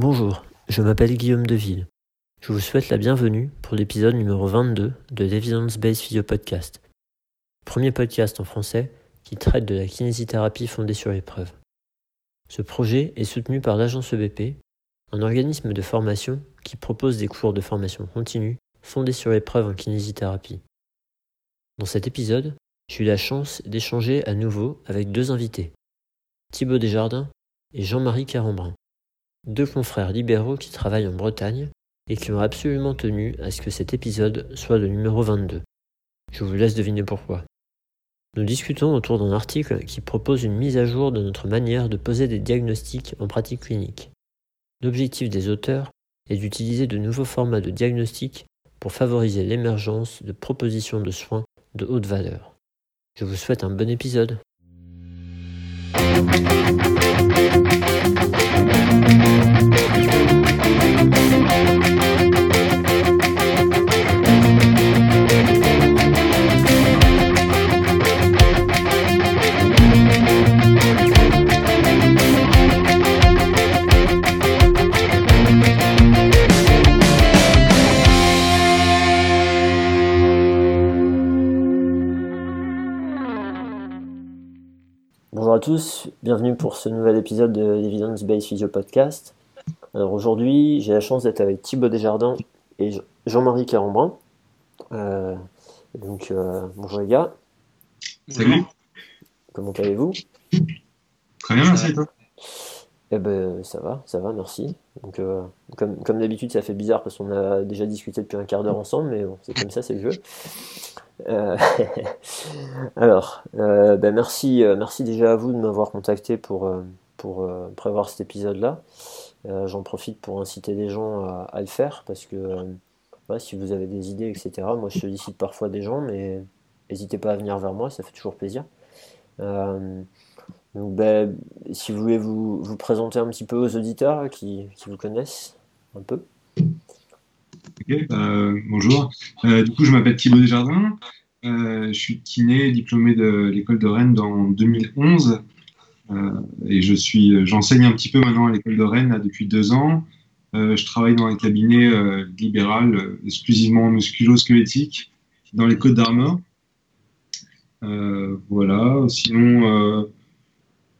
Bonjour, je m'appelle Guillaume Deville. Je vous souhaite la bienvenue pour l'épisode numéro 22 de l'Evidence Based Video Podcast, premier podcast en français qui traite de la kinésithérapie fondée sur l'épreuve. Ce projet est soutenu par l'agence EBP, un organisme de formation qui propose des cours de formation continue fondés sur l'épreuve en kinésithérapie. Dans cet épisode, j'ai eu la chance d'échanger à nouveau avec deux invités, Thibaut Desjardins et Jean-Marie Carambrin, deux confrères libéraux qui travaillent en Bretagne et qui ont absolument tenu à ce que cet épisode soit le numéro 22. Je vous laisse deviner pourquoi. Nous discutons autour d'un article qui propose une mise à jour de notre manière de poser des diagnostics en pratique clinique. L'objectif des auteurs est d'utiliser de nouveaux formats de diagnostic pour favoriser l'émergence de propositions de soins de haute valeur. Je vous souhaite un bon épisode. Bonjour à tous, bienvenue pour ce nouvel épisode de l'Evidence Based Physio Podcast. Alors aujourd'hui, j'ai la chance d'être avec Thibaut Desjardins et Jean-Marie Carambrin. Euh, donc euh, bonjour les gars. Salut. Comment allez-vous? Très bien, merci toi? Eh ben ça va, ça va, merci. Euh, comme, d'habitude, ça fait bizarre parce qu'on a déjà discuté depuis un quart d'heure ensemble, mais bon, c'est comme ça, c'est le jeu. Euh, alors, euh, ben merci, merci déjà à vous de m'avoir contacté pour, prévoir cet épisode-là. J'en profite pour inciter les gens à, le faire parce que si vous avez des idées, etc., moi je sollicite parfois des gens, mais n'hésitez pas à venir vers moi, ça fait toujours plaisir. Donc, ben, si vous voulez vous, vous présenter un petit peu aux auditeurs qui, qui vous connaissent un peu. Euh, bonjour. Euh, du coup, je m'appelle Thibaut Desjardins. Euh, je suis kiné, diplômé de l'école de Rennes en 2011. Euh, et je suis, j'enseigne un petit peu maintenant à l'école de Rennes depuis deux ans. Je travaille dans un cabinet libéral exclusivement musculo-squelettique dans les Côtes d'Armor. Voilà. Sinon,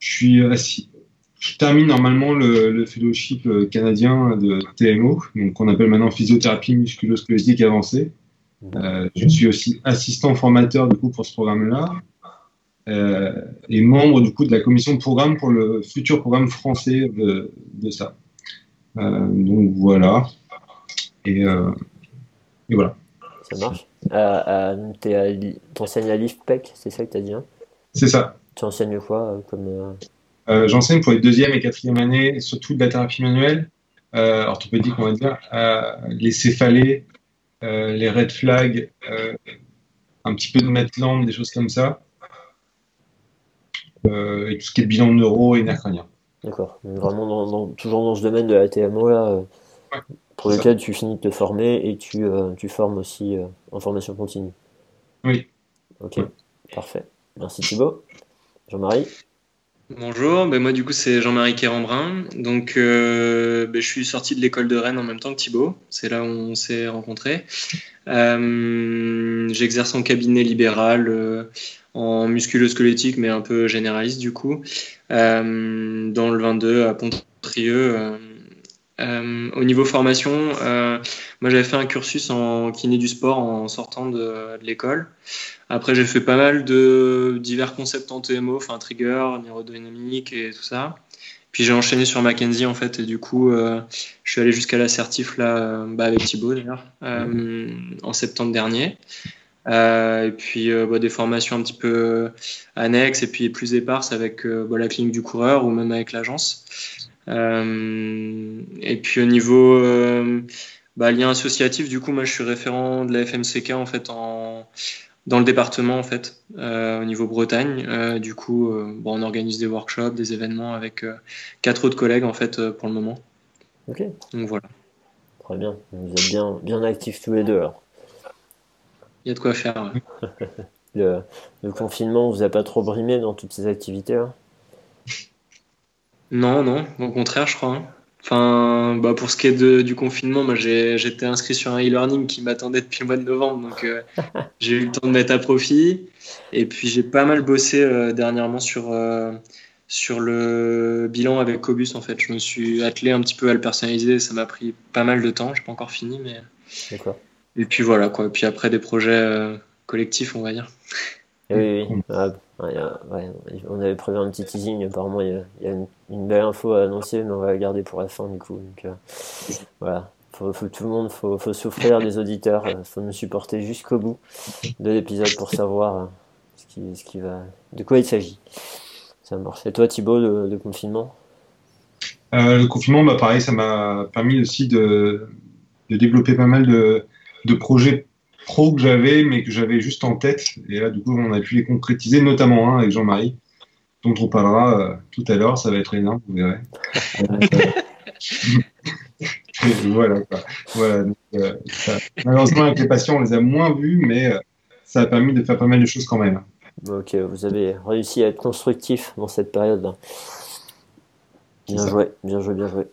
je suis assis. Je termine normalement le, le fellowship euh, canadien de TMO, donc qu'on appelle maintenant physiothérapie musculo-squelettique avancée. Euh, je suis aussi assistant formateur du coup pour ce programme-là euh, et membre du coup de la commission de programme pour le futur programme français de, de ça. Euh, donc voilà. Et, euh, et voilà. Ça marche. Euh, euh, t'es à l'IFPEC, c'est ça que t'as dit hein? C'est ça. Tu enseignes quoi euh, comme, euh, Euh, J'enseigne pour les deuxième et quatrième années, surtout de la thérapie manuelle, orthopédique, on va dire, les céphalées, les red flags, un petit peu de Maitland, des choses comme ça, euh, et tout ce qui est bilan neuro et nerf crânien. D'accord. Vraiment dans, dans- toujours dans ce domaine de la TMO là, euh, Ouais, pour lequel tu finis de te former et tu, euh, tu formes aussi en formation continue. Oui. Ok, Ouais. parfait. Merci Thibaut. Jean-Marie. Bonjour, ben moi du coup c'est Jean-Marie Quérambrin. Donc euh, ben, je suis sorti de l'école de Rennes en même temps que Thibaut. C'est là où on s'est rencontrés. Euh, J'exerce en cabinet libéral euh, en musculo-squelettique mais un peu généraliste du coup dans le 22 à Pontrieux. Au niveau formation, moi j'avais fait un cursus en kiné du sport en sortant de l'école. Après, j'ai fait pas mal de divers concepts en TMO, enfin trigger, neurodynamique et tout ça. Puis j'ai enchaîné sur Mackenzie en fait, et du coup, euh, je suis allé jusqu'à l'assertif là, euh, bah, avec Thibaut d'ailleurs, euh, en septembre dernier. Et puis bah, des formations un petit peu annexes et puis plus éparses avec bah, la clinique du coureur ou même avec l'agence. Et puis au niveau bah, lien associatif, du coup, moi je suis référent de la FMCK en fait en dans le département en fait euh, au niveau Bretagne Euh, du coup euh, bon, on organise des workshops des événements avec quatre autres collègues en fait pour le moment Ok, donc voilà très bien. Vous êtes bien, bien actifs tous les deux alors. il y a de quoi faire ouais. Le, le confinement vous a pas trop brimé dans toutes ces activités là? Non non au contraire je crois hein. Enfin, bah pour ce qui est de, du confinement, moi j'étais inscrit sur un e-learning qui m'attendait depuis le mois de novembre, donc euh, j'ai eu le temps de mettre à profit. Et puis j'ai pas mal bossé euh, dernièrement sur, euh, sur le bilan avec Cobus en fait. Je me suis attelé un petit peu à le personnaliser, ça m'a pris pas mal de temps, j'ai pas encore fini, mais. D'accord. Et puis voilà quoi. Et puis après des projets collectifs, on va dire. Oui, oui. Ah, on avait prévu un petit teasing. Apparemment, il y a, une, belle info à annoncer, mais on va la garder pour la fin du coup. Donc, euh, voilà. Faut, tout le monde, faut, faut souffrir, les auditeurs. Il faut nous supporter jusqu'au bout de l'épisode pour savoir euh, ce qui, ce qui va, de quoi il s'agit. Ça marche. Et toi, Thibaut, le, confinement? Euh, Le confinement, bah, pareil, ça m'a permis aussi de, de développer pas mal de, de projets pro que j'avais, mais que j'avais juste en tête. Et là, du coup, on a pu les concrétiser, notamment un avec Jean-Marie, dont on parlera euh, tout à l'heure. Ça va être énorme, vous verrez. voilà. voilà euh, malheureusement, avec les patients, on les a moins vus, mais euh, ça a permis de faire pas mal de choses quand même. Ok, vous avez réussi à être constructif dans cette période-là. Bien joué, bien joué, bien joué.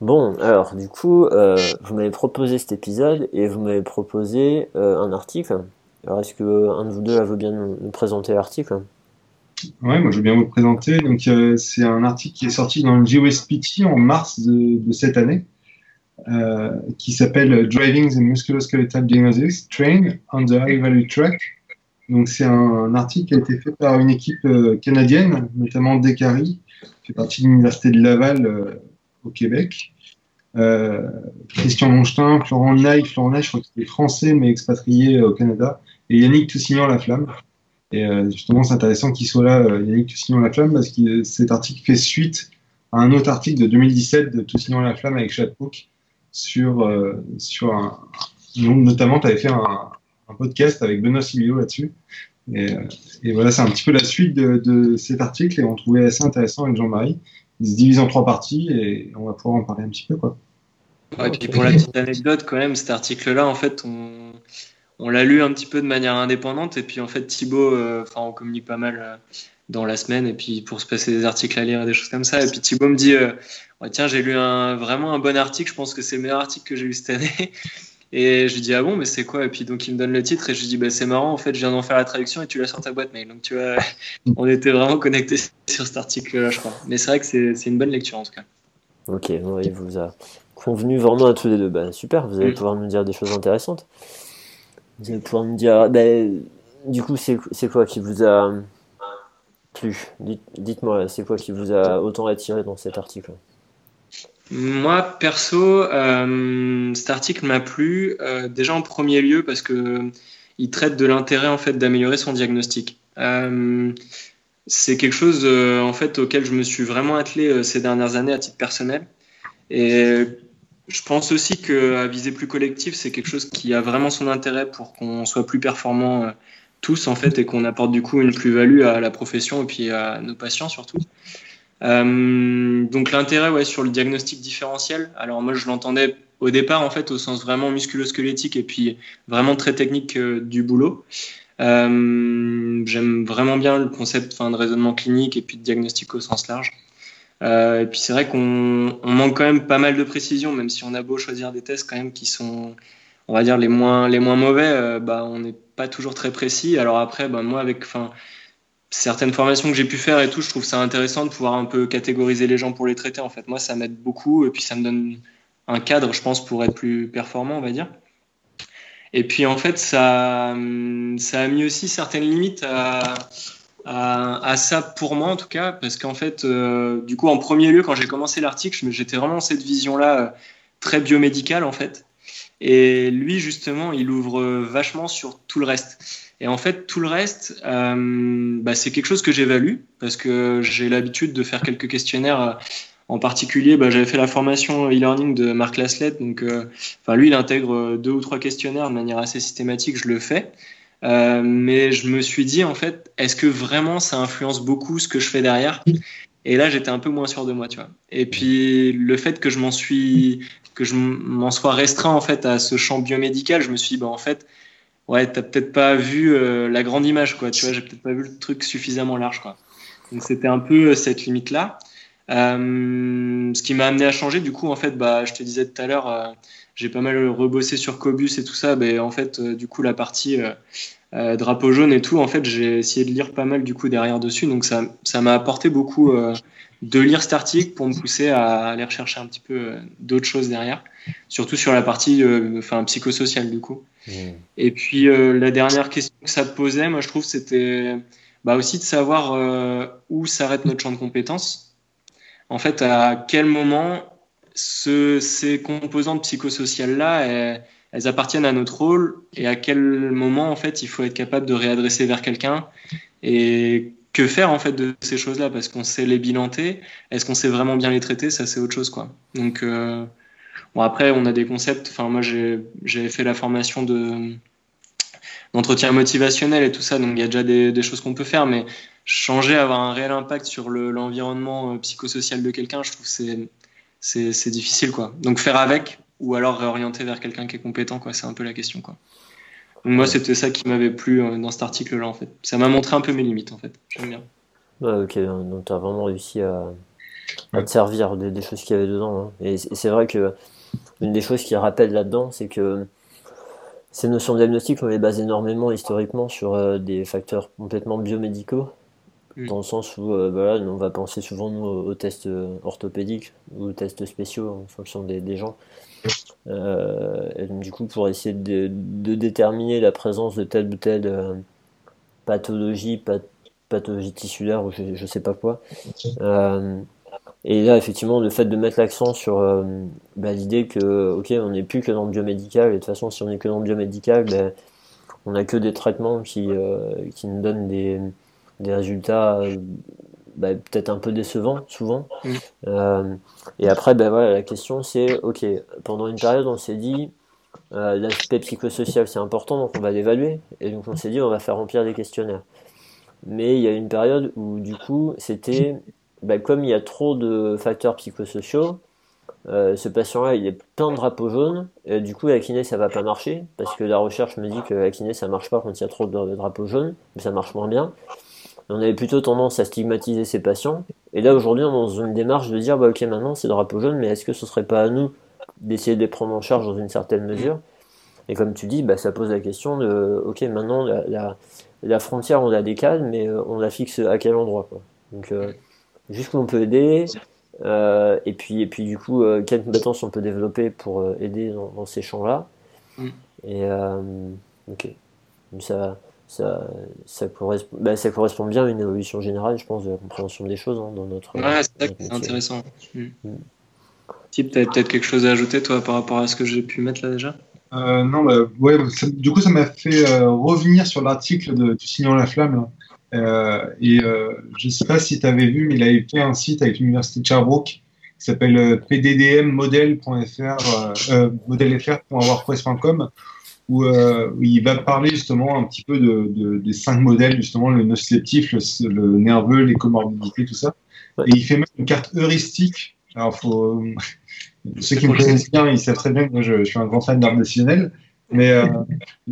Bon, alors du coup, euh, vous m'avez proposé cet épisode et vous m'avez proposé euh, un article. Alors est-ce que un de vous deux veut bien nous, présenter l'article? Ouais, moi je veux bien vous présenter. Donc euh, c'est un article qui est sorti dans le GOSPT en mars de, cette année, qui s'appelle Driving the Musculoskeletal Diagnostics Train on the High Value Track. Donc c'est un, article qui a été fait par une équipe canadienne, notamment Descaries, qui fait partie de l'université de Laval au Québec. Euh, Christian Longstein, Florent Naï, Florent Naï, je crois qu'il est français mais expatrié au Canada, et Yannick Toussignan Flamme. Et euh, justement, c'est intéressant qu'il soit là, euh, Yannick Toussignan Flamme, parce que cet article fait suite à un autre article de 2017 de Toussignan Flamme avec Chatbook sur, sur un, notamment, tu avais fait un, podcast avec Benoît Similo là-dessus. Et, voilà, c'est un petit peu la suite de, cet article et on trouvait assez intéressant avec Jean-Marie il se divise en trois parties et on va pouvoir en parler un petit peu. Quoi. et puis pour la petite anecdote, quand même, cet article-là, en fait, on, on l'a lu un petit peu de manière indépendante et puis en fait, Thibaut, euh, on communique pas mal euh, dans la semaine et puis pour se passer des articles à lire et des choses comme ça. Et puis Thibaut me dit, euh, tiens, j'ai lu un, vraiment un bon article, je pense que c'est le meilleur article que j'ai lu cette année. Et je lui dis ah bon mais c'est quoi? Et puis donc il me donne le titre et je lui dis bah c'est marrant en fait je viens d'en faire la traduction et tu l'as sur ta boîte mail. Donc tu vois on était vraiment connectés sur cet article là je crois. Mais c'est vrai que c'est une bonne lecture en tout cas. Ok il vous a convenu vraiment à tous les deux. Bah, super vous allez mm. pouvoir nous dire des choses intéressantes. Vous allez pouvoir nous dire bah, du coup c'est quoi qui vous a plu? Dites-moi c'est quoi qui vous a autant attiré dans cet article? Moi, perso, euh, cet article m'a plu euh, déjà en premier lieu parce que il traite de l'intérêt en fait d'améliorer son diagnostic. Euh, c'est quelque chose en fait auquel je me suis vraiment attelé ces dernières années à titre personnel. Et je pense aussi qu'à viser plus collectif, c'est quelque chose qui a vraiment son intérêt pour qu'on soit plus performants tous en fait et qu'on apporte du coup une plus-value à la profession et puis à nos patients surtout. Euh, donc l'intérêt ouais, sur le diagnostic différentiel, alors moi je l'entendais au départ en fait au sens vraiment musculo-squelettique et puis vraiment très technique euh, du boulot. Euh, J'aime vraiment bien le concept de raisonnement clinique et puis de diagnostic au sens large. Et puis c'est vrai qu'on on manque quand même pas mal de précision, même si on a beau choisir des tests quand même qui sont, on va dire les moins les moins mauvais, bah on n'est pas toujours très précis. Alors après, bah moi avec, enfin certaines formations que j'ai pu faire et tout, je trouve ça intéressant de pouvoir un peu catégoriser les gens pour les traiter. En fait, moi, ça m'aide beaucoup et puis ça me donne un cadre, je pense, pour être plus performant, on va dire. Et puis en fait, ça, ça a mis aussi certaines limites à, à, ça pour moi en tout cas, parce qu'en fait, euh, du coup, en premier lieu, quand j'ai commencé l'article, j'étais vraiment cette vision-là euh, très biomédicale en fait. Et lui, justement, il ouvre vachement sur tout le reste. Et en fait, tout le reste, euh, bah, c'est quelque chose que j'évalue parce que j'ai l'habitude de faire quelques questionnaires. En particulier, bah, j'avais fait la formation e-learning de Marc Laslett. Donc, euh, enfin, lui, il intègre deux ou trois questionnaires de manière assez systématique. Je le fais. Euh, mais je me suis dit, en fait, est-ce que vraiment ça influence beaucoup ce que je fais derrière? Et là, j'étais un peu moins sûr de moi, tu vois. Et puis, le fait que je m'en suis, que je m'en sois restreint en fait à ce champ biomédical, je me suis dit, bah, en fait, ouais, t'as peut-être pas vu euh, la grande image, quoi. Tu vois, j'ai peut-être pas vu le truc suffisamment large, quoi. Donc c'était un peu euh, cette limite-là. ce qui m'a amené à changer, du coup, en fait, bah, je te disais tout à l'heure, j'ai pas mal rebossé sur Cobus et tout ça. Mais en fait, du coup, la partie drapeau jaune et tout, en fait, j'ai essayé de lire pas mal du coup derrière dessus. Donc ça, ça m'a apporté beaucoup de lire cet article pour me pousser à aller rechercher un petit peu euh, d'autres choses derrière, surtout sur la partie euh, enfin, psychosociale du coup. Mmh. Et puis euh, la dernière question que ça posait, moi je trouve, c'était bah, aussi de savoir où s'arrête notre champ de compétences. En fait, à quel moment ce, ces composantes psychosociales-là, elles, elles, appartiennent à notre rôle et à quel moment en fait il faut être capable de réadresser vers quelqu'un et que faire en fait de ces choses-là? Parce qu'on sait les bilanter. Est-ce qu'on sait vraiment bien les traiter? Ça c'est autre chose quoi. Donc euh, bon après on a des concepts. Enfin moi j'ai fait la formation de d'entretien motivationnel et tout ça. Donc il y a déjà des, des choses qu'on peut faire. Mais changer avoir un réel impact sur l'environnement euh, psychosocial de quelqu'un je trouve c'est c'est difficile quoi. Donc faire avec ou alors réorienter vers quelqu'un qui est compétent quoi. C'est un peu la question quoi moi, c'était ça qui m'avait plu euh, dans cet article-là, en fait. Ça m'a montré un peu mes limites, en fait. J'aime bien. Ouais, ok, donc tu as vraiment réussi à, te servir des, choses qu'il y avait dedans. Hein. Et c'est vrai que une des choses qui rappelle là-dedans, c'est que ces notions de diagnostic, on les base énormément historiquement sur euh, des facteurs complètement biomédicaux, mm. dans le sens où euh, voilà, on va penser souvent aux, tests orthopédiques ou aux tests spéciaux en fonction des gens. Euh, du coup, pour essayer de, déterminer la présence de telle ou telle euh, pathologie, pathologie tissulaire ou je, ne sais pas quoi. Euh, et là, effectivement, le fait de mettre l'accent sur bah, l'idée que, ok, on n'est plus que dans le biomédical, et de toute façon, si on n'est que dans le biomédical, ben, on n'a que des traitements qui, qui nous donnent des, des résultats bah, peut-être un peu décevant souvent. Mm. Euh, et après, ben voilà, la question c'est, ok, pendant une période, on s'est dit, euh, l'aspect psychosocial c'est important, donc on va l'évaluer. Et donc on s'est dit, on va faire remplir des questionnaires. Mais il y a une période où du coup, c'était, bah, comme il y a trop de facteurs psychosociaux, euh, ce patient-là, il est plein de drapeaux jaunes. Et du coup, la kiné, ça va pas marcher parce que la recherche me dit que la kiné, ça marche pas quand il y a trop de drapeaux jaunes, mais ça marche moins bien on avait plutôt tendance à stigmatiser ces patients. Et là, aujourd'hui, on est dans une démarche de dire, bah, ok, maintenant, c'est drapeau jaune, mais est-ce que ce serait pas à nous d'essayer de les prendre en charge dans une certaine mesure? Et comme tu dis, bah, ça pose la question de, ok, maintenant, la, frontière, on la décale, mais euh, on la fixe à quel endroit quoi? Donc, euh, juste qu'on peut aider, euh, et, puis, et puis, du coup, quelles compétences on peut développer pour aider dans, ces champs-là? Mm. Et, ok. ça ça, ça, correspond, bah, ça correspond bien à une évolution générale, je pense, de la compréhension des choses hein, dans notre. Ouais, c'est intéressant. Mm. Mm. tu as peut-être quelque chose à ajouter, toi, par rapport à ce que j'ai pu mettre là déjà? Euh, Non, bah, ouais, du coup, ça m'a fait euh, revenir sur l'article de Tu signant la flamme. Euh, et je ne sais pas si tu avais vu, mais il avait fait un site avec l'Université de Sherbrooke qui s'appelle pddmmodel.fr, modelfr.wordpress.com euh, où, il va parler justement un petit peu de, des cinq modèles, justement le nociceptif, le, nerveux, les comorbidités, tout ça. Et il fait même une carte heuristique. Alors, faut, ceux qui me connaissent bien, ils savent très bien que moi, je, suis un grand fan d'art décisionnel. Mais euh,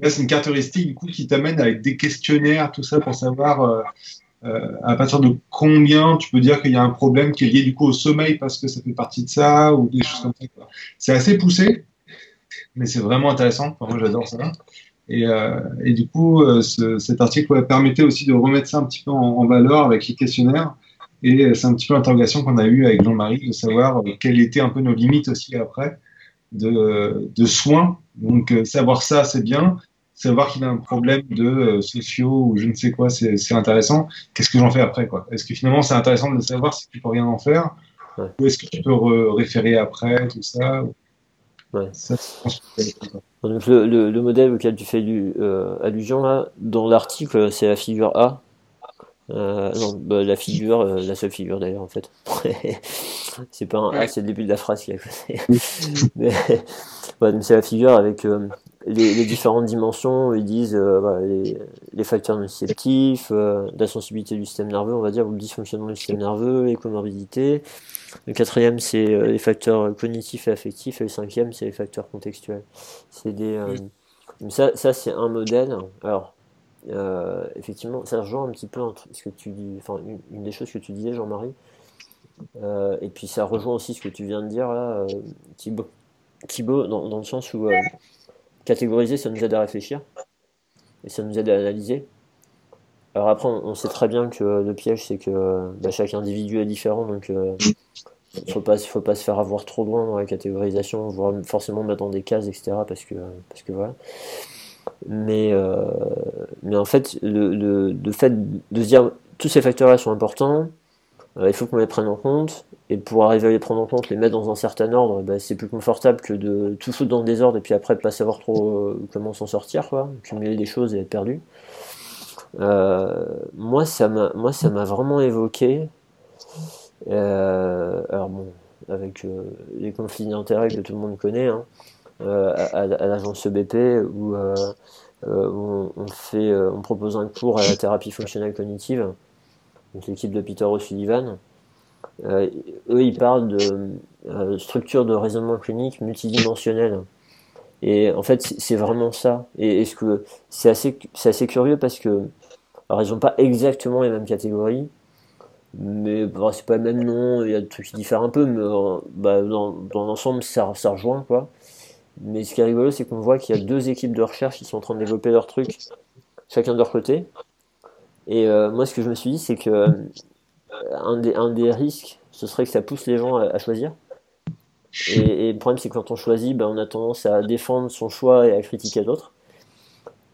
là, c'est une carte heuristique du coup qui t'amène avec des questionnaires, tout ça, pour savoir euh, euh, à partir de combien tu peux dire qu'il y a un problème qui est lié du coup au sommeil parce que ça fait partie de ça ou des choses comme ça. C'est assez poussé mais c'est vraiment intéressant. moi, j'adore ça. Et, euh, et, du coup, euh, cet article permettait aussi de remettre ça un petit peu en, valeur avec les questionnaires. Et c'est un petit peu l'interrogation qu'on a eue avec Jean-Marie, de savoir euh, quelles étaient un peu nos limites aussi après de, de soins. Donc, savoir ça, c'est bien. Savoir qu'il a un problème de sociaux ou je ne sais quoi, c'est intéressant. Qu'est-ce que j'en fais après quoi? Est-ce que finalement, c'est intéressant de savoir si tu peux rien en faire? Ou est-ce que tu peux référer après, tout ça? Ouais. Donc le, le, le, modèle auquel tu fais du, euh, allusion là, dans l'article, c'est la figure A. Euh, non, bah, la figure, euh, la seule figure d'ailleurs en fait. c'est pas un A, c'est le début de la phrase qui est à côté. Mais, ouais, c'est la figure avec euh, les, les, différentes dimensions. Ils disent euh, les, les, facteurs nociceptifs, la sensibilité du système nerveux, on va dire, ou le dysfonctionnement du système nerveux, les comorbidités, le quatrième, c'est euh, les facteurs cognitifs et affectifs. Et le cinquième, c'est les facteurs contextuels. C'est des, euh, ça, ça c'est un modèle. Alors, euh, effectivement, ça rejoint un petit peu entre ce que tu dis, enfin, une, des choses que tu disais, Jean-Marie, et puis ça rejoint aussi ce que tu viens de dire là, Thibaut, Thibaut dans, dans, le sens où catégoriser, ça nous aide à réfléchir et ça nous aide à analyser. Alors après, on, sait très bien que le piège, c'est que bah, chaque individu est différent, donc euh, faut pas, faut pas se faire avoir trop loin dans la catégorisation, voire forcément mettre dans des cases, etc. Euh, mais en fait, le, fait de se dire tous ces facteurs-là sont importants, euh, il faut qu'on les prenne en compte, et pour arriver à les prendre en compte, les mettre dans un certain ordre, bah, c'est plus confortable que de tout foutre dans le désordre et puis après de pas savoir trop comment s'en sortir, quoi, cumuler des choses et être perdu. Euh, moi, ça m'a, moi, ça m'a vraiment évoqué. Euh, alors bon, avec les conflits d'intérêts que tout le monde connaît, hein, à, l'agence EBP où on, fait, on propose un cours à la thérapie fonctionnelle cognitive, donc l'équipe de Peter O'Sullivan. Euh, eux, ils parlent de euh, structure de raisonnement clinique multidimensionnelle. Et en fait, c'est vraiment ça. Et est-ce que c'est assez, c'est assez curieux parce que, alors ils n'ont pas exactement les mêmes catégories, mais bah, c'est pas le même nom. Il y a des trucs qui diffèrent un peu, mais euh, bah, dans, dans l'ensemble, ça, ça rejoint quoi. Mais ce qui est rigolo, c'est qu'on voit qu'il y a deux équipes de recherche qui sont en train de développer leur truc, chacun de leur côté. Et moi, ce que je me suis dit, c'est que un des, un des risques, ce serait que ça pousse les gens à, choisir. Et, le problème, c'est que quand on choisit, ben, on a tendance à défendre son choix et à critiquer d'autres.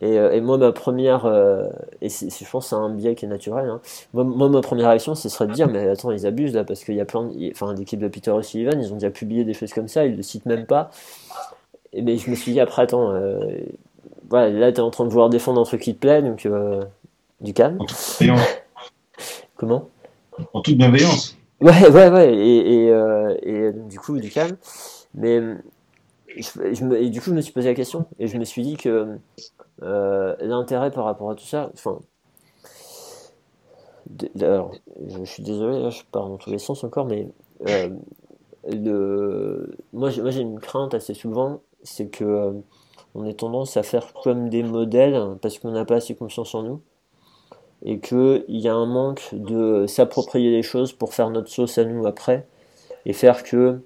Et, euh, et, moi, ma première, euh, et je pense c'est un biais qui est naturel, hein. moi, ma première réaction, ce serait de dire, mais attends, ils abusent là, parce qu'il y a plein de, enfin, l'équipe de Peter O'Sullivan, ils ont déjà publié des choses comme ça, ils le citent même pas. Et mais je me suis dit, après, attends, euh, voilà, là, tu es en train de vouloir défendre un truc qui te plaît, donc du calme. Comment? En toute bienveillance. Ouais, ouais, ouais, et, et, euh, et du coup, du calme. Mais je, me, et du coup, je me suis posé la question et je me suis dit que euh, l'intérêt par rapport à tout ça, enfin, alors, je, suis désolé, je pars dans tous les sens encore, mais euh, le, moi, j'ai une crainte assez souvent, c'est que euh, on ait tendance à faire comme des modèles parce qu'on n'a pas assez confiance en nous et qu'il y a un manque de s'approprier les choses pour faire notre sauce à nous après et faire que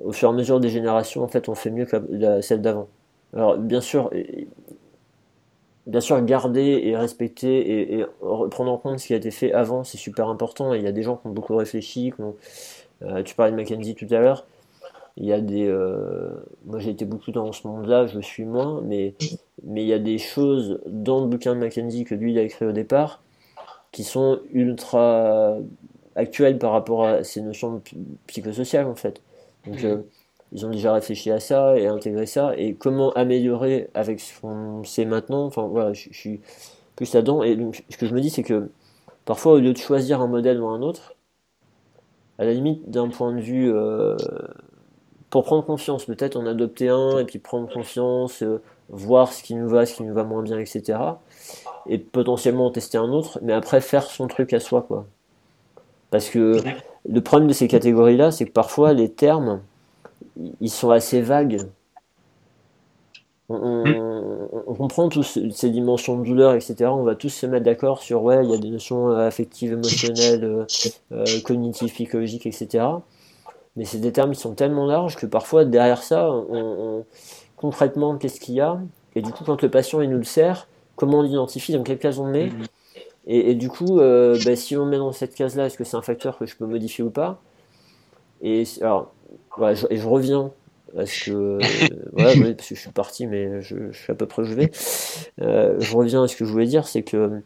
au fur et à mesure des générations en fait on fait mieux que celle d'avant. Alors bien sûr bien sûr garder et respecter et, prendre en compte ce qui a été fait avant c'est super important. Et il y a des gens qui ont beaucoup réfléchi euh, tu parlais de Mackenzie tout à l'heure. Il y a des euh, moi j'ai été beaucoup dans ce monde là je suis moins mais mais il y a des choses dans le bouquin de Mackenzie que lui il a écrit au départ qui sont ultra actuelles par rapport à ces notions psychosociales en fait. Donc mmh. euh, ils ont déjà réfléchi à ça et intégré ça et comment améliorer avec ce qu'on sait maintenant? Enfin voilà, je, suis plus là-dedans et donc ce que je me dis c'est que parfois au lieu de choisir un modèle ou un autre, à la limite d'un point de vue euh, pour prendre confiance, peut-être en adopter un et puis prendre confiance, euh, voir ce qui nous va, ce qui nous va moins bien, etc et potentiellement tester un autre, mais après faire son truc à soi, quoi. Parce que le problème de ces catégories-là, c'est que parfois les termes, ils sont assez vagues. On, comprend tous ces dimensions de douleur, etc. On va tous se mettre d'accord sur, ouais, il y a des notions euh, affectives, émotionnelles, euh, euh, cognitives, psychologiques, etc. Mais c'est des termes qui sont tellement larges que parfois, derrière ça, on, concrètement, qu'est-ce qu'il y a? Et du coup, quand le patient il nous le sert, comment on l'identifie, dans quelle case on le met. Mhm. Et, du coup, euh, bah, si on le met dans cette case-là, est-ce que c'est un facteur que je peux modifier ou pas? Et alors, je, et je reviens parce que, parce que je suis parti, mais je, suis à peu près où je vais. Euh, je reviens à ce que je voulais dire, c'est que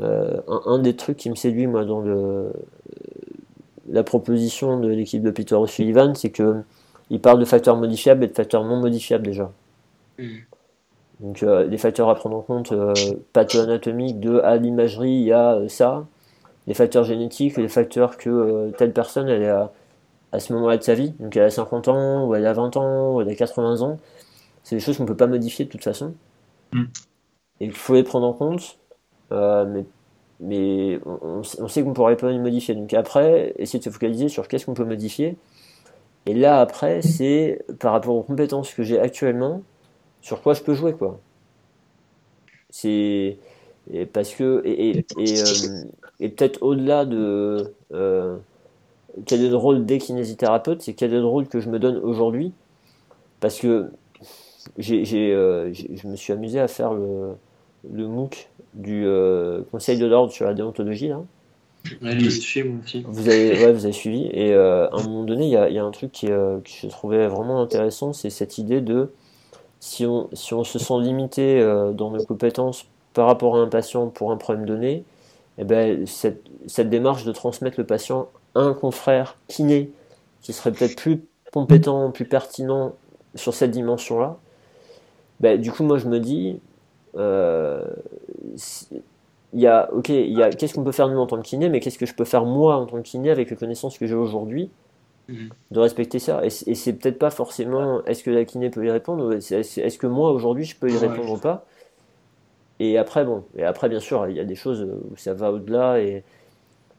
euh, un, des trucs qui me séduit moi dans le, la proposition de l'équipe de Peter O'Sullivan, c'est que il parle de facteurs modifiables et de facteurs non modifiables déjà. Mhm. Donc euh, les facteurs à prendre en compte, euh, patho-anatomiques, de à l'imagerie, il y a euh, ça, les facteurs génétiques, les facteurs que telle personne elle est à, à ce moment-là de sa vie, donc elle a 50 ans, ou elle a 20 ans, ou elle a 80 ans, c'est des choses qu'on ne peut pas modifier de toute façon. Mm. Et il faut les prendre en compte, mais, mais on, on sait qu'on ne pourrait pas les modifier. Donc après, essayer de se focaliser sur qu'est-ce qu'on peut modifier. Et là après, c'est par rapport aux compétences que j'ai actuellement, sur quoi je peux jouer quoi. C'est parce que et, et, et, euh, peut-être au-delà de euh, quel est le rôle des kinésithérapeutes, c'est quel est le rôle que je me donne aujourd'hui? Parce que j'ai, je me suis amusé à faire le, le MOOC du Conseil de l'ordre sur la déontologie. Là. Ouais, aussi. Vous avez, vous avez suivi. Et à un moment donné, il y a, y a, un truc qui, que je trouvais vraiment intéressant, c'est cette idée de si on, si on se sent limité dans nos compétences par rapport à un patient pour un problème donné, eh ben, cette, cette, démarche de transmettre le patient à un confrère kiné qui serait peut-être plus compétent, plus pertinent sur cette dimension-là, ben, du coup, moi, je me dis, euh, y a, ok, il y a, qu'est-ce qu'on peut faire nous en tant que kiné, mais qu'est-ce que je peux faire moi en tant que kiné avec les connaissances que j'ai aujourd'hui. De respecter ça. Et, c'est peut-être pas forcément est-ce que la kiné peut y répondre, est-ce que moi aujourd'hui je peux y répondre ou pas. Et après, bon, et après, bien sûr, il y a des choses où ça va au-delà et,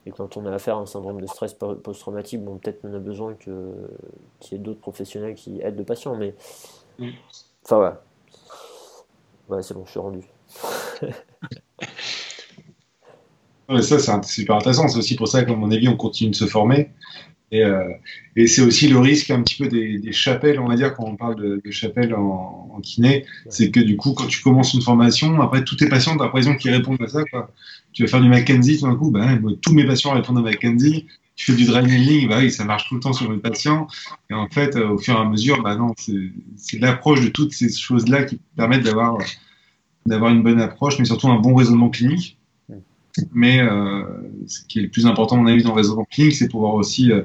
et, quand on a affaire à un syndrome de stress post-traumatique, bon, peut-être qu'on a besoin qu'il y ait d'autres professionnels qui aident le patient, mais. Mm. Enfin, voilà. Ouais, c'est bon, je suis rendu. ça, c'est super intéressant. C'est aussi pour ça qu'à mon avis, on continue de se former. Et, euh, et c'est aussi le risque un petit peu des, des, chapelles, on va dire, quand on parle de, de chapelles en, en kiné, c'est que du coup, quand tu commences une formation, après tous tes patients, tu as l'impression qu'ils répondent à ça. Quoi. Tu vas faire du Mackenzie, tout d'un coup, ben, tous mes patients répondent à Mackenzie. Tu fais du dry bah oui, ça marche tout le temps sur mes patients. Et en fait, euh, au fur et à mesure, bah non, c'est l'approche de toutes ces choses-là qui permettent d'avoir d'avoir une bonne approche, mais surtout un bon raisonnement clinique. Mais euh, ce qui est le plus important, à mon avis, dans le raisonnement clinique, c'est pouvoir aussi euh,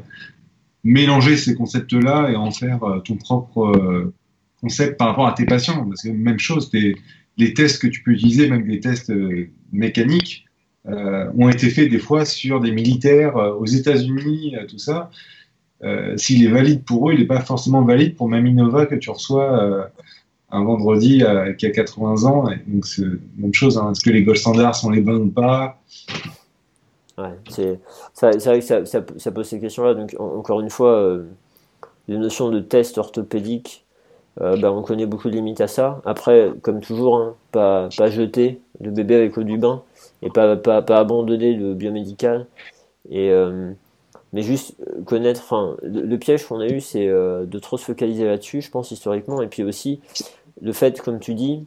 mélanger ces concepts-là et en faire euh, ton propre concept par rapport à tes patients. Parce que même chose, les tests que tu peux utiliser, même les tests mécaniques, ont été faits des fois sur des militaires aux États-Unis, tout ça. S'il est valide pour eux, il n'est pas forcément valide pour Maminova que tu reçois un vendredi euh, qui a 80 ans. donc c'est même chose. Hein. Est-ce que les gold standards sont les bons ou pas? Ouais, c'est vrai que ça, ça, pose ces questions-là. Donc encore une fois, euh, les notions de test orthopédique, euh, bah, on connaît beaucoup de limites à ça. Après, comme toujours, hein, pas, pas jeter le bébé avec l'eau du bain et pas, pas, pas abandonner le biomédical. Et mais juste connaître, enfin, le, piège qu'on a eu, c'est de trop se focaliser là-dessus, je pense historiquement, et puis aussi le fait, comme tu dis,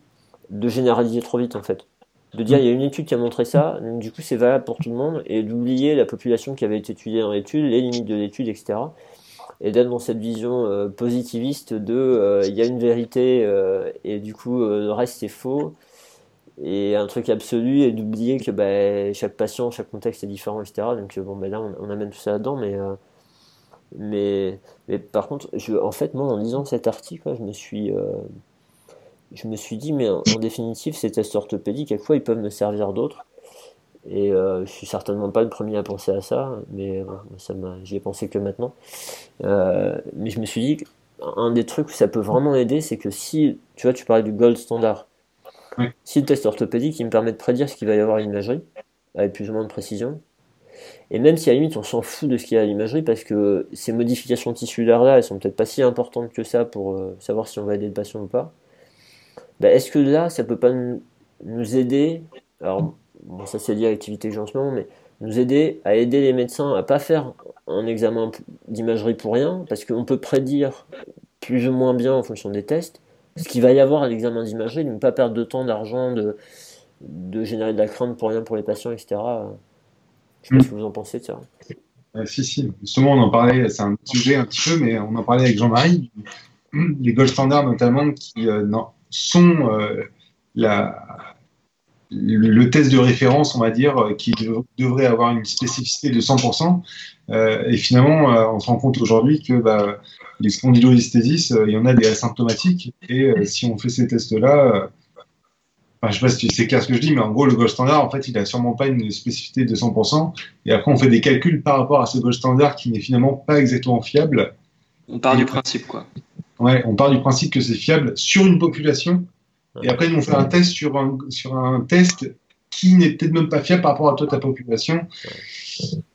de généraliser trop vite en fait. De dire il y a une étude qui a montré ça, donc du coup c'est valable pour tout le monde, et d'oublier la population qui avait été étudiée dans l'étude, les limites de l'étude, etc. Et d'être dans cette vision euh, positiviste de euh, il y a une vérité euh, et du coup le reste c'est faux, et un truc absolu, et d'oublier que bah, chaque patient, chaque contexte est différent, etc. Donc bon, bah, là on, amène tout ça là-dedans, mais, mais, mais par contre, je, en fait, moi en lisant cet article, je me suis je me suis dit, mais en, définitive, ces tests orthopédiques, à quoi ils peuvent me servir d'autres Et euh, je suis certainement pas le premier à penser à ça, mais ça j'y ai pensé que maintenant. Euh, mais je me suis dit, un des trucs où ça peut vraiment aider, c'est que si, tu vois, tu parlais du gold standard, si le test orthopédique, il me permet de prédire ce qu'il va y avoir à l'imagerie, avec plus ou moins de précision, et même si à la limite on s'en fout de ce qu'il y a à l'imagerie parce que ces modifications tissulaires là, elles sont peut-être pas si importantes que ça pour euh, savoir si on va aider le patient ou pas. Bah, est-ce que là, ça peut pas nous aider Alors, bon, ça c'est lié à l'activité que j'ai en ce moment, mais nous aider à aider les médecins à pas faire un examen d'imagerie pour rien, parce qu'on peut prédire plus ou moins bien en fonction des tests ce qu'il va y avoir à l'examen d'imagerie, de ne pas perdre de temps, d'argent, de, de générer de la crainte pour rien pour les patients, etc. Je sais pas ce que vous en pensez de ça. Euh, si, si. Justement, on en parlait, c'est un sujet un petit peu, mais on en parlait avec Jean-Marie. Les gold standards, notamment, qui euh, non, sont euh, la, le test de référence, on va dire, euh, qui devrait avoir une spécificité de 100%. Euh, et finalement, on se rend compte aujourd'hui que bah, les spondylolisthésis, il y en a des asymptomatiques. Et si on fait ces tests-là, enfin, je ne sais pas si c'est clair ce que je dis, mais en gros, le gold standard, en fait, il n'a sûrement pas une spécificité de 100%. Et après, on fait des calculs par rapport à ce gold standard qui n'est finalement pas exactement fiable. On part du principe, quoi. Ouais, on part du principe que c'est fiable sur une population. Et après, nous, on fait un test sur un, sur un test qui n'est peut-être même pas fiable par rapport à toi, ta population.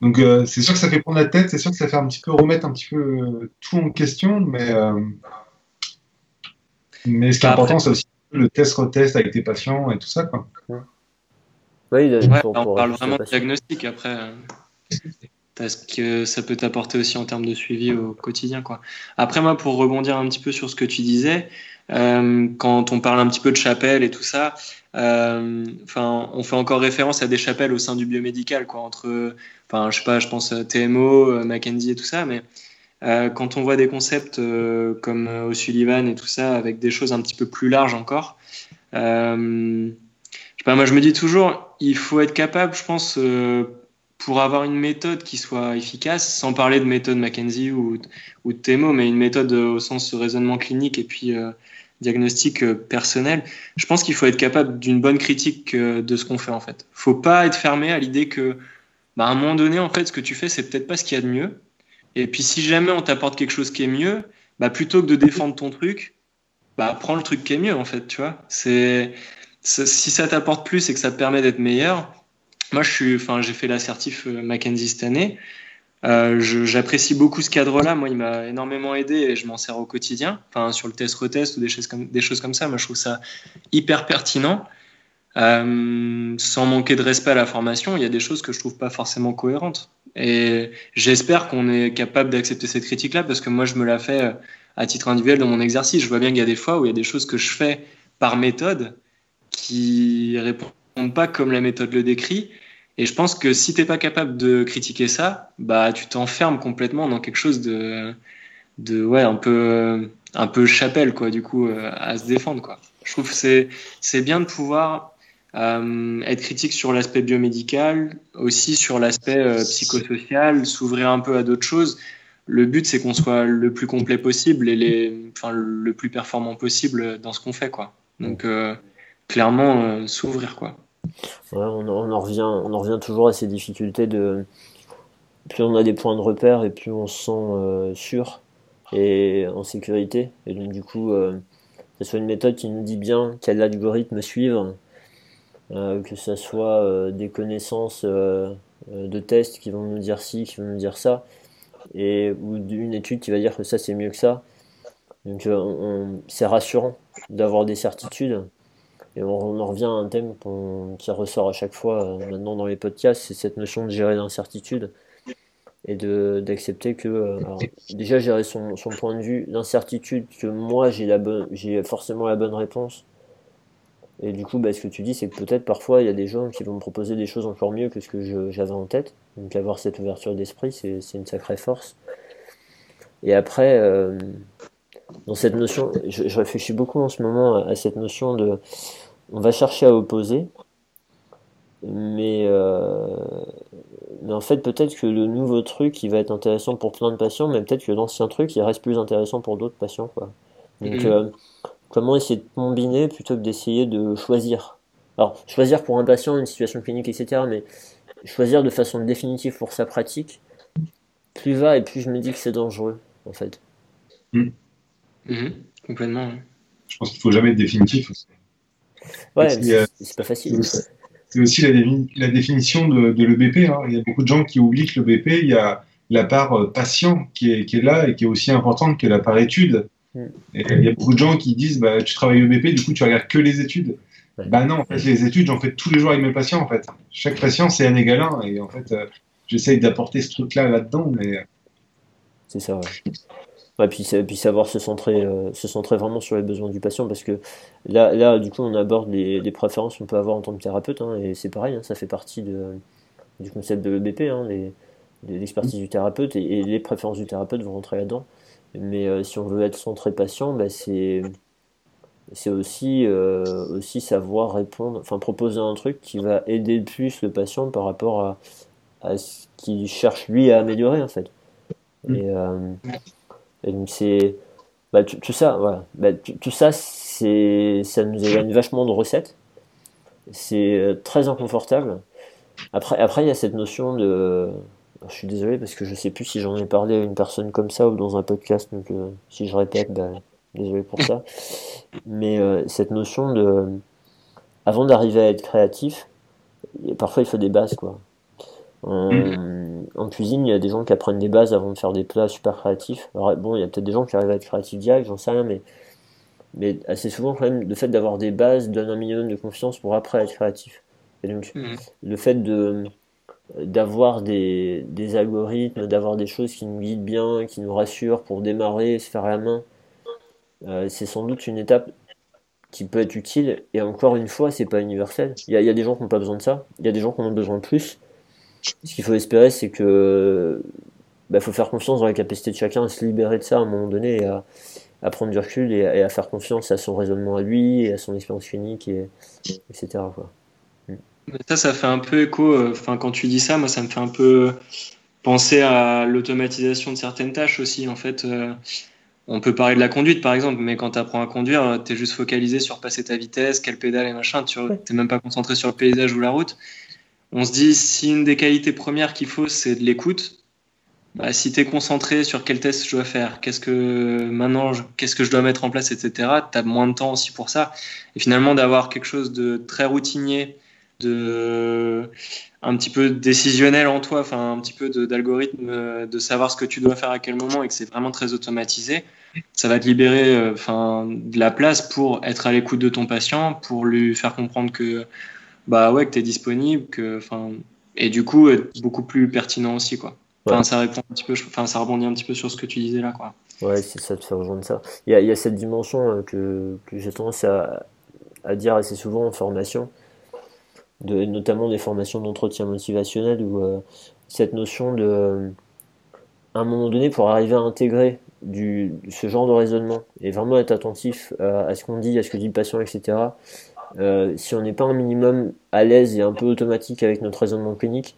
Donc, euh, c'est sûr que ça fait prendre la tête, c'est sûr que ça fait un petit peu remettre un petit peu euh, tout en question, mais, euh, mais ce qui est bah, important, c'est aussi le test-retest avec tes patients et tout ça. Quoi. Oui, on parle vraiment de diagnostic après. Parce que ça peut t'apporter aussi en termes de suivi au quotidien. Quoi. Après, moi, pour rebondir un petit peu sur ce que tu disais, euh, quand on parle un petit peu de chapelle et tout ça, euh, on fait encore référence à des chapelles au sein du biomédical, quoi, entre, enfin, je sais pas, je pense TMO, Mackenzie et tout ça, mais euh, quand on voit des concepts euh, comme O'Sullivan et tout ça, avec des choses un petit peu plus larges encore, euh, je sais pas, moi je me dis toujours, il faut être capable, je pense, pour avoir une méthode qui soit efficace, sans parler de méthode McKenzie ou, ou de TEMO, mais une méthode au sens raisonnement clinique et puis diagnostic personnel, je pense qu'il faut être capable d'une bonne critique de ce qu'on fait en fait. Faut pas être fermé à l'idée que, bah, à un moment donné, en fait, ce que tu fais, c'est peut-être pas ce qu'il y a de mieux. Et puis si jamais on t'apporte quelque chose qui est mieux, bah plutôt que de défendre ton truc, bah prends le truc qui est mieux en fait, tu vois. C'est si ça t'apporte plus et que ça te permet d'être meilleur. Moi, je suis, enfin, j'ai fait l'assertif euh, Mackenzie cette année. Euh, J'apprécie beaucoup ce cadre-là. Moi, il m'a énormément aidé et je m'en sers au quotidien. Enfin, sur le test-retest ou des choses comme des choses comme ça. Moi, je trouve ça hyper pertinent. Euh, sans manquer de respect à la formation, il y a des choses que je trouve pas forcément cohérentes. Et j'espère qu'on est capable d'accepter cette critique-là parce que moi, je me la fais à titre individuel dans mon exercice. Je vois bien qu'il y a des fois où il y a des choses que je fais par méthode qui répondent pas comme la méthode le décrit. Et je pense que si t'es pas capable de critiquer ça, bah tu t'enfermes complètement dans quelque chose de, ouais un peu un peu chapelle quoi du coup euh, à se défendre quoi. Je trouve que c'est c'est bien de pouvoir euh, être critique sur l'aspect biomédical, aussi sur l'aspect euh, psychosocial, s'ouvrir un peu à d'autres choses. Le but, c'est qu'on soit le plus complet possible et les, enfin, le plus performant possible dans ce qu'on fait, quoi. Donc, clairement, s'ouvrir, quoi. On, en revient, toujours à ces difficultés de. Plus on a des points de repère et plus on se sent sûr et en sécurité. Et donc, du coup, ce soit une méthode qui nous dit bien quel algorithme suivre euh, que ce soit euh, des connaissances euh, de tests qui vont nous dire ci, qui vont nous dire ça, et, ou une étude qui va dire que ça c'est mieux que ça. Donc c'est rassurant d'avoir des certitudes. Et on, en revient à un thème qui ressort à chaque fois maintenant dans les podcasts, c'est cette notion de gérer l'incertitude et d'accepter que déjà gérer son, son, point de vue, l'incertitude que moi j'ai forcément la bonne réponse et du coup, bah, ce que tu dis, c'est que peut-être parfois il y a des gens qui vont me proposer des choses encore mieux que ce que j'avais en tête. Donc avoir cette ouverture d'esprit, c'est une sacrée force. Et après, euh, dans cette notion, je, réfléchis beaucoup en ce moment à, cette notion de, on va chercher à opposer, mais, euh, mais en fait peut-être que le nouveau truc, il va être intéressant pour plein de patients, mais peut-être que l'ancien truc, il reste plus intéressant pour d'autres patients, quoi. Donc mm-hmm. euh, comment essayer de combiner plutôt que d'essayer de choisir? Alors, choisir pour un patient, une situation clinique, etc., mais choisir de façon définitive pour sa pratique, plus va et plus je me dis que c'est dangereux, en fait. Hmm. Mhm. complètement. Je pense qu'il ne faut jamais être définitif. Ouais, c'est pas facile. C'est aussi la, définition de, l'EBP. Hein. Il y a beaucoup de gens qui oublient que l'EBP, il y a la part euh, patient qui est, qui est là et qui est aussi importante que la part étude. Mm. il y a beaucoup de gens qui disent bah, Tu travailles au BP, du coup, tu regardes que les études. Bah non, en fait, les études, j'en fais tous les jours avec mes patients, en fait. Chaque patient, c'est un égal. Et en fait, euh, j'essaye d'apporter ce truc-là là-dedans, mais. Euh, c'est ça, ouais. Ouais puis, puis savoir se centrer, euh, se centrer vraiment sur les besoins du patient, parce que là, là du coup, on aborde les, les préférences qu'on peut avoir en tant que thérapeute, hein, et c'est pareil, hein, ça fait partie de, du concept de l'EBP, hein, l'expertise du thérapeute, et, les préférences du thérapeute vont rentrer là-dedans. Mais euh, si on veut être centré patient, bah, c'est aussi, euh, aussi savoir répondre, enfin proposer un truc qui va aider le plus le patient par rapport à, à ce qu'il cherche lui à améliorer en fait. Mm. Et, euh, donc c'est bah, tout, ça, voilà. Bah, tout, ça, c'est ça nous éloigne vachement de recettes. C'est très inconfortable. Après, après, il y a cette notion de je suis désolé parce que je sais plus si j'en ai parlé à une personne comme ça ou dans un podcast, donc euh, si je répète, ben, désolé pour ça. Mais euh, cette notion de, avant d'arriver à être créatif, parfois il faut des bases quoi. En, cuisine, il y a des gens qui apprennent des bases avant de faire des plats super créatifs. Alors bon, il y a peut-être des gens qui arrivent à être créatifs direct, j'en sais rien, mais mais assez souvent quand même le fait d'avoir des bases donne un minimum de confiance pour après être créatif. Et donc mmh. le fait de d'avoir des, des, algorithmes, d'avoir des choses qui nous guident bien, qui nous rassurent pour démarrer, se faire la main. Euh, c'est sans doute une étape qui peut être utile. Et encore une fois, c'est pas universel. Il y, y, a des gens qui n'ont pas besoin de ça. Il y a des gens qui en ont besoin de plus. Ce qu'il faut espérer, c'est que bah, faut faire confiance dans la capacité de chacun à se libérer de ça à un moment donné et à, à prendre du recul et à, faire confiance à son raisonnement à lui et à son expérience clinique, et, etc. Quoi. Ça, ça fait un peu écho. Euh, enfin, quand tu dis ça, moi, ça me fait un peu penser à l'automatisation de certaines tâches aussi. En fait, euh, on peut parler de la conduite, par exemple, mais quand tu apprends à conduire, tu es juste focalisé sur passer ta vitesse, quelle pédale et machin. Tu n'es même pas concentré sur le paysage ou la route. On se dit, si une des qualités premières qu'il faut, c'est de l'écoute, bah, si tu es concentré sur quel test je dois faire, qu'est-ce que maintenant, qu'est-ce que je dois mettre en place, etc., tu as moins de temps aussi pour ça. Et finalement, d'avoir quelque chose de très routinier, de un petit peu décisionnel en toi, enfin un petit peu d'algorithme, de, savoir ce que tu dois faire à quel moment et que c'est vraiment très automatisé, ça va te libérer euh, enfin de la place pour être à l'écoute de ton patient, pour lui faire comprendre que bah ouais que tu es disponible, que enfin et du coup être beaucoup plus pertinent aussi quoi. Enfin, ça répond un petit peu, enfin, ça rebondit un petit peu sur ce que tu disais là, quoi. Ouais, c'est ça te fait rejoindre ça. Il y a, il y a cette dimension euh, que, que j'ai tendance à, à, dire assez souvent en formation, de, notamment des formations d'entretien motivationnel, où euh, cette notion de, à un moment donné, pour arriver à intégrer du, ce genre de raisonnement et vraiment être attentif à, à ce qu'on dit, à ce que dit le patient, etc. Euh, si on n'est pas un minimum à l'aise et un peu automatique avec notre raisonnement clinique,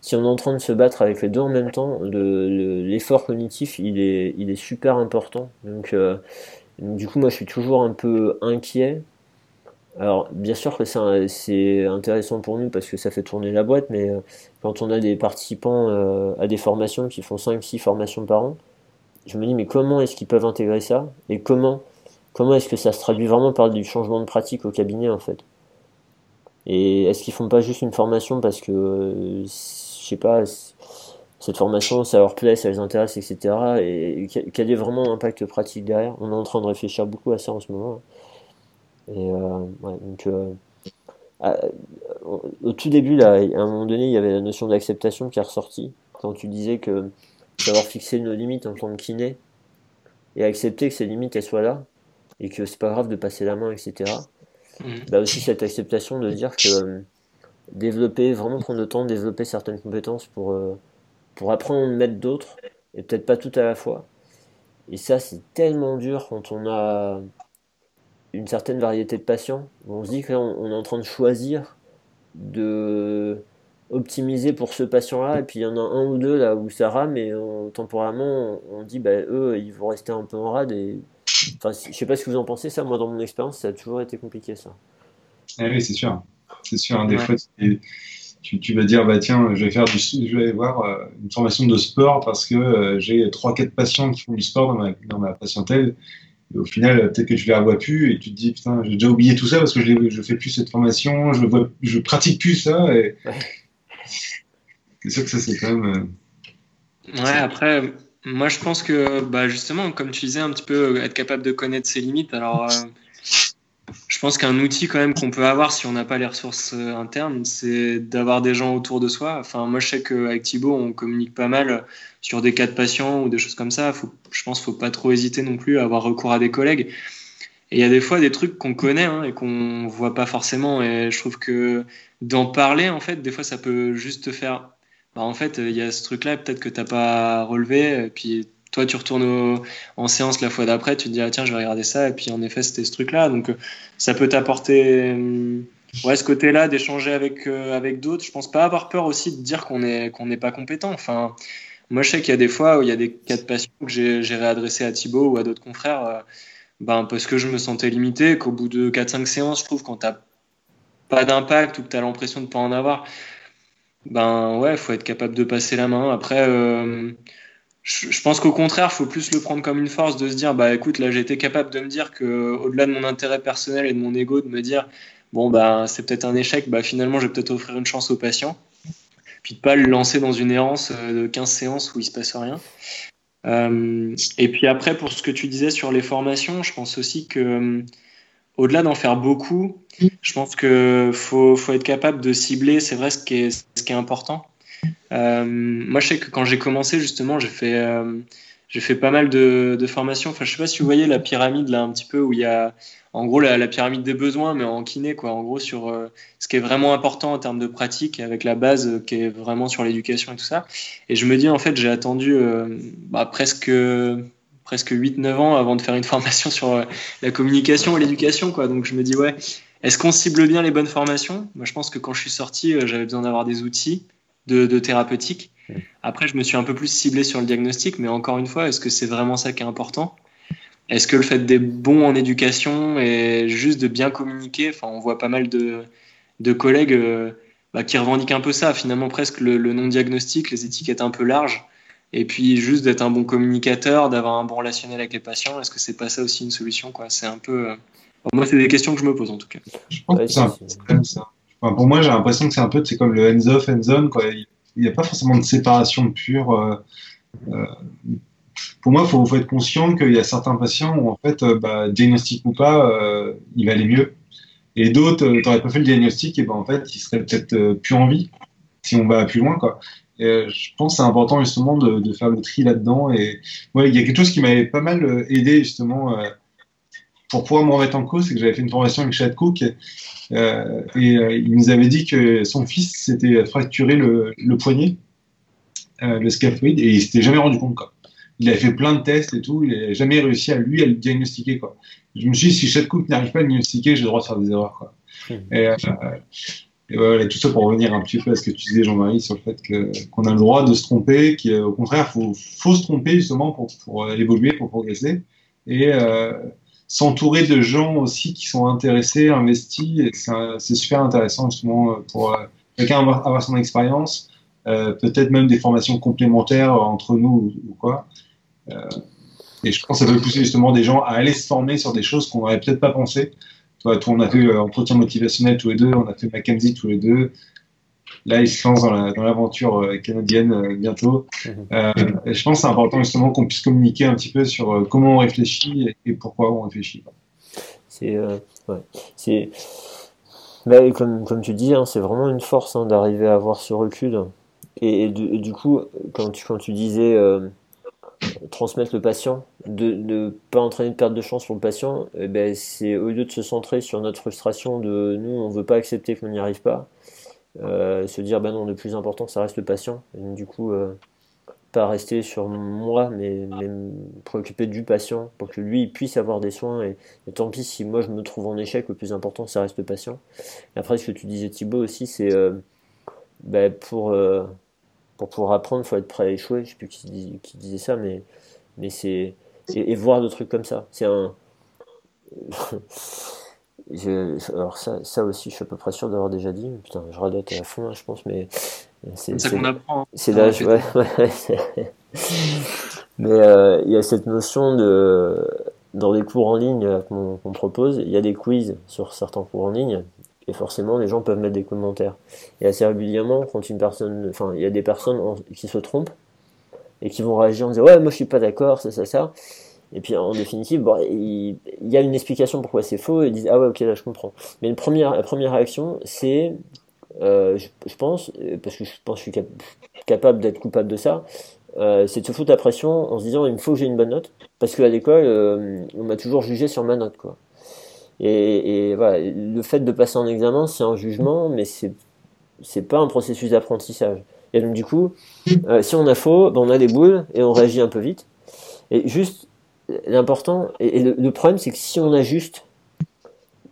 si on est en train de se battre avec les deux en même temps, l'effort cognitif, il est, super important. Donc, euh, du coup, moi, je suis toujours un peu inquiet. Alors, bien sûr que c'est intéressant pour nous parce que ça fait tourner la boîte, mais euh, quand on a des participants à des formations qui font 5-6 formations par an, je me dis, mais comment est-ce qu'ils peuvent intégrer ça? Et comment, comment est-ce que ça se traduit vraiment par du changement de pratique au cabinet, en fait? Et est-ce qu'ils font pas juste une formation parce que je sais pas, cette formation, ça leur plaît, ça les intéresse, etc. Et quel est vraiment l'impact pratique derrière? On est en train de réfléchir beaucoup à ça en ce moment. Et euh, donc, euh, au tout début, là, à un moment donné, il y avait la notion d'acceptation qui est ressortie. Quand tu disais que savoir fixer nos limites en tant que kiné et accepter que ces limites elles soient là et que c'est pas grave de passer la main, etc. Mmh. Bah aussi cette acceptation de dire que développer, vraiment prendre le temps de développer certaines compétences pour, euh, pour apprendre à mettre d'autres, et peut-être pas tout à la fois. Et ça, c'est tellement dur quand on a une certaine variété de patients. On se dit qu'on on est en train de choisir de optimiser pour ce patient-là, et puis il y en a un ou deux là où ça rame, et temporairement, on, dit, bah, eux, ils vont rester un peu en rade. Et... Enfin, je sais pas ce que vous en pensez, ça, moi, dans mon expérience, ça a toujours été compliqué, ça. Ah oui, c'est sûr c'est sûr. Hein, des fois, tu, vas dire, bah, tiens, je vais, faire du, je vais voir euh, une formation de sport parce que euh, j'ai 3-4 patients qui font du sport dans ma, dans ma patientèle. Et au final, peut-être que je les revois plus et tu te dis, putain, j'ai déjà oublié tout ça parce que je ne fais plus cette formation, je ne je pratique plus ça. Et... C'est sûr que ça, c'est quand même. Euh, ouais, après, moi, je pense que, bah, justement, comme tu disais, un petit peu être capable de connaître ses limites. Alors je pense qu'un outil quand même qu'on peut avoir si on n'a pas les ressources euh, internes, c'est d'avoir des gens autour de soi. Enfin, moi, je sais qu'avec Thibaut, on communique pas mal sur des cas de patients ou des choses comme ça. Je pense qu'il ne faut pas trop hésiter non plus à avoir recours à des collègues. Et il y a des fois des trucs qu'on connaît hein, et qu'on voit pas forcément. Et je trouve que d'en parler, en fait, des fois, ça peut juste te faire. Bah, en fait, il y a ce truc-là, peut-être que tu n'as pas relevé. Et puis toi, tu retournes en séance la fois d'après, tu te dis, ah, tiens, je vais regarder ça, et puis en effet, c'était ce truc-là. Donc, euh, ça peut t'apporter euh, ouais, ce côté-là d'échanger avec, euh, avec d'autres. Je pense pas avoir peur aussi de dire qu'on n'est pas compétent. Enfin, moi, je sais qu'il y a des fois où il y a des cas de patients que j'ai réadressés à Thibaut ou à d'autres confrères, ben, parce que je me sentais limité, qu'au bout de 4-5 séances, je trouve, quand t'as pas d'impact ou que tu as l'impression de pas en avoir, ben ouais, faut être capable de passer la main. Après, je, pense qu'au contraire, il faut plus le prendre comme une force de se dire bah écoute, là été capable de me dire que au-delà de mon intérêt personnel et de mon ego, de me dire bon bah c'est peut-être un échec, bah finalement je vais peut-être offrir une chance au patient, puis de pas le lancer dans une errance euh, de 15 séances où il se passe rien. Euh, et puis après pour ce que tu disais sur les formations, je pense aussi que au-delà d'en faire beaucoup, je pense que faut, faut être capable de cibler, c'est vrai, ce qui est, ce qui est important. Euh, moi, je sais que quand j'ai commencé, justement, j'ai fait, euh, fait pas mal de, de, formations. Enfin, je sais pas si vous voyez la pyramide là un petit peu où il y a, en gros, la, la pyramide des besoins, mais en kiné, quoi. En gros, sur euh, ce qui est vraiment important en termes de pratique, avec la base qui est vraiment sur l'éducation et tout ça. Et je me dis, en fait, j'ai attendu bah, presque presque 8-9 ans avant de faire une formation sur la communication et l'éducation. Quoi. Donc je me dis, ouais, est-ce qu'on cible bien les bonnes formations? Moi, je pense que quand je suis sorti, j'avais besoin d'avoir des outils de, thérapeutique. Après, je me suis un peu plus ciblé sur le diagnostic, mais encore une fois, est-ce que c'est vraiment ça qui est important? Est-ce que le fait d'être bon en éducation et juste de bien communiquer, enfin, on voit pas mal de, de collègues euh, bah, qui revendiquent un peu ça, finalement presque le, non-diagnostic, les étiquettes un peu larges, et puis juste d'être un bon communicateur, d'avoir un bon relationnel avec les patients. Est-ce que c'est pas ça aussi une solution C'est un peu. Euh, moi, c'est des questions que je me pose en tout cas. Je pense que c'est ça pour moi, j'ai l'impression que c'est un peu c'est comme le hands-off, hands-on. Il n'y a pas forcément de séparation pure. Euh, euh, pour moi, il faut, être conscient qu'il y a certains patients où, en fait, euh, bah, diagnostic ou pas, il va aller mieux. Et d'autres, tu n'aurais pas fait le diagnostic, et ben, en fait, ils seraient peut-être plus en vie si on va plus loin. Quoi. Je pense que c'est important justement de, faire le tri là-dedans. Et ouais, il y a quelque chose qui m'avait pas mal aidé justement pour pouvoir me remettre en cause, c'est que j'avais fait une formation avec Chad Cook euh, et euh, il nous avait dit que son fils s'était fracturé le, le poignet, euh, le scaphoïde, et il s'était jamais rendu compte. Quoi. Il avait fait plein de tests et tout, il n'a jamais réussi à lui à le diagnostiquer. Quoi. Je me suis dit, si Chad Cook n'arrive pas à le diagnostiquer, j'ai le droit de faire des erreurs. Quoi. Hmm. Et, euh, et voilà, tout ça pour revenir un petit peu à ce que tu disais, Jean-Marie, sur le fait qu'on a le droit de se tromper, qu'au contraire, il faut, faut, se tromper justement pour, pour évoluer, pour progresser. Et euh, s'entourer de gens aussi qui sont intéressés, investis. C'est super intéressant justement pour euh, quelqu'un avoir, avoir, son expérience, euh, peut-être même des formations complémentaires entre nous ou, quoi. Euh, et je pense que ça peut pousser justement des gens à aller se former sur des choses qu'on n'aurait peut-être pas pensé. Toi, on a fait euh, entretien motivationnel tous les deux, on a fait Mackenzie tous les deux. Là, il se lance dans l'aventure euh, canadienne euh, bientôt. Mhm. Je pense que c'est important justement qu'on puisse communiquer un petit peu sur comment on réfléchit et, pourquoi on réfléchit. C'est, bah, comme, comme tu dis, hein, c'est vraiment une force hein, d'arriver à avoir ce recul. Et, du coup, quand tu, quand tu disais transmettre le patient, de ne pas entraîner de perte de chance pour le patient, eh ben, c'est au lieu de se centrer sur notre frustration de nous, on ne veut pas accepter qu'on n'y arrive pas, euh, se dire ben non le plus important ça reste le patient. Du coup euh, pas rester sur moi mais, mais me préoccuper du patient pour que lui puisse avoir des soins. Et, tant pis si moi je me trouve en échec le plus important ça reste le patient. Après ce que tu disais Thibaut aussi c'est euh, ben, pour pour pouvoir apprendre il faut être prêt à échouer je sais plus qui, qui disait ça mais mais c'est et, et, voir des trucs comme ça c'est un alors ça, ça aussi, je suis à peu près sûr d'avoir déjà dit. Putain, je radote à fond, je pense, mais c'est ça qu'on apprend. C'est l'âge, ouais. mais euh, il y a cette notion de dans les cours en ligne qu'on propose, il y a des quiz sur certains cours en ligne. Et forcément, les gens peuvent mettre des commentaires. Et assez régulièrement, quand une personne, enfin, il y a des personnes qui se trompent et qui vont réagir en disant ouais, moi je suis pas d'accord, ça, ça, ça. Et puis en définitive, bon, il, y a une explication pourquoi c'est faux, et ils disent Ah ouais, ok, là je comprends. Mais la première réaction, c'est, euh, je, pense, parce que je pense que je suis capable d'être coupable de ça, euh, c'est de se foutre la pression en se disant Il me faut que j'ai une bonne note, parce qu'à l'école, euh, on m'a toujours jugé sur ma note. quoi. Et, voilà, le fait de passer en examen, c'est un jugement, mais c'est, c'est pas un processus d'apprentissage. Et donc du coup, si on a faux, ben, on a des boules et on réagit un peu vite. Et juste l'important, et, le, problème, c'est que si on ajuste,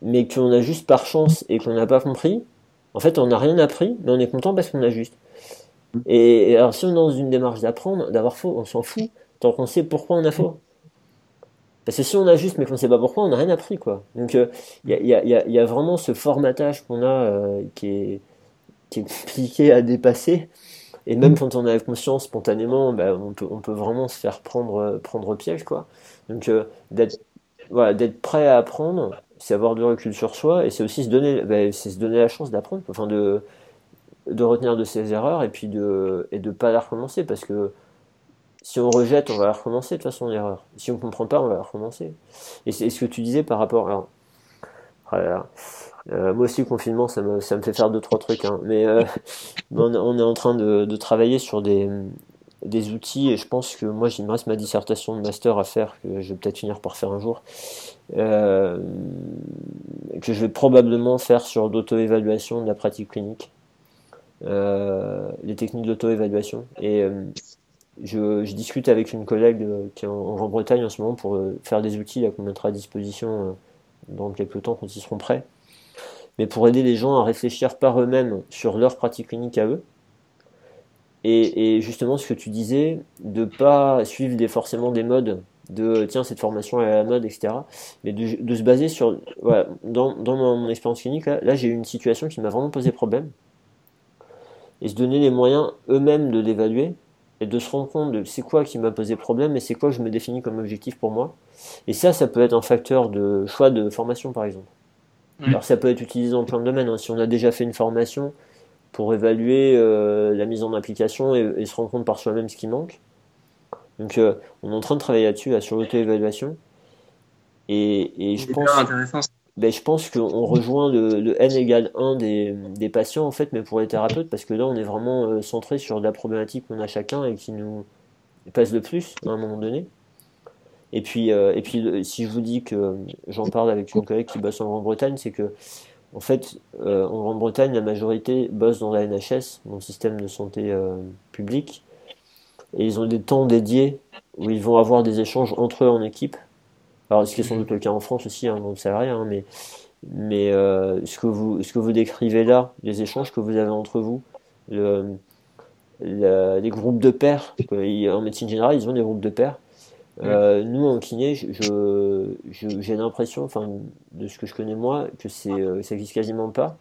mais qu'on ajuste par chance et qu'on n'a pas compris, en fait, on n'a rien appris, mais on est content parce qu'on ajuste. Et, et, alors, si on est dans une démarche d'apprendre, d'avoir faux, on s'en fout, tant qu'on sait pourquoi on a faux. Parce que si on ajuste mais qu'on ne sait pas pourquoi, on n'a rien appris, quoi. Donc, il euh, y, a, y, a, y, a, vraiment ce formatage qu'on a euh, qui, est, qui est compliqué à dépasser et même mm. quand on a conscience spontanément, bah, on, peut, on peut vraiment se faire prendre, prendre piège. Quoi. Donc euh, d'être voilà, prêt à apprendre, c'est avoir du recul sur soi et c'est aussi se donner, bah, se donner la chance d'apprendre, enfin de, de retenir de ses erreurs et puis de et de pas la recommencer parce que si on rejette, on va la recommencer de toute façon l'erreur. Si on comprend pas, on va la recommencer. Et c'est ce que tu disais par rapport. Alors, Voilà. Euh, moi aussi, le confinement, ça me, ça me fait faire deux, trois trucs. Hein. Mais on, on, est en train de, de travailler sur des, des outils et je pense que moi, il me reste ma dissertation de master à faire, que je vais peut-être finir par faire un jour, euh, que je vais probablement faire sur l'auto-évaluation de la pratique clinique, euh, les techniques d'auto-évaluation. Et euh, je, discute avec une collègue qui est en, Grande-Bretagne en ce moment pour faire des outils qu'on mettra à disposition dans quelques temps quand ils seront prêts. Mais pour aider les gens à réfléchir par eux-mêmes sur leur pratique clinique à eux, et, justement, ce que tu disais, de pas suivre forcément des modes de tiens, cette formation est à la mode, etc. Mais de, se baser sur. Dans, mon expérience clinique, là j'ai eu une situation qui m'a vraiment posé problème. Et se donner les moyens eux-mêmes de l'évaluer et de se rendre compte de c'est quoi qui m'a posé problème et c'est quoi que je me définis comme objectif pour moi. Et ça, ça peut être un facteur de choix de formation, par exemple. Alors, ça peut être utilisé dans plein de domaines. Hein. Si on a déjà fait une formation, pour évaluer euh, la mise en application et, se rendre compte par soi-même ce qui manque. Donc euh, on est en train de travailler là-dessus, sur l'auto-évaluation. Et, et je, pense, ben, je pense qu'on rejoint le, N égale 1 des, des, patients, en fait, mais pour les thérapeutes, parce que là, on est vraiment euh, centré sur la problématique qu'on a chacun et qui nous passe le plus à un moment donné. Et puis, et puis si je vous dis que j'en parle avec une collègue qui bosse en Grande-Bretagne, c'est que en fait, euh, en Grande-Bretagne, la majorité bosse dans la NHS, le système de santé euh, public, et ils ont des temps dédiés où ils vont avoir des échanges entre eux en équipe. Alors, ce qui est sans doute le cas en France aussi, hein, dans le hein, mais, mais euh, ce, que vous, ce que vous décrivez là, les échanges que vous avez entre vous, le, les groupes de pairs, en médecine générale, ils ont des groupes de pairs, euh, nous, en kiné, j'ai je, l'impression, enfin, de ce que je connais moi, que c'est, euh, ça existe quasiment pas.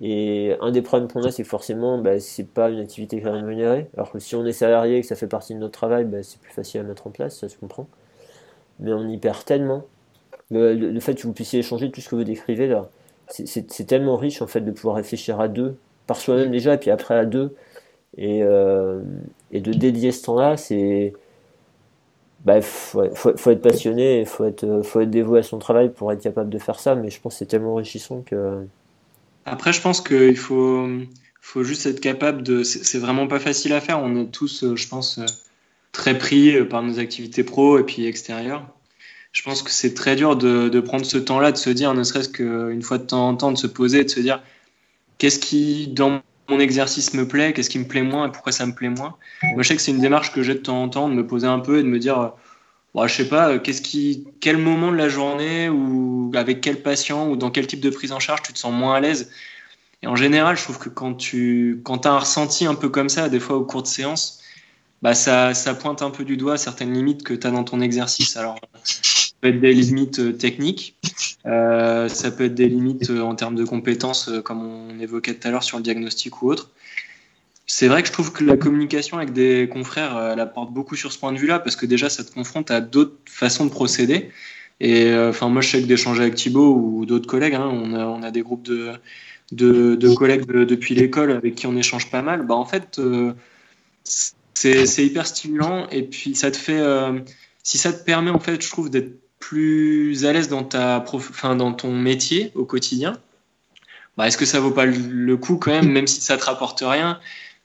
Et un des problèmes qu'on a, c'est que forcément, bah, c'est pas une activité qui est rémunérée. Alors que si on est salarié et que ça fait partie de notre travail, bah, c'est plus facile à mettre en place, ça se comprend. Mais on y perd tellement. Le, fait que vous puissiez échanger tout ce que vous décrivez là, c'est tellement riche en fait de pouvoir réfléchir à deux, par soi-même déjà, et puis après à deux, et, euh, et de dédier ce temps-là, c'est bah, faut, faut, être passionné, il faut être, faut être dévoué à son travail pour être capable de faire ça, mais je pense que c'est tellement enrichissant que. Après, je pense qu'il faut, faut juste être capable de. C'est vraiment pas facile à faire. On est tous, euh, je pense, euh, très pris euh, par nos activités pro et puis extérieures. Je pense que c'est très dur de, de prendre ce temps-là, de se dire, ne serait-ce qu'une fois de temps en temps, de se poser, de se dire qu'est-ce qui, dans mon exercice me plaît, qu'est-ce qui me plaît moins et pourquoi ça me plaît moins. Moi, je sais que c'est une démarche que j'ai de temps en temps, de me poser un peu et de me dire, bon, je sais pas, qu'est-ce qui, quel moment de la journée ou avec quel patient ou dans quel type de prise en charge tu te sens moins à l'aise. Et en général, je trouve que quand tu quand as un ressenti un peu comme ça, des fois au cours de séance, bah ça, ça pointe un peu du doigt certaines limites que tu as dans ton exercice. Alors, ça peut être des limites euh, techniques, euh, ça peut être des limites euh, en termes de compétences, comme on évoquait tout à l'heure sur le diagnostic ou autre. C'est vrai que je trouve que la communication avec des confrères, elle apporte beaucoup sur ce point de vue-là, parce que déjà, ça te confronte à d'autres façons de procéder. Et enfin, moi, je sais que d'échanger avec Thibaut ou d'autres collègues, hein, on, a, on a des groupes de, de, de collègues depuis l'école avec qui on échange pas mal. Bah, en fait, c'est hyper stimulant et puis ça te fait, euh, si ça te permet en fait, je trouve d'être plus à l'aise dans ta, enfin, dans ton métier au quotidien. Bah, est-ce que ça vaut pas le coup quand même, même si ça te rapporte rien,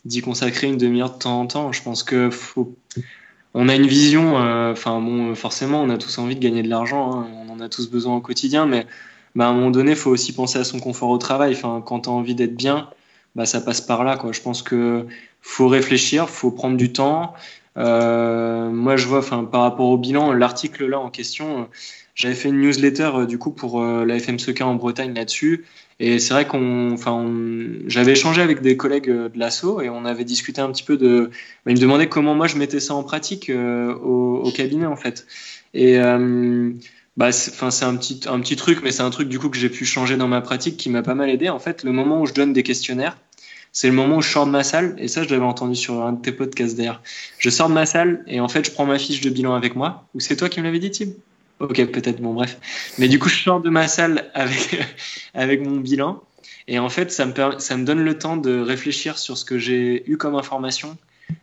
d'y consacrer une demi-heure de temps en temps? Je pense que faut, on a une vision. Euh, bon, forcément, on a tous envie de gagner de l'argent, hein, on en a tous besoin au quotidien, mais bah, à un moment donné, il faut aussi penser à son confort au travail. Enfin, quand tu as envie d'être bien, bah, ça passe par là. Quoi. Je pense que faut réfléchir, faut prendre du temps. Euh, moi, je vois, par rapport au bilan, l'article là en question, euh, j'avais fait une newsletter euh, du coup pour la FMSK en Bretagne là-dessus. Et c'est vrai qu'on, enfin, j'avais échangé avec des collègues de l'ASSO et on avait discuté un petit peu de. Bah, ils me demandaient comment moi je mettais ça en pratique au, au, cabinet en fait. Et bah, enfin, c'est un petit, un petit truc, mais c'est un truc du coup que j'ai pu changer dans ma pratique qui m'a pas mal aidé. En fait, le moment où je donne des questionnaires, c'est le moment où je sors de ma salle, et ça je l'avais entendu sur un de tes podcasts d'ailleurs. Je sors de ma salle et en fait je prends ma fiche de bilan avec moi. Ou c'est toi qui me l'avais dit, Tim? Ok, peut-être, bon bref. Mais du coup je sors de ma salle avec, avec mon bilan, et en fait ça me, ça me donne le temps de réfléchir sur ce que j'ai eu comme information,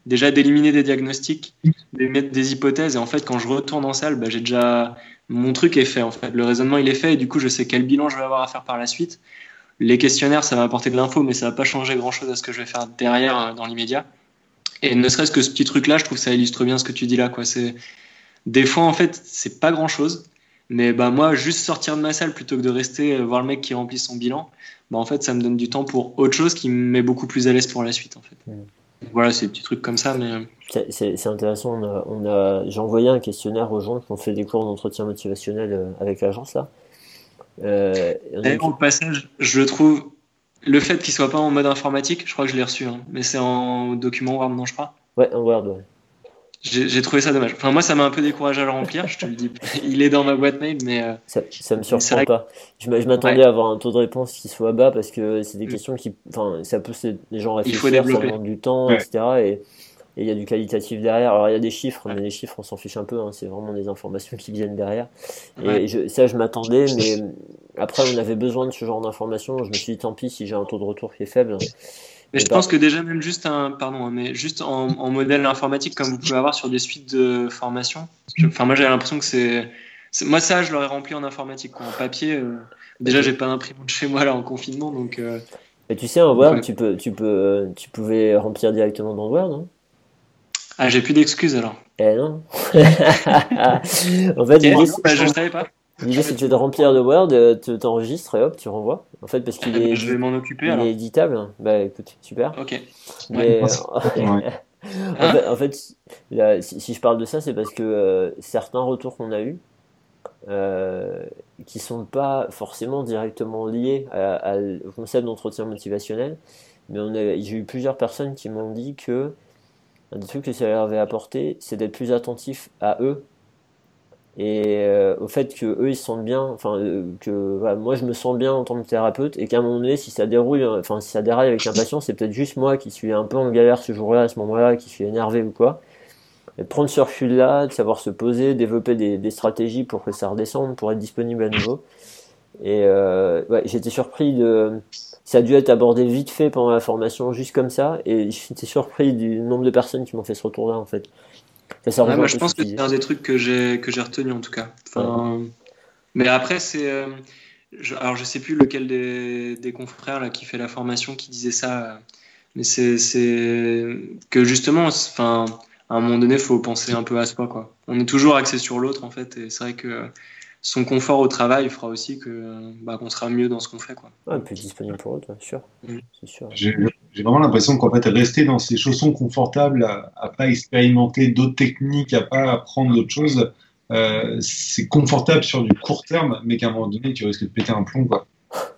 déjà d'éliminer des diagnostics, de mettre des hypothèses. Et en fait, quand je retourne en salle, bah, j'ai déjà mon truc est fait en fait. Le raisonnement il est fait et du coup je sais quel bilan je vais avoir à faire par la suite. Les questionnaires ça va apporter de l'info mais ça va pas changer grand chose à ce que je vais faire derrière euh, dans l'immédiat. Et ne serait-ce que ce petit truc là, je trouve que ça illustre bien ce que tu dis là quoi. C'est des fois en fait c'est pas grand chose, mais bah moi juste sortir de ma salle plutôt que de rester euh, voir le mec qui remplit son bilan, bah en fait ça me donne du temps pour autre chose qui me met beaucoup plus à l'aise pour la suite en fait. Voilà, c'est des petits trucs comme ça, mais. Euh, c'est intéressant. On a, J'ai envoyé un questionnaire aux gens qui ont fait des cours d'entretien motivationnel euh, avec l'agence là. Euh, D'ailleurs, au passage, je trouve le fait qu'il soit pas en mode informatique, je crois que je l'ai reçu, hein, mais c'est en document Word, non, je crois. Ouais, en Word, ouais. J'ai trouvé ça dommage. Enfin, moi, ça m'a un peu découragé à le remplir, je te le dis. Il est dans ma boîte mail, mais. Euh, ça, ça me surprend pas. Je m'attendais à avoir un taux de réponse qui soit bas parce que c'est des mm. questions qui. Enfin, ça pousse les gens à réfléchir, ça demande du temps, etc. Et il y a du qualitatif derrière. Alors, il y a des chiffres, mais les chiffres, on s'en fiche un peu. Hein. c'est vraiment des informations qui viennent derrière. Et ça, je m'attendais, mais après, on avait besoin de ce genre d'informations. Je me suis dit, tant pis si j'ai un taux de retour qui est faible. Mais je pense que déjà même juste un pardon, hein, mais juste en, modèle informatique comme vous pouvez avoir sur des suites de formation. Enfin moi j'avais l'impression que c'est moi ça je l'aurais rempli en informatique en papier. Euh, déjà j'ai pas d'imprimante chez moi là en confinement donc. Euh, mais tu sais en Word tu peux tu peux tu pouvais remplir directement dans Word non Ah j'ai plus d'excuses alors. Eh non. en fait, bah, je savais pas. L'idée, c'est de remplir de Word, euh, tu t'enregistres et hop, tu renvoies. En fait, parce qu'il est, je vais m'en occuper, il est éditable. Bah écoute, super. Ok. Mais, en, fait, si, je parle de ça, c'est parce que euh, certains retours qu'on a eus, euh, qui sont pas forcément directement liés à, au concept d'entretien motivationnel, mais j'ai eu plusieurs personnes qui m'ont dit que un des trucs que ça leur avait apporté, c'est d'être plus attentif à eux et euh, au fait que eux ils se sentent bien enfin euh, que moi je me sens bien en tant que thérapeute et qu'à un moment donné si ça déroule enfin si ça déraille avec un patient c'est peut-être juste moi qui suis un peu en galère ce jour-là à ce moment-là qui suis énervé ou quoi. Et prendre ce recul là de savoir se poser développer des, des, stratégies pour que ça redescende pour être disponible à nouveau. Et euh, ouais, j'étais surpris de ça a dû être abordé vite fait pendant la formation juste comme ça. Et j'étais surpris du nombre de personnes qui m'ont fait ce retour là en fait moi, je pense que c'est un des trucs que j'ai que j'ai retenu en tout cas. Mais après, c'est. Euh, je, alors, je sais plus lequel des, des, confrères là, qui fait la formation qui disait ça, mais c'est que justement, enfin, à un moment donné, il faut penser un peu à soi. Quoi. On est toujours axé sur l'autre en fait, et c'est vrai que son confort au travail fera aussi que bah, qu'on sera mieux dans ce qu'on fait quoi. Ouais, plus disponible pour eux, sûr. Mm. sûr. J'ai vraiment l'impression qu'en fait rester dans ses chaussons confortables, à, à pas expérimenter d'autres techniques, à pas apprendre d'autres choses, euh, c'est confortable sur du court terme, mais qu'à un moment donné tu risques de péter un plomb quoi.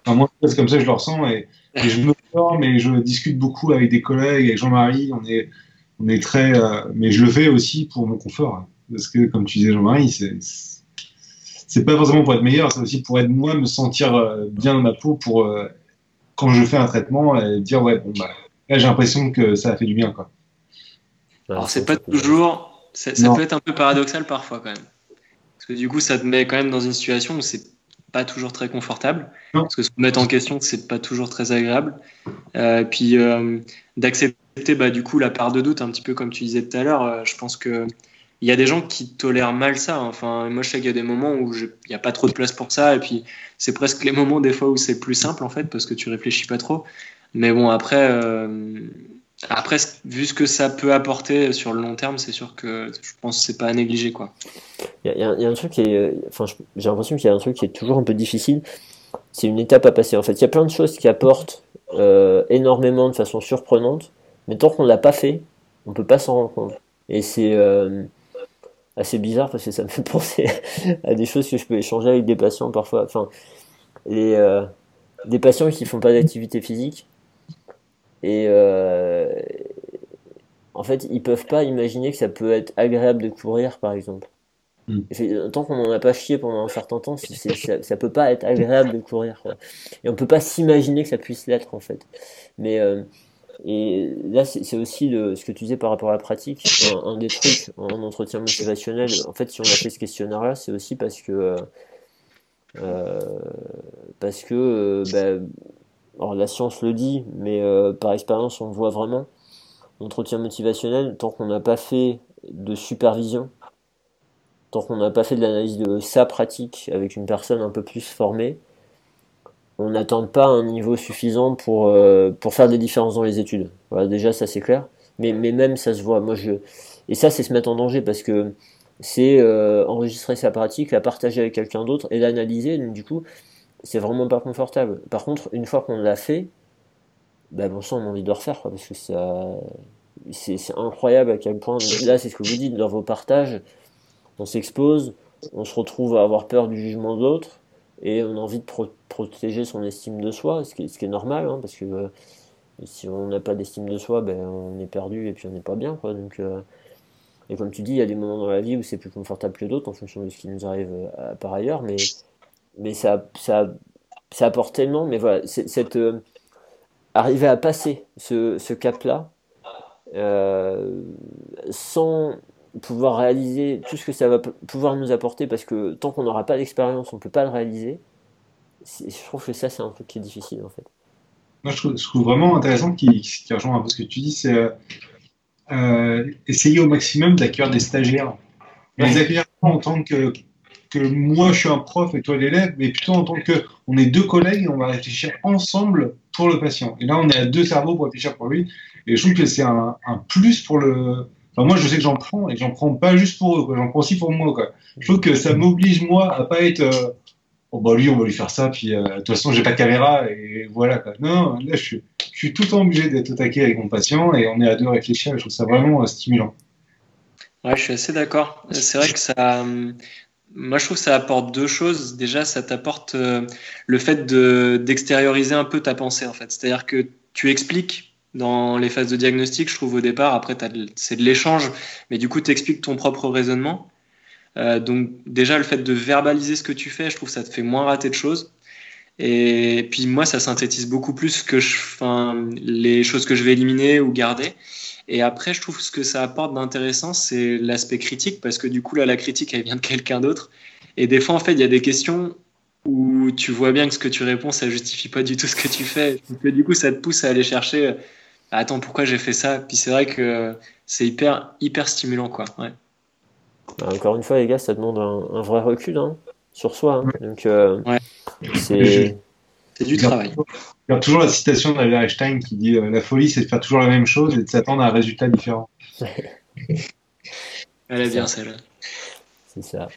Enfin, moi c'est comme ça que je le ressens et, je me forme et je discute beaucoup avec des collègues, avec Jean-Marie, on est on est très, euh, mais je le fais aussi pour mon confort hein. parce que comme tu disais Jean-Marie, c'est c'est pas forcément pour être meilleur, c'est aussi pour être moi, me sentir euh, bien dans ma peau pour euh, quand je fais un traitement et dire ouais bon bah là j'ai l'impression que ça a fait du bien quoi. Alors c'est pas toujours, ça, peut être un peu paradoxal parfois quand même, parce que du coup ça te met quand même dans une situation où c'est pas toujours très confortable, parce que se mettre en question c'est pas toujours très agréable, euh, puis d'accepter bah du coup la part de doute un petit peu comme tu disais tout à l'heure, je pense que il y a des gens qui tolèrent mal ça. Enfin, moi, je sais qu'il y a des moments où il n'y a pas trop de place pour ça, et puis c'est presque les moments des fois où c'est plus simple en fait parce que tu réfléchis pas trop. Mais bon, après, euh, après, vu ce que ça peut apporter sur le long terme, c'est sûr que je pense que c'est pas à négliger. Il y, a un truc qui est, enfin, j'ai l'impression qu'il y a un truc qui est toujours un peu difficile. C'est une étape à passer. En fait, il y a plein de choses qui apportent euh, énormément de façon surprenante, mais tant qu'on l'a pas fait, on peut pas s'en rendre compte. Et c'est euh, assez bizarre parce que ça me fait penser à des choses que je peux échanger avec des patients parfois. Enfin, les, euh, des patients qui font pas d'activité physique et euh, en fait ils peuvent pas imaginer que ça peut être agréable de courir par exemple. Mm. Tant qu'on n'en a pas chié pendant un certain temps, ça, ça peut pas être agréable de courir. Et on peut pas s'imaginer que ça puisse l'être en fait. Mais euh, et là, c'est aussi ce que tu disais par rapport à la pratique. Un, des trucs en entretien motivationnel, en fait, si on a fait ce questionnaire-là, c'est aussi parce que. Euh, euh parce que. Euh, bah, alors, la science le dit, mais par expérience, on le voit vraiment. L'entretien motivationnel, tant qu'on n'a pas fait de supervision, tant qu'on n'a pas fait de l'analyse de sa pratique avec une personne un peu plus formée, on n'attend pas un niveau suffisant pour, euh, pour faire des différences dans les études. Voilà, déjà, ça c'est clair. Mais, mais même, ça se voit. Moi, je... Et ça, c'est se mettre en danger parce que c'est euh, enregistrer sa pratique, la partager avec quelqu'un d'autre et l'analyser. Du coup, c'est vraiment pas confortable. Par contre, une fois qu'on l'a fait, bah, bon sang, on a envie de refaire parce que ça. C'est incroyable à quel point. Là, c'est ce que vous dites dans vos partages. On s'expose, on se retrouve à avoir peur du jugement d'autres et on a envie de protéger son estime de soi, ce qui, est, normal, hein, parce que euh, si on n'a pas d'estime de soi, ben, on est perdu et puis on n'est pas bien. Donc, euh, et comme tu dis, il y a des moments dans la vie où c'est plus confortable que d'autres en fonction de ce qui nous arrive euh, par ailleurs, mais, mais ça, ça, ça apporte tellement. Mais voilà, cette, arriver à passer ce, ce cap-là sans pouvoir réaliser tout ce que ça va pouvoir nous apporter, parce que tant qu'on n'aura pas d'expérience, on ne peut pas le réaliser. Je trouve que ça, c'est un truc qui est difficile en fait. Moi, je trouve, vraiment intéressant qui, qui, rejoint un peu ce que tu dis, c'est euh, euh essayer au maximum d'accueillir des stagiaires. Les accueillir en tant que, que moi je suis un prof et toi l'élève, mais plutôt en tant que on est deux collègues et on va réfléchir ensemble pour le patient. Et là, on est à deux cerveaux pour réfléchir pour lui. Et je trouve que c'est un, un, plus pour le, moi, je sais que j'en prends et j'en prends pas juste pour eux, j'en prends aussi pour moi. Quoi. Je trouve que ça m'oblige, moi, à pas être. Euh, oh, bah lui, on va lui faire ça, puis euh, de toute façon, j'ai pas de caméra, et voilà. Non, là, je suis, tout le temps obligé d'être au taquet avec mon patient et on est à deux réfléchir, je trouve ça vraiment euh, stimulant. Ouais, je suis assez d'accord. C'est vrai que ça. Moi, je trouve que ça apporte deux choses. Déjà, ça t'apporte le fait d'extérioriser un peu ta pensée, en fait. C'est-à-dire que tu expliques dans les phases de diagnostic, je trouve au départ. Après, c'est de l'échange, mais du coup, tu expliques ton propre raisonnement. Euh, donc déjà, le fait de verbaliser ce que tu fais, je trouve que ça te fait moins rater de choses. Et puis moi, ça synthétise beaucoup plus que les choses que je vais éliminer ou garder. Et après, je trouve ce que ça apporte d'intéressant, c'est l'aspect critique, parce que du coup, là, la critique, elle vient de quelqu'un d'autre. Et des fois, en fait, il y a des questions où tu vois bien que ce que tu réponds, ça justifie pas du tout ce que tu fais. Donc, du coup, ça te pousse à aller chercher attends, pourquoi j'ai fait ça? Puis c'est vrai que c'est hyper, hyper stimulant, quoi. Ouais. Bah, encore une fois, les gars, ça demande un, vrai recul hein, sur soi. Hein. Donc, euh, c'est. du travail. Il y a toujours la citation d'Albert Einstein qui dit euh, La folie, c'est de faire toujours la même chose et de s'attendre à un résultat différent. Elle est bien, celle-là. C'est ça.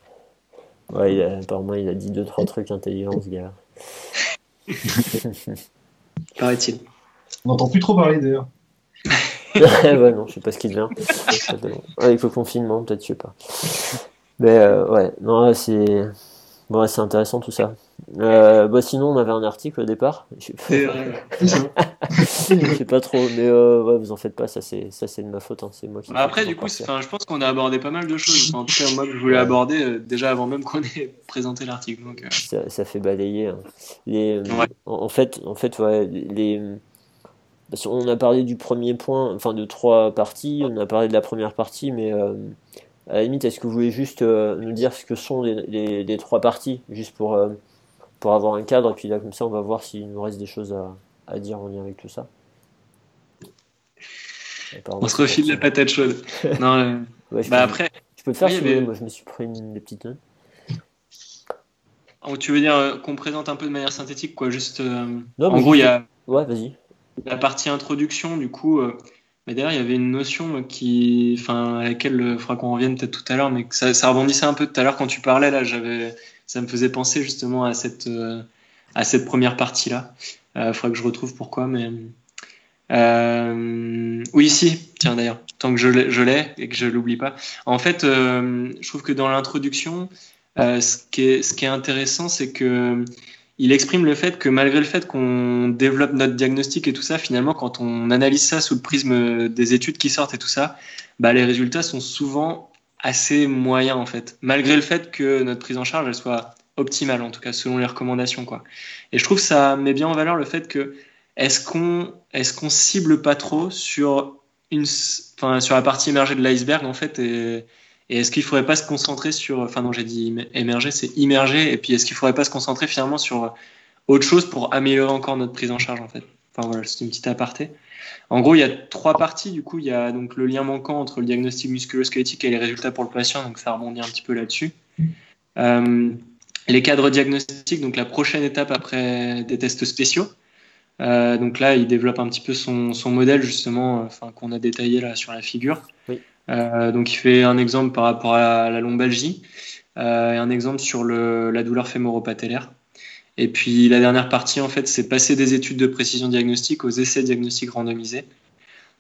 Ouais, il a, apparemment, il a dit deux, trois trucs intelligents, ce gars. Paraît-il. On n'entend plus trop parler d'ailleurs. ouais, non, je sais pas ce qu'il devient. Avec le confinement, peut-être, je sais pas. Mais euh, ouais, non, c'est bon, c'est intéressant tout ça. Euh, bah, sinon, on avait un article au départ. Je sais pas trop, mais euh, ouais, vous en faites pas, ça c'est ça c'est de ma faute, hein. c'est moi qui. Bah, après, du coup, je pense qu'on a abordé pas mal de choses. en tout cas, moi, je voulais aborder euh, déjà avant même qu'on ait présenté l'article. Donc, ça, ça, fait balayer. Hein. Les, en, fait, en fait, ouais, on a parlé du premier point, enfin de trois parties, on a parlé de la première partie, mais euh, à la limite, est-ce que vous voulez juste euh, nous dire ce que sont les, trois parties, juste pour, euh, pour avoir un cadre, et puis là, comme ça, on va voir s'il nous reste des choses à, dire en lien avec tout ça. on se refile la patate chaude. non, bah après. Je peux te faire, oui, moi je me suis pris une, des petites notes. Oh, tu veux dire qu'on présente un peu de manière synthétique, quoi, juste. en gros, il y a. Ouais, vas-y la partie introduction, du coup, euh, mais d'ailleurs, il y avait une notion qui, enfin, à laquelle il faudra qu'on revienne peut-être tout à l'heure, mais ça, ça, rebondissait un peu tout à l'heure quand tu parlais, là, j'avais, ça me faisait penser justement à cette, euh, à cette première partie-là. Il euh, faudra que je retrouve pourquoi, mais. oui, ici, tiens d'ailleurs, tant que je l'ai et que je l'oublie pas. En fait, je trouve que dans l'introduction, ce, qui est, ce qui est intéressant, c'est que il exprime le fait que malgré le fait qu'on développe notre diagnostic et tout ça, finalement, quand on analyse ça sous le prisme des études qui sortent et tout ça, bah, les résultats sont souvent assez moyens en fait, malgré le fait que notre prise en charge elle soit optimale, en tout cas selon les recommandations quoi. Et je trouve que ça met bien en valeur le fait que est-ce qu'on est-ce cible pas trop sur une, enfin, sur la partie émergée de l'iceberg en fait et et est-ce qu'il ne faudrait pas se concentrer sur, enfin non, j'ai dit émerger, c'est immerger. Et puis est-ce qu'il ne faudrait pas se concentrer finalement sur autre chose pour améliorer encore notre prise en charge en fait? Enfin voilà, c'est une petite aparté. En gros, il y a trois parties. Du coup, il y a donc le lien manquant entre le diagnostic musculo-squelettique et les résultats pour le patient. Donc, ça rebondit un petit peu là-dessus. Euh, les cadres diagnostiques, donc la prochaine étape après des tests spéciaux. Euh, donc là, il développe un petit peu son, modèle justement, qu'on a détaillé là sur la figure. Oui. Euh, donc il fait un exemple par rapport à la lombalgie euh, et un exemple sur le, la douleur fémoro-patellaire. Et puis la dernière partie, en fait, c'est passer des études de précision diagnostique aux essais diagnostiques randomisés.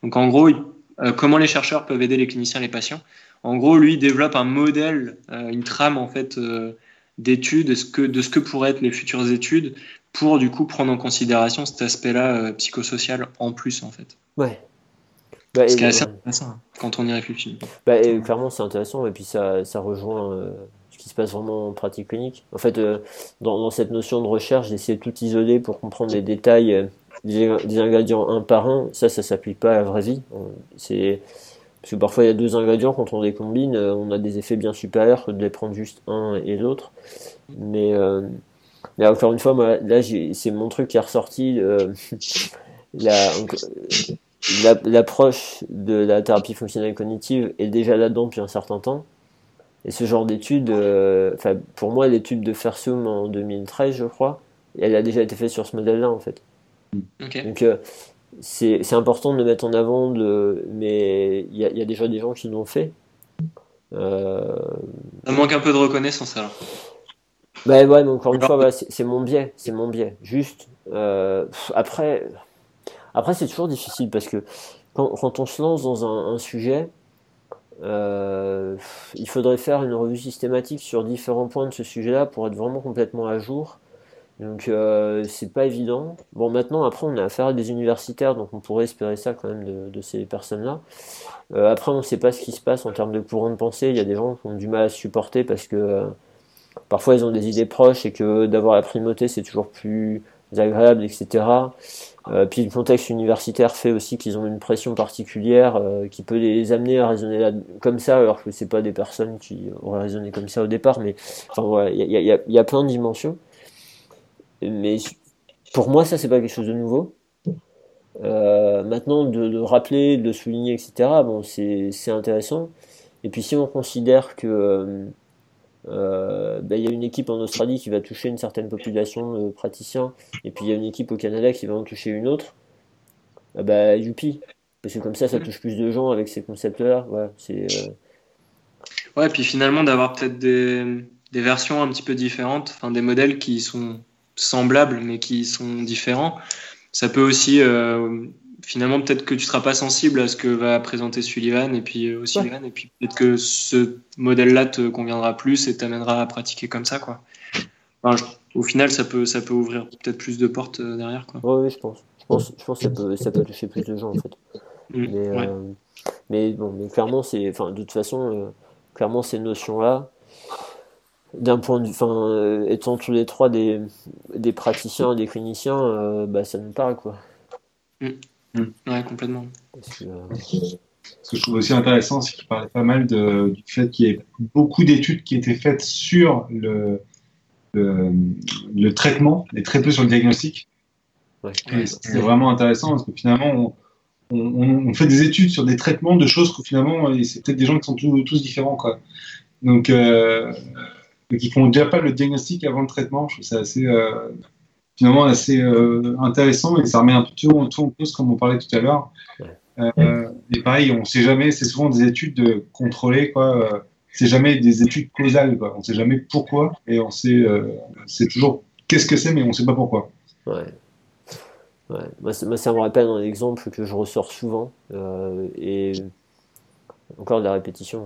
Donc en gros, euh, comment les chercheurs peuvent aider les cliniciens et les patients? En gros, lui il développe un modèle, euh, une trame en fait euh, d'études de ce que de ce que pourraient être les futures études pour du coup prendre en considération cet aspect-là psychosocial en plus en fait. Ouais. Bah, Ce qui est assez intéressant hein, quand on y réfléchit. Bah, clairement, c'est intéressant, et puis ça, ça rejoint euh, ce qui se passe vraiment en pratique clinique. En fait, euh, dans, cette notion de recherche, d'essayer de tout isoler pour comprendre les détails euh, des, ingrédients un par un, ça, ça s'applique pas à la vraie vie. C'est parce que parfois il y a deux ingrédients, quand on les combine, on a des effets bien supérieurs que de les prendre juste un et l'autre. Mais, mais encore une fois, là, c'est mon truc qui est ressorti. l'approche de la thérapie fonctionnelle cognitive est déjà là-dedans depuis un certain temps. Et ce genre d'étude, euh, enfin, pour moi, l'étude de Fersum en 2013, je crois, elle a déjà été faite sur ce modèle-là, en fait. Ok. Donc, euh, c'est c'est important de le mettre en avant, de, mais il y a, il y a déjà des gens qui l'ont fait. Euh, Ça manque un peu de reconnaissance alors. bah ouais, mais encore une fois, c'est c'est mon biais, c'est mon biais. Juste, euh, pff, après, après c'est toujours difficile parce que quand, on se lance dans un, sujet, euh, il faudrait faire une revue systématique sur différents points de ce sujet-là pour être vraiment complètement à jour. Donc euh, c'est pas évident. Bon maintenant après on a affaire à des universitaires donc on pourrait espérer ça quand même de, ces personnes-là. Euh, après on sait pas ce qui se passe en termes de courant de pensée. Il y a des gens qui ont du mal à supporter parce que parfois ils ont des idées proches et que d'avoir la primauté c'est toujours plus agréable etc. Euh, puis le contexte universitaire fait aussi qu'ils ont une pression particulière euh, qui peut les amener à raisonner là, comme ça alors que c'est pas des personnes qui auraient raisonné comme ça au départ mais enfin voilà il y y y a plein de dimensions mais pour moi, ça, c'est pas quelque chose de nouveau. Euh, maintenant, de le rappeler, de souligner, etc., bon, c'est c'est intéressant. Et puis, si on considère que euh, euh, ben, il y a une équipe en Australie qui va toucher une certaine population de praticiens, et puis il y a une équipe au Canada qui va en toucher une autre, ah bah, youpi. Parce que comme ça, ça touche plus de gens avec ces concepts-là. Voilà, c'est, euh, Ouais, puis finalement d'avoir peut-être des, des versions un petit peu différentes, enfin des modèles qui sont semblables mais qui sont différents. Ça peut aussi, euh, finalement, peut-être que tu seras pas sensible à ce que va présenter Sullivan et puis euh, Sullivan, et puis peut-être que ce modèle-là te conviendra plus et t'amènera à pratiquer comme ça, quoi. Enfin, je- au final, ça peut, ça peut ouvrir peut-être plus de portes euh, derrière, quoi. ouais, je pense. Je pense, je pense que ça peut, ça peut toucher plus de gens, en fait. Mm, Mais, ouais. euh, mais bon, mais clairement, c'est, enfin, de toute façon, euh, clairement, ces notions-là, d'un point de vue, enfin, étant tous les trois des, des praticiens, des cliniciens, bah, ça nous parle, quoi. Ouais, complètement. Parce que, euh, Ce que je trouve aussi intéressant, c'est qu'il parlait pas mal de- du fait qu'il y ait beaucoup d'études qui étaient faites sur le, le, le traitement et très peu sur le diagnostic. ouais. C'est vraiment intéressant parce que finalement, on, on- on fait des études sur des traitements de choses que finalement, c'est peut-être des gens qui sont tous, tous différents. Quoi. Donc, euh, ils font déjà pas le diagnostic avant le traitement. Je trouve ça assez, euh, finalement assez euh, intéressant et ça remet un peu tout, en- tout en cause comme on parlait tout à l'heure. Euh, et pareil, on sait jamais, c'est souvent des études de contrôlées, quoi. Euh, C'est jamais des études causales, quoi. On sait jamais pourquoi et on sait, c'est toujours qu'est-ce que c'est, mais on sait pas pourquoi. Ouais. Ouais. Moi, ça, moi, ça me rappelle un exemple que je ressors souvent, euh, et encore de la répétition.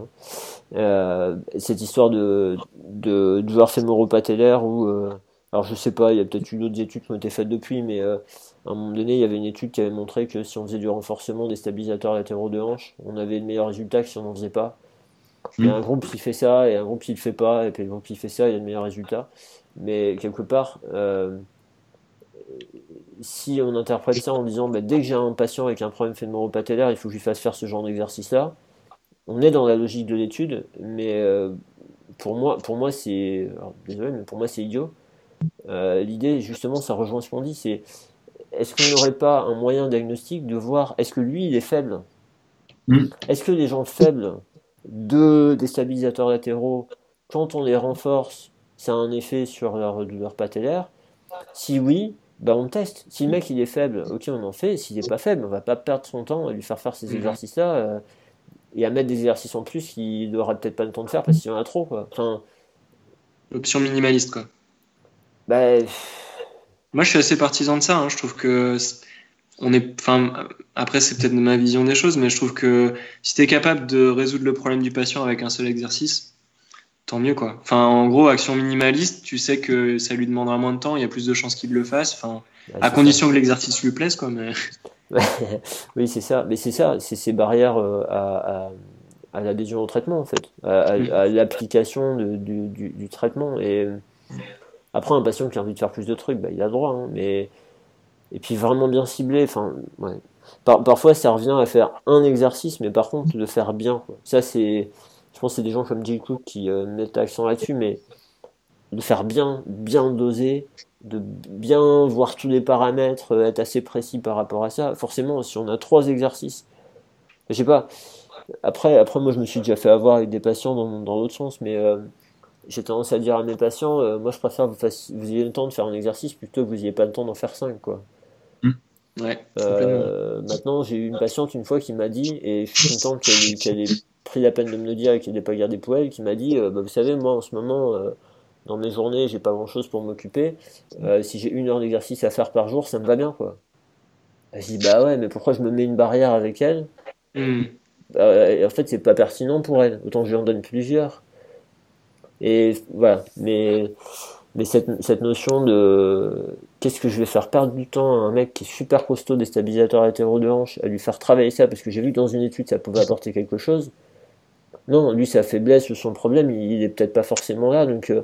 hein. Euh, cette histoire de, de douleur fémoro-patellaire où, euh, alors je sais pas, il y a peut-être eu d'autres études qui ont été faites depuis, mais euh, à un moment donné, il y avait une étude qui avait montré que si on faisait du renforcement des stabilisateurs latéraux de hanche, on avait de meilleurs résultats que si on n'en faisait pas. Il y a un groupe qui fait ça et un groupe qui le fait pas, et puis le groupe qui fait ça, il y a de meilleurs résultats. Mais quelque part, euh, si on interprète ça en disant bah, dès que j'ai un patient avec un problème fémoro-patellaire, il faut que je lui fasse faire ce genre d'exercice-là, on est dans la logique de l'étude, mais euh, pour moi, pour moi c'est. Désolé, mais pour moi c'est idiot. Euh, L'idée, justement, ça rejoint ce qu'on dit, c'est est-ce qu'on n'aurait pas un moyen diagnostic de voir est-ce que lui il est faible? Mm. Est-ce que les gens faibles de des stabilisateurs latéraux, quand on les renforce, ça a un effet sur leur douleur patellaire? Si oui, bah on teste. Si le mec il est faible, ok on en fait. S'il n'est pas faible, on va pas perdre son temps à lui faire faire ces Mhm. exercices-là euh, et à mettre des exercices en plus qu'il n'aura peut-être pas le temps de faire parce qu'il y en a trop. Quoi. Enfin, Option minimaliste, quoi. Bah, Moi, je suis assez partisan de ça. hein. Je trouve que on est, enfin, après, c'est peut-être ma vision des choses, mais je trouve que si tu es capable de résoudre le problème du patient avec un seul exercice, tant mieux, quoi. Enfin, en gros, action minimaliste, tu sais que ça lui demandera moins de temps, il y a plus de chances qu'il le fasse. Enfin, à condition que l'exercice lui plaise, quoi. Mais oui, c'est ça. Mais c'est ça, c'est ces barrières euh, à, à, à l'adhésion au traitement, en fait, à, à- Mm. à l'application du, du, du traitement. Et après, un patient qui a envie de faire plus de trucs, bah, il a droit. hein, mais et puis vraiment bien ciblé. Parfois, ça revient à faire un exercice, mais par contre, le faire bien. Ça, c'est, je pense, que c'est des gens comme Jay Cook qui euh, mettent l'accent là-dessus, mais de faire bien, bien doser, de bien voir tous les paramètres, euh, être assez précis par rapport à ça. Forcément, si on a trois exercices, je sais pas. Après, après, moi, je me suis déjà fait avoir avec des patients dans, dans l'autre sens, mais euh, j'ai tendance à dire à mes patients, euh, moi, je préfère que vous, fassiez- vous ayez le temps de faire un exercice plutôt que vous n'ayez pas le temps d'en faire cinq, quoi. ouais, Euh, maintenant, j'ai eu une patiente une fois qui m'a dit, et je suis content qu'elle ait, pris la peine de me le dire et qu'elle n'ait pas gardé pour elle, qui m'a dit, euh, bah, vous savez, moi en ce moment, euh, dans mes journées, j'ai pas grand chose pour m'occuper. Euh, si j'ai une heure d'exercice à faire par jour, ça me va bien, quoi. Je dis, bah ouais, mais pourquoi je me mets une barrière avec elle? Hmm. Bah, et En fait, c'est pas pertinent pour elle. Autant que je lui en donne plusieurs. Et voilà. Mais, mais cette, cette notion de qu'est-ce que je vais faire perdre du temps à un mec qui est super costaud des stabilisateurs latéraux de hanche, à lui faire travailler ça parce que j'ai vu que dans une étude ça pouvait apporter quelque chose. Non, lui, sa faiblesse ou son problème, il, il est peut-être pas forcément là. Donc, euh,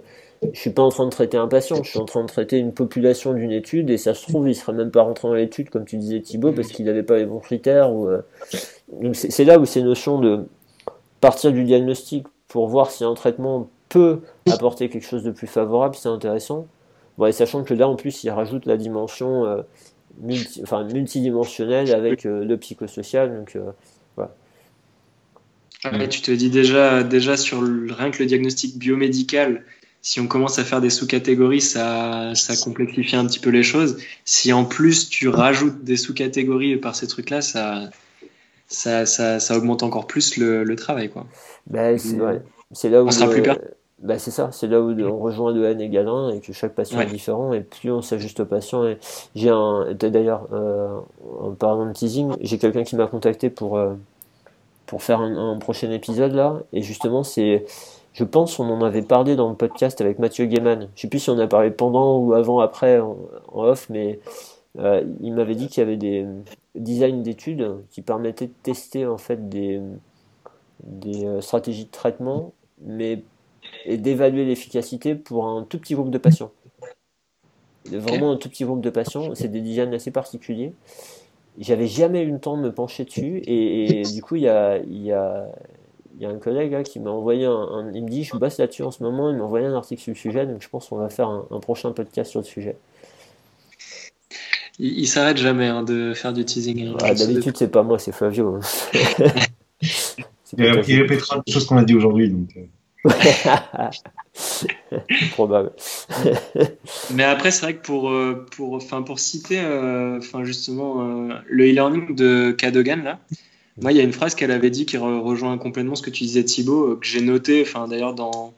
je suis pas en train de traiter un patient, je suis en train de traiter une population d'une étude et ça se trouve, il serait même pas rentré dans l'étude, comme tu disais Thibaut, parce qu'il n'avait pas les bons critères. Ou, euh, donc c'est là où ces notions de partir du diagnostic pour voir si un traitement peut apporter quelque chose de plus favorable, c'est intéressant. Bon, et sachant que là, en plus, il rajoute la dimension euh, multi, enfin, multidimensionnelle avec euh, le psychosocial. Donc, euh, Ah ouais, tu te dis déjà, déjà sur le- rien que le diagnostic biomédical, si on commence à faire des sous-catégories, ça, ça complexifie un petit peu les choses. Si en plus tu rajoutes des sous-catégories par ces trucs-là, ça, ça, ça, ça augmente encore plus le, le travail, quoi. bah, c'est ouais. C'est là où On sera le- plus per- bah, c'est ça, c'est là où on rejoint le N égale 1 et que chaque patient Ouais. est différent et plus on s'ajuste au patient. Et j'ai un, d'ailleurs, euh, en parlant de teasing, j'ai quelqu'un qui m'a contacté pour, euh, pour faire un, un prochain épisode là. Et justement, c'est, je pense, on en avait parlé dans le podcast avec Mathieu Gaiman. Je sais plus si on a parlé pendant ou avant, après, en, en off, mais euh, il m'avait dit qu'il y avait des designs d'études qui permettaient de tester en fait des, des euh, stratégies de traitement, mais et d'évaluer l'efficacité pour un tout petit groupe de patients. Vraiment un tout petit groupe de patients, c'est des designs assez particuliers. J'avais jamais eu le temps de me pencher dessus et, et du coup il y a, il y, a, il y a un collègue là, qui m'a envoyé un, un- il me dit je bosse là-dessus en ce moment, il m'a envoyé un article sur le sujet donc je pense qu'on va faire un, un prochain podcast sur le sujet. Il, il s'arrête jamais hein, de faire du teasing. hein. Ah, D'habitude c'est pas moi, c'est Flavio. hein. Il, répétera des choses qu'on a dit aujourd'hui. Donc, euh, Probable. Mais après, c'est vrai que pour, euh, pour, enfin, pour citer euh, enfin, justement euh, le e-learning de Cadogan, là, moi, il y a une phrase qu'elle avait dit qui re- rejoint complètement ce que tu disais, Thibaut, que j'ai noté, enfin, d'ailleurs, dans,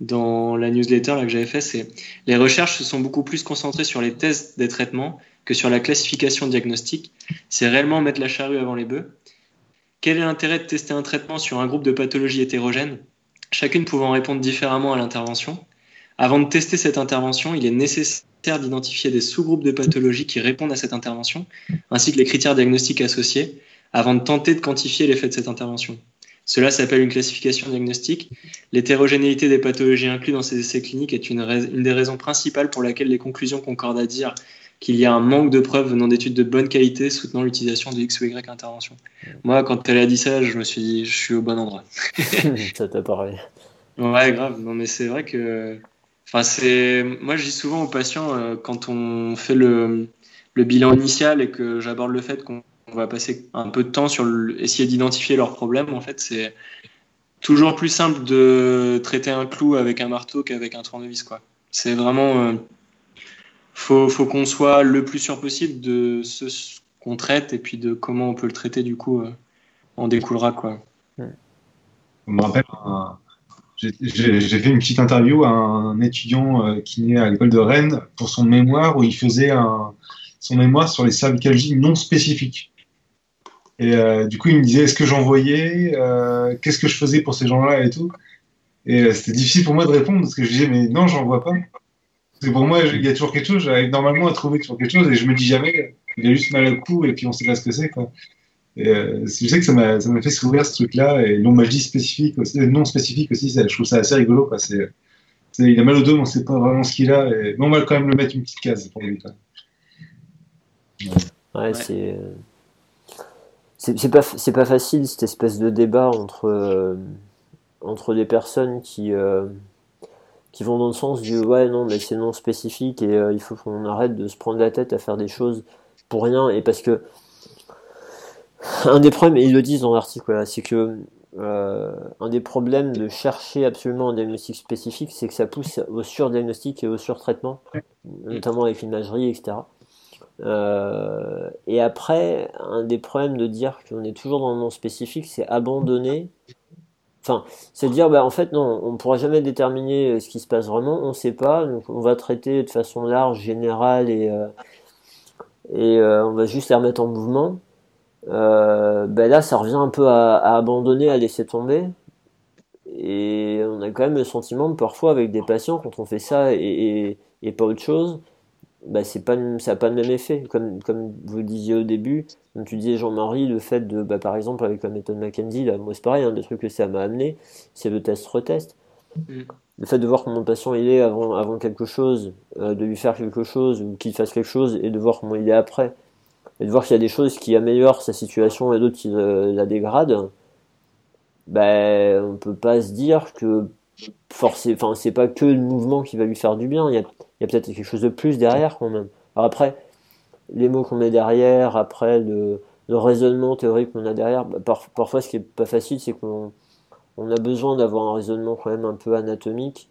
dans la newsletter là, que j'avais fait, c'est les recherches se sont beaucoup plus concentrées sur les tests des traitements que sur la classification diagnostique. C'est réellement mettre la charrue avant les bœufs. Quel est l'intérêt de tester un traitement sur un groupe de pathologies hétérogènes, chacune pouvant répondre différemment à l'intervention? Avant de tester cette intervention, il est nécessaire d'identifier des sous-groupes de pathologies qui répondent à cette intervention, ainsi que les critères diagnostiques associés, avant de tenter de quantifier l'effet de cette intervention. Cela s'appelle une classification diagnostique. L'hétérogénéité des pathologies incluses dans ces essais cliniques est une, des raisons principales pour laquelle les conclusions concordent à dire qu'il y a un manque de preuves venant d'études de bonne qualité soutenant l'utilisation de X ou Y intervention. Moi, quand elle a dit ça, je me suis dit, je suis au bon endroit. Ça t'a parlé. Ouais, grave. Non, mais c'est vrai que. Enfin, c'est. Moi, je dis souvent aux patients, euh, quand on fait le, le bilan initial et que j'aborde le fait qu'on va passer un peu de temps sur essayer d'identifier leurs problèmes, en fait, c'est toujours plus simple de traiter un clou avec un marteau qu'avec un tournevis, quoi. C'est vraiment, euh, faut, faut qu'on soit le plus sûr possible de ce qu'on traite et puis de comment on peut le traiter, du coup, euh, en découlera, quoi. Je me rappelle, j'ai fait une petite interview à un étudiant euh, qui est à l'école de Rennes pour son mémoire où il faisait son mémoire sur les cervicalgies non spécifiques. Et euh, du coup, il me disait est-ce que j'en voyais euh, Qu'est-ce que je faisais pour ces gens-là et tout? Et c'était difficile pour moi de répondre parce que je disais mais non, j'en vois pas. Parce que pour moi, il y a toujours quelque chose. J'arrive normalement à trouver toujours quelque chose et je me dis jamais il a juste mal au cou et puis on sait pas ce que c'est. Quoi. Et je sais que ça m'a, ça m'a fait s'ouvrir ce truc-là et l'ombagie spécifique aussi, non spécifique aussi, ça, je trouve ça assez rigolo. Quoi. C'est, il a mal au dos, mais on sait pas vraiment ce qu'il a. Et... Mais on va quand même le mettre une petite case pour lui. Quoi. Ouais, c'est c'est pas c'est pas facile cette espèce de débat entre euh, entre des personnes qui euh, qui vont dans le sens du ouais non mais c'est non spécifique et euh, il faut qu'on arrête de se prendre la tête à faire des choses pour rien et parce que un des problèmes et ils le disent dans l'article c'est que un des problèmes de chercher absolument un diagnostic spécifique c'est que ça pousse au surdiagnostic et au surtraitement notamment avec l'imagerie etc euh, et après, un des problèmes de dire qu'on est toujours dans le nom spécifique, c'est abandonner. Enfin, c'est dire, bah, en fait, non, on ne pourra jamais déterminer euh, ce qui se passe vraiment, on ne sait pas, donc on va traiter de façon large, générale, et, euh, et on va juste les remettre en mouvement. ben là, ça revient un peu à, abandonner, à laisser tomber. Et on a quand même le sentiment parfois, avec des patients, quand on fait ça et pas autre chose, bah, c'est pas, ça n'a pas le même effet. Comme, comme vous le disiez au début, comme tu disais Jean-Marie, le fait de, bah, par exemple, avec la méthode Mackenzie, là, moi c'est pareil, un des trucs que ça m'a amené, c'est le test-retest. Mm. Le fait de voir comment mon patient il est avant, avant quelque chose, euh, de lui faire quelque chose, ou qu'il fasse quelque chose, et de voir comment il est après. Et de voir qu'il y a des choses qui améliorent sa situation et d'autres qui la dégradent. Ben, on peut pas se dire que forcément, enfin, c'est pas que le mouvement qui va lui faire du bien. Il y a, il y a peut-être quelque chose de plus derrière quand même. Alors après, les mots qu'on met derrière, après le, raisonnement théorique qu'on a derrière, bah, parfois ce qui est pas facile, c'est qu'on on a besoin d'avoir un raisonnement quand même un peu anatomique.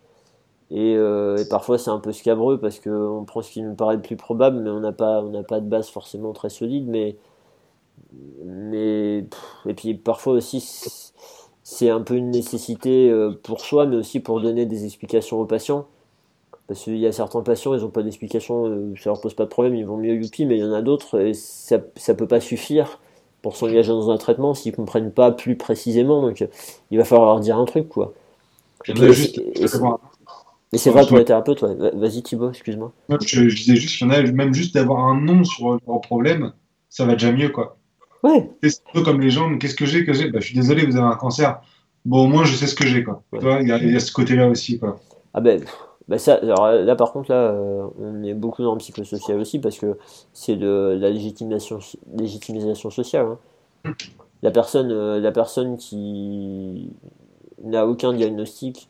Et, euh, parfois c'est un peu scabreux parce qu'on prend ce qui nous paraît le plus probable, mais on n'a pas, on pas de base forcément très solide. Mais, mais et puis parfois aussi c'est un peu une nécessité euh, pour soi, mais aussi pour donner des explications aux patients. Parce qu'il y a certains patients, ils n'ont pas d'explication, euh, ça leur pose pas de problème, ils vont mieux youpi, mais il y en a d'autres, et ça ne peut pas suffire pour s'engager dans un traitement s'ils ne comprennent pas plus précisément. Donc il va falloir leur dire un truc, quoi. Et, c'est vrai pour les thérapeutes, ouais. Vas-y Thibaut, excuse-moi. Je, disais juste qu'il y en a, même juste d'avoir un nom sur leur problème, ça va déjà mieux, quoi. Ouais. C'est un peu comme les gens, qu'est-ce que j'ai, que j'ai? Bah, Je suis désolé, vous avez un cancer. Bon, au moins, je sais ce que j'ai, quoi. Tu vois, il y, y, a ce côté-là aussi, quoi. Ah ben, bah ça, alors là par contre là, euh, on est beaucoup dans le psychosocial aussi parce que c'est de la légitimation, légitimisation sociale. Hein. La personne, euh, la personne qui n'a aucun diagnostic,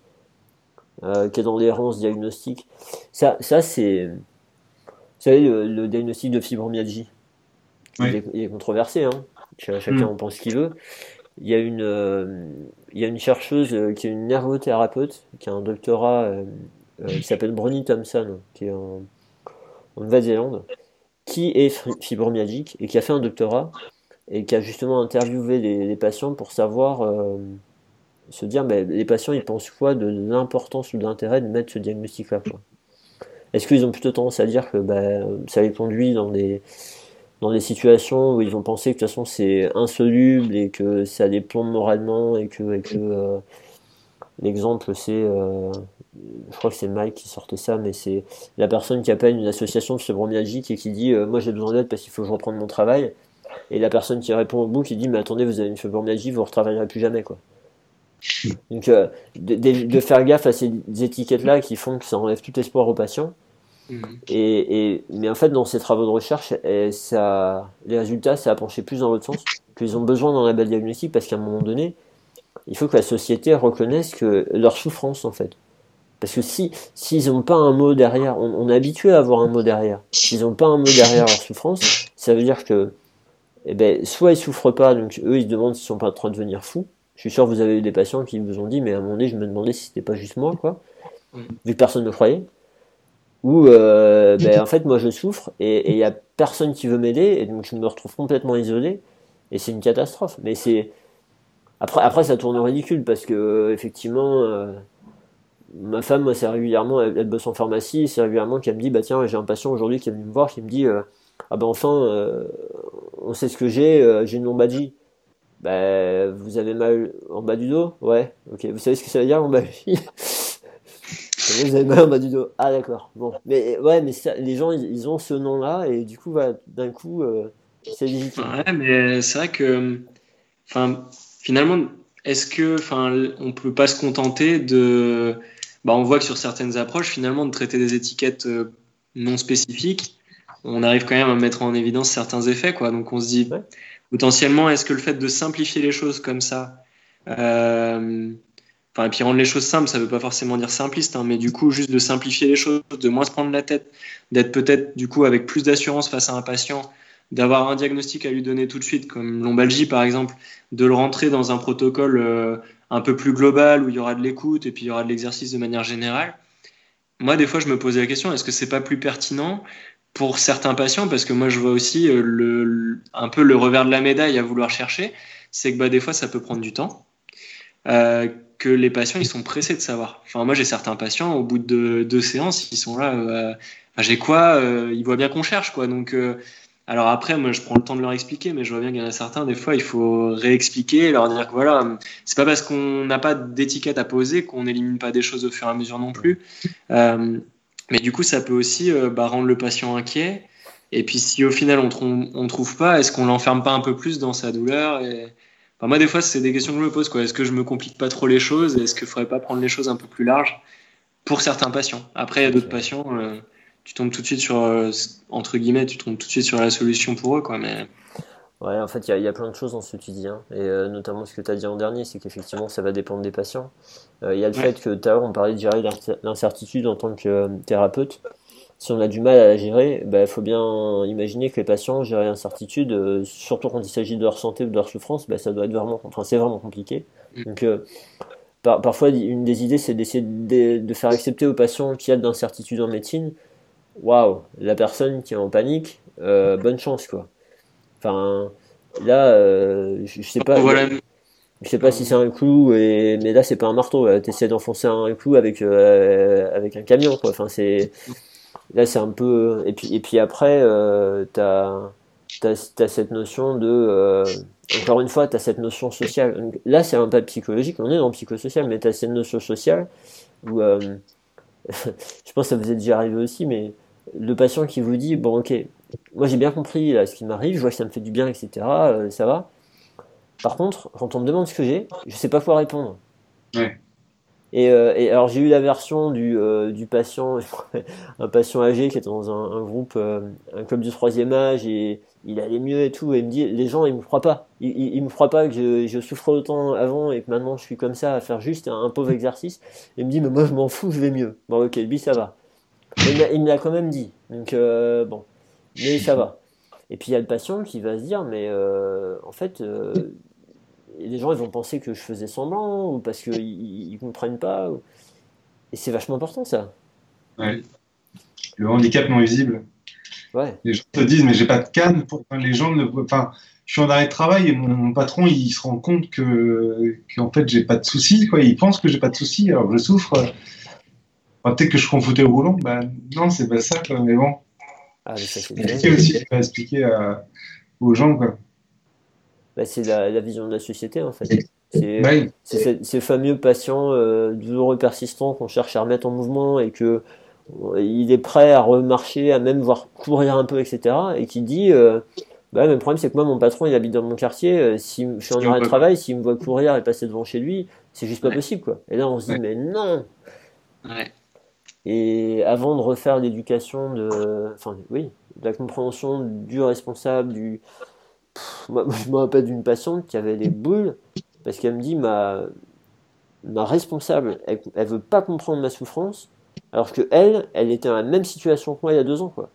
euh, qui est dans l'errance diagnostique, ça, ça c'est, vous savez le, diagnostic de fibromyalgie, il, est, controversé, hein. chacun mm. en pense ce qu'il veut. Il y a une, il y a une chercheuse qui est une nervothérapeute, qui a un doctorat euh, qui s'appelle Bronnie Thompson, qui est en, Nouvelle-Zélande, qui est fibromyalgique et qui a fait un doctorat et qui a justement interviewé les, patients pour savoir euh, se dire mais les patients ils pensent quoi de l'importance ou de l'intérêt de mettre ce diagnostic là Est-ce qu'ils ont plutôt tendance à dire que bah, ça les conduit dans des dans des situations où ils vont penser que de toute façon c'est insoluble et que ça les plombe moralement et que, euh, l'exemple c'est je crois que c'est Mike qui sortait ça, mais c'est la personne qui appelle une association de fibromyalgique et qui dit euh, Moi j'ai besoin d'aide parce qu'il faut que je reprenne mon travail. Et la personne qui répond au bout qui dit Mais attendez, vous avez une fibromyalgie, vous ne retravaillerez plus jamais. quoi. Donc euh, de, faire gaffe à ces étiquettes-là qui font que ça enlève tout espoir aux patients. Mhm. Et, mais en fait, dans ces travaux de recherche, et ça, les résultats, ça a penché plus dans l'autre sens, qu'ils ont besoin d'un label diagnostic parce qu'à un moment donné, il faut que la société reconnaisse que leur souffrance, en fait, Parce que si s'ils n'ont pas un mot derrière, on, est habitué à avoir un mot derrière. S'ils n'ont pas un mot derrière leur souffrance, ça veut dire que eh ben, soit ils souffrent pas, donc eux ils se demandent s'ils sont pas en train de devenir fous. Je suis sûr que vous avez eu des patients qui vous ont dit, mais à un moment donné, je me demandais si c'était pas juste moi, quoi. Vu que personne ne me croyait. Ou, euh, ben, en fait, moi je souffre et il y a personne qui veut m'aider, et donc je me retrouve complètement isolé, et c'est une catastrophe. Mais c'est. Après, après, ça tourne au ridicule parce que, effectivement, euh, ma femme, moi, c'est régulièrement, elle, bosse en pharmacie, c'est régulièrement qu'elle me dit, bah tiens, j'ai un patient aujourd'hui qui est venu me voir, qui me dit, euh, ah ben enfin, euh, on sait ce que j'ai, euh, j'ai une lombalgie. Ben, vous avez mal en bas du dos? Ouais, ok. Vous savez ce que ça veut dire lombalgie? Vous avez mal en bas du dos. Ah d'accord. Bon, mais ouais, mais les gens, ils, ont ce nom-là et du coup, d'un coup, c'est légitime. Ouais, mais c'est vrai que, enfin, finalement, est-ce que, enfin, on peut pas se contenter de bah, on voit que sur certaines approches, finalement, de traiter des étiquettes euh, non spécifiques, on arrive quand même à mettre en évidence certains effets. Quoi. Donc on se dit, potentiellement, est-ce que le fait de simplifier les choses comme ça, euh, enfin, et puis rendre les choses simples, ça ne veut pas forcément dire simpliste, hein, mais du coup, juste de simplifier les choses, de moins se prendre la tête, d'être peut-être du coup avec plus d'assurance face à un patient, d'avoir un diagnostic à lui donner tout de suite, comme lombalgie par exemple, de le rentrer dans un protocole euh, un peu plus global où il y aura de l'écoute et puis il y aura de l'exercice de manière générale. Moi, des fois, je me posais la question est-ce que c'est pas plus pertinent pour certains patients? Parce que moi, je vois aussi euh, le, un peu le revers de la médaille à vouloir chercher c'est que bah, des fois, ça peut prendre du temps. Euh, que les patients, ils sont pressés de savoir. Enfin, moi, j'ai certains patients, au bout de deux séances, ils sont là, euh, bah, j'ai quoi Ils voient bien qu'on cherche, quoi. Donc, alors après, moi, je prends le temps de leur expliquer, mais je vois bien qu'il y en a certains, des fois, il faut réexpliquer, leur dire que voilà, c'est pas parce qu'on n'a pas d'étiquette à poser qu'on n'élimine pas des choses au fur et à mesure non plus. Euh, mais du coup, ça peut aussi euh, bah, rendre le patient inquiet. Et puis, si au final on ne trouve pas, est-ce qu'on l'enferme pas un peu plus dans sa douleur et... Moi, des fois, c'est des questions que je me pose. Est-ce que je me complique pas trop les choses Est-ce qu'il faudrait pas prendre les choses un peu plus larges pour certains patients? Après, il y a d'autres patients. Euh, tu tombes tout de suite sur, euh, entre guillemets, tu tombes tout de suite sur la solution pour eux, quoi. Mais... Ouais, en fait, il y, a plein de choses dans ce que tu dis, hein. et euh, notamment ce que tu as dit en dernier, c'est qu'effectivement, ça va dépendre des patients. Euh, il y a le fait que tout à l'heure, on parlait de gérer l'incertitude en tant que thérapeute. Si on a du mal à la gérer, il bah, faut bien imaginer que les patients gérer l'incertitude, surtout quand il s'agit de leur santé ou de leur souffrance, bah, ça doit être vraiment, enfin, c'est vraiment compliqué. Mm. Donc, parfois, une des idées, c'est d'essayer de, de, faire accepter aux patients qu'il y a de l'incertitude en médecine, waouh, la personne qui est en panique, euh, bonne chance quoi. Enfin, là, euh, je, sais pas. Je sais pas si c'est un clou, et... mais là c'est pas un marteau. Tu essaies d'enfoncer un clou avec euh, avec un camion quoi. Enfin c'est là c'est un peu et puis et puis après t'as as, cette notion de encore une fois t'as cette notion sociale. Là c'est un pas psychologique, on est dans le psychosocial, mais t'as cette notion sociale où je pense que ça vous est déjà arrivé aussi, mais le patient qui vous dit bon ok moi j'ai bien compris ce qui m'arrive je vois que ça me fait du bien etc euh, ça va. Par contre quand on me demande ce que j'ai je sais pas quoi répondre. Et, euh, et, alors j'ai eu la version du, euh, du patient un patient âgé qui était dans un, groupe un club du troisième âge et il allait mieux et tout et il me dit les gens ils me croient pas. Ils, me croient pas que je, je souffre autant avant et que maintenant je suis comme ça à faire juste un, pauvre exercice. Et il me dit mais moi je m'en fous je vais mieux. Bon ok lui ça va il me l'a quand même dit. Donc, euh, bon. Mais ça va. Et puis, il y a le patient qui va se dire, mais euh, en fait, euh, les gens, ils vont penser que je faisais semblant, ou parce qu'ils ne comprennent pas. Et c'est vachement important, ça. Ouais. Le handicap non visible. Ouais. Les gens te disent, mais j'ai pas de canne. Pour... les gens ne Enfin, je suis en arrêt de travail et mon, patron, il se rend compte que qu'en fait, j'ai pas de soucis. Quoi. Il pense que j'ai pas de soucis, alors je souffre peut-être que je suis confronté au boulot. Bah, non, c'est pas ça, mais bon. Ah, mais ça, c'est compliqué aussi à expliquer à, aux gens. Quoi. Bah, c'est la, la, vision de la société, en fait. C'est ces fameux patients euh, douloureux persistants qu'on cherche à remettre en mouvement et que euh, il est prêt à remarcher, à même voir courir un peu, etc. Et qui dit euh, bah, le problème, c'est que moi, mon patron, il habite dans mon quartier. Euh, si je suis en arrêt de travail, s'il me voit courir et passer devant chez lui, c'est juste pas possible. Quoi. Et là, on se dit Mais non ouais. Et avant de refaire l'éducation de, enfin, oui, de la compréhension du responsable, du, moi, je me rappelle d'une patiente qui avait des boules parce qu'elle me dit, ma, ma responsable, elle, elle veut pas comprendre ma souffrance, alors que elle, elle était dans la même situation que moi il y a deux ans, quoi.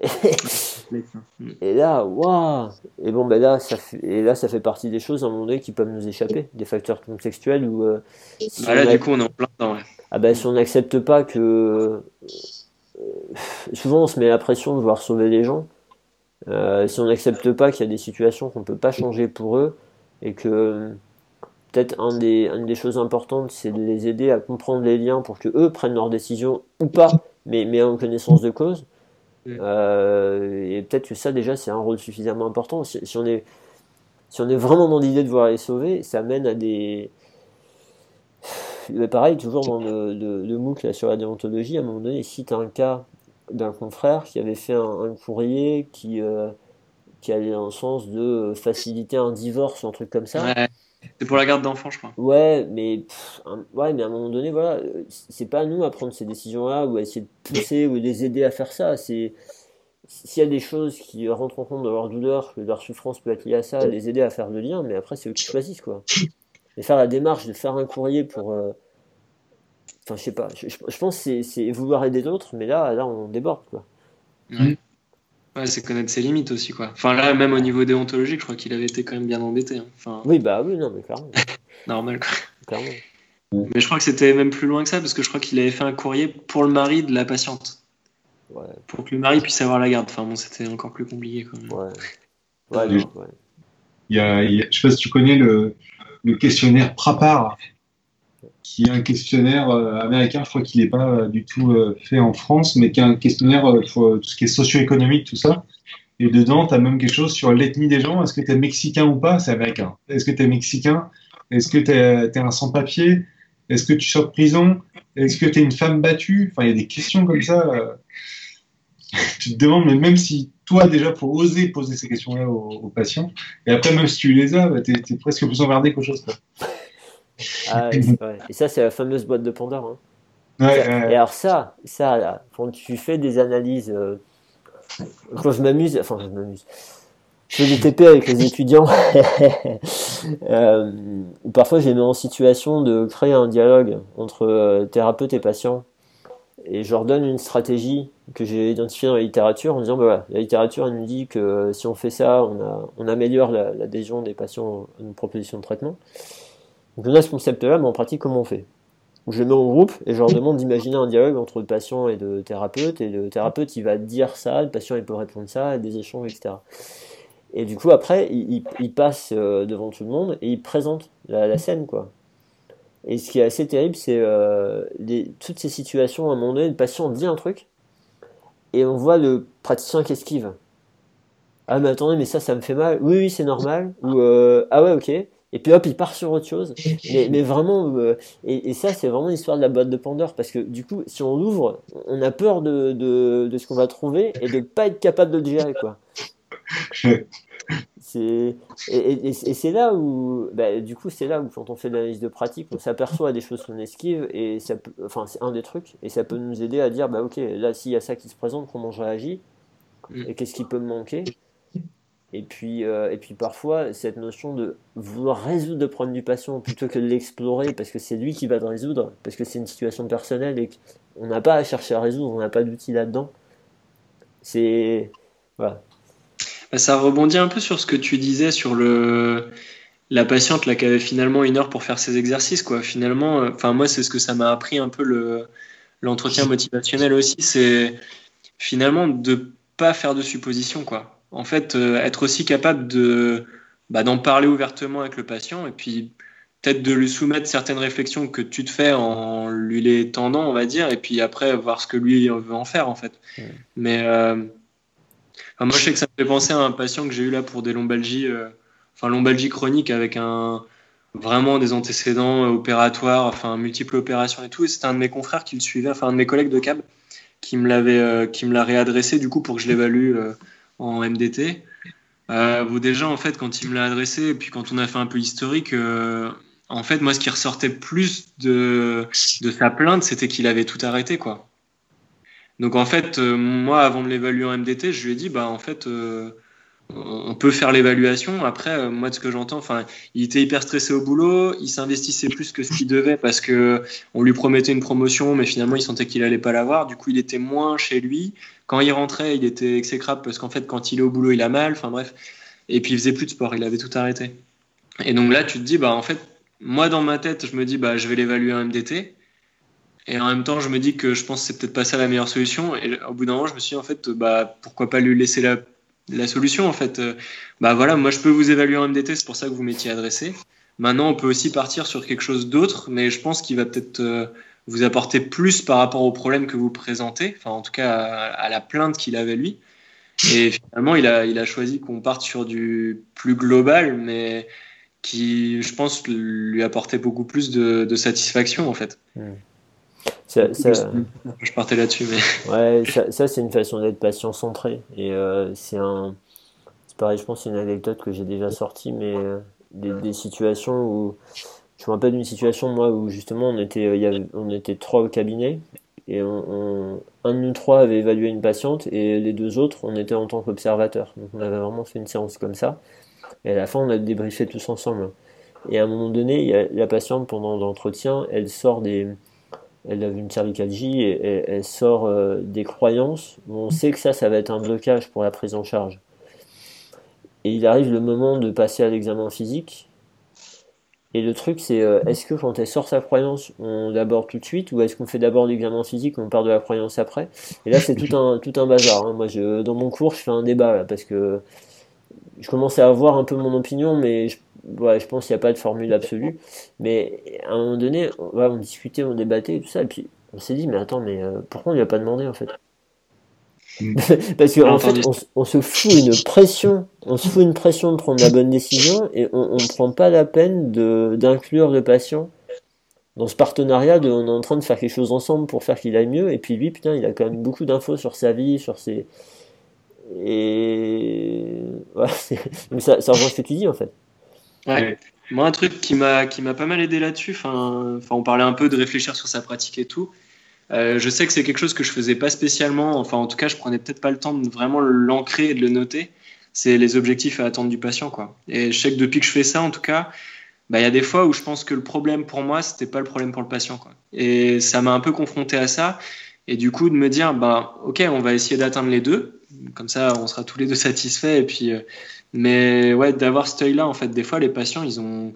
Hmm. Et là, waouh Et bon, ben là, ça fait, et là, ça fait partie des choses à un moment donné qui peuvent nous échapper, des facteurs contextuels où. euh, si Bah là, du coup, on est en plein dedans. ouais. Ah ben, si on n'accepte pas que. euh, souvent, on se met la pression de vouloir sauver les gens. Euh, si on n'accepte pas qu'il y a des situations qu'on peut pas changer pour eux et que peut-être un des, une des choses importantes, c'est de les aider à comprendre les liens pour que eux prennent leurs décisions ou pas, mais, mais en connaissance de cause. Mm. Euh, et peut-être que ça, déjà, c'est un rôle suffisamment important. Si, si on est, si on est vraiment dans l'idée de vouloir les sauver, ça mène à des. Mais pareil, toujours dans le, le, le MOOC là, sur la déontologie, à un moment donné, il cite un cas d'un confrère qui avait fait un, un courrier qui, euh, qui allait dans le sens de faciliter un divorce ou un truc comme ça. Ouais. C'est pour la garde d'enfants, je crois. Ouais, mais pff, un- ouais, mais à un moment donné, voilà, euh, c'est pas à nous à prendre ces décisions-là ou à essayer de pousser ou les aider à faire ça. C'est s'il y a des choses qui rentrent en compte de leur douleur, que leur souffrance peut être liée à ça, les aider à faire le lien, mais après c'est eux qui choisissent quoi. Mais faire la démarche de faire un courrier pour, euh, enfin je sais pas, je, je- je pense que c'est- vouloir aider d'autres, mais là, là on déborde quoi. Ouais, c'est connaître ses limites aussi, quoi. Enfin, là, même au niveau déontologique, je crois qu'il avait été quand même bien embêté. hein. Enfin, Oui, bah oui, non, mais clairement, normal, quoi. clairement. Mais je crois que c'était même plus loin que ça, parce que je crois qu'il avait fait un courrier pour le mari de la patiente. Ouais, Pour que le mari puisse avoir la garde. Enfin, bon, c'était encore plus compliqué, quand même. ouais, ouais, non, ouais. Il y a, il y a- je sais pas si tu connais le, le questionnaire Prapar, qui est un questionnaire euh, américain, je crois qu'il n'est pas euh, du tout euh, fait en France, mais qui est un questionnaire pour tout ce qui est socio-économique, tout ça. Et dedans, tu as même quelque chose sur l'ethnie des gens. Est-ce que tu es mexicain ou pas? C'est américain. Est-ce que tu es mexicain? Est-ce que tu es, un sans-papier? Est-ce que tu sors de prison? Est-ce que tu es une femme battue? Enfin, il y a des questions comme ça. tu te demandes, mais même si toi, déjà, faut oser poser ces questions-là aux, patients, et après, même si tu les as, bah, t'es es presque plus emmerdé qu'autre chose. Ah, ouais. Et ça, c'est la fameuse boîte de Pandore. Hein. Ouais, Et alors ça, ça là, quand tu fais des analyses, euh, quand je m'amuse, enfin je m'amuse, je fais des TP avec les étudiants, euh, parfois je les mets en situation de créer un dialogue entre euh, thérapeute et patient, et je leur donne une stratégie que j'ai identifiée dans la littérature en disant, bah voilà, la littérature elle nous dit que euh, si on fait ça, on, a, on améliore la- l'adhésion des patients à une proposition de traitement. Donc on a ce concept-là, mais en pratique, comment on fait je les mets en groupe et je leur demande d'imaginer un dialogue entre le patient et le thérapeute, et le thérapeute il va dire ça, le patient il peut répondre ça, et des échanges, etc. Et du coup, après, il, il- il passe euh, devant tout le monde et il présente la, la scène, quoi. Et ce qui est assez terrible, c'est euh, toutes ces situations, à un moment donné, le patient dit un truc, et on voit le praticien qui esquive. Ah, mais attendez, mais ça, ça me fait mal. Oui, oui, c'est normal. Ou, euh, ah ouais, ok. Et puis hop, il part sur autre chose. Mais, mais vraiment, euh, et, et ça, c'est vraiment l'histoire de la boîte de Pandore, parce que du coup, si on l'ouvre, on a peur de, de, de ce qu'on va trouver et de pas être capable de le gérer, quoi. C'est et, et, et- et c'est là où, bah, du coup, c'est là où quand on fait de l'analyse de pratique, on s'aperçoit des choses qu'on esquive et ça peut, enfin, c'est un des trucs et ça peut nous aider à dire, bah ok, là, s'il y a ça qui se présente, comment je réagis Mm. et qu'est-ce qui peut me manquer. Et puis, euh, et puis parfois, cette notion de vouloir résoudre le problème du patient plutôt que de l'explorer parce que c'est lui qui va le résoudre, parce que c'est une situation personnelle et qu'on n'a pas à chercher à résoudre, on n'a pas d'outils là-dedans. C'est. Voilà. Bah, ça rebondit un peu sur ce que tu disais sur le la patiente là qui avait finalement une heure pour faire ses exercices quoi. Finalement, euh, enfin moi c'est ce que ça m'a appris un peu le l'entretien motivationnel aussi, c'est finalement de pas faire de suppositions quoi. En fait, euh, être aussi capable de bah, d'en parler ouvertement avec le patient et puis peut-être de lui soumettre certaines réflexions que tu te fais en lui les tendant, on va dire, et puis après voir ce que lui veut en faire en fait. Mais euh, Enfin, moi, je sais que ça me fait penser à un patient que j'ai eu là pour des lombalgies, euh, enfin lombalgie chronique avec un vraiment des antécédents opératoires, enfin multiples opérations et tout. Et c'était un de mes confrères qui le suivait, enfin un de mes collègues de cab qui me l'avait, euh, qui me l'a réadressé du coup pour que je l'évalue en MDT. Euh, bon, déjà en fait quand il me l'a adressé et puis quand on a fait un peu historique, euh, en fait moi ce qui ressortait plus de de sa plainte, c'était qu'il avait tout arrêté quoi. Donc en fait, euh, moi, avant de l'évaluer en MDT, je lui ai dit, bah en fait, on peut faire l'évaluation. Après, moi, de ce que j'entends, enfin, il était hyper stressé au boulot, il s'investissait plus que ce qu'il devait parce que on lui promettait une promotion, mais finalement, il sentait qu'il allait pas l'avoir. Du coup, il était moins chez lui. Quand il rentrait, il était exécrable parce qu'en fait, quand il est au boulot, il a mal. Enfin bref. Et puis, il faisait plus de sport. Il avait tout arrêté. Et donc là, tu te dis, bah, en fait, moi, dans ma tête, je me dis, bah, je vais l'évaluer en MDT. Et en même temps, je me dis que je pense que c'est peut-être pas ça la meilleure solution. Et au bout d'un moment, je me suis dit, en fait, bah, pourquoi pas lui laisser la solution en fait. Bah voilà, moi je peux vous évaluer en MDT, c'est pour ça que vous m'étiez adressé. Maintenant, on peut aussi partir sur quelque chose d'autre, mais je pense qu'il va peut-être euh, vous apporter plus par rapport au problème que vous présentez, enfin en tout cas à, la plainte qu'il avait lui. Et finalement, il a, il a choisi qu'on parte sur du plus global, mais qui, je pense, lui apportait beaucoup plus de, satisfaction en fait. Hmm. Ça, Je partais là-dessus, mais. Ouais, ça, c'est une façon d'être patient centré. Et euh, c'est un. C'est pareil, je pense c'est une anecdote que j'ai déjà sortie, mais euh, des, situations où. Je me rappelle d'une situation, moi, où justement on était, euh, on était trois au cabinet et un de nous trois avait évalué une patiente et les deux autres, on était en tant qu'observateur. Donc on avait vraiment fait une séance comme ça. Et à la fin, on a débriefé tous ensemble. Et à un moment donné, il y a la patiente, pendant l'entretien, elle sort des, elle a une cervicalgie et, elle sort euh, des croyances. On sait que ça, ça va être un blocage pour la prise en charge. Et il arrive le moment de passer à l'examen physique. Et le truc, c'est euh, est-ce que quand elle sort sa croyance, on l'aborde tout de suite ou est-ce qu'on fait d'abord l'examen physique, on part de la croyance après? Et là, c'est tout un, tout un bazar. Hein. Moi, je, dans mon cours, je fais un débat parce que je commence à avoir un peu mon opinion, mais je pense qu'il n'y a pas de formule absolue. Mais à un moment donné, on, discutait, on débattait et tout ça. Et puis on s'est dit, mais attends, mais euh, pourquoi on lui a pas demandé en fait? Parce qu'en en fait, on, se fout une pression, on se fout une pression de prendre la bonne décision et on ne prend pas la peine d'inclure le patient dans ce partenariat de on est en train de faire quelque chose ensemble pour faire qu'il aille mieux et puis lui putain il a quand même beaucoup d'infos sur sa vie sur ses et voilà, ça, ça rejoint ce que tu dis en fait Ouais. Moi, un truc qui m'a qui m'a pas mal aidé là-dessus. Enfin, on parlait un peu de réfléchir sur sa pratique et tout. Euh, je sais que c'est quelque chose que je faisais pas spécialement. Enfin, en tout cas, je prenais peut-être pas le temps de vraiment l'ancrer et de le noter. C'est les objectifs à attendre du patient, quoi. Et je sais que depuis que je fais ça, en tout cas, bah, il y a des fois où je pense que le problème pour moi, c'était pas le problème pour le patient, quoi. Et ça m'a un peu confronté à ça. Et du coup, de me dire, bah, ok, on va essayer d'atteindre les deux. Comme ça, on sera tous les deux satisfaits. Et puis, euh, mais ouais, d'avoir cet œil-là, en fait, des fois, les patients, ils ont,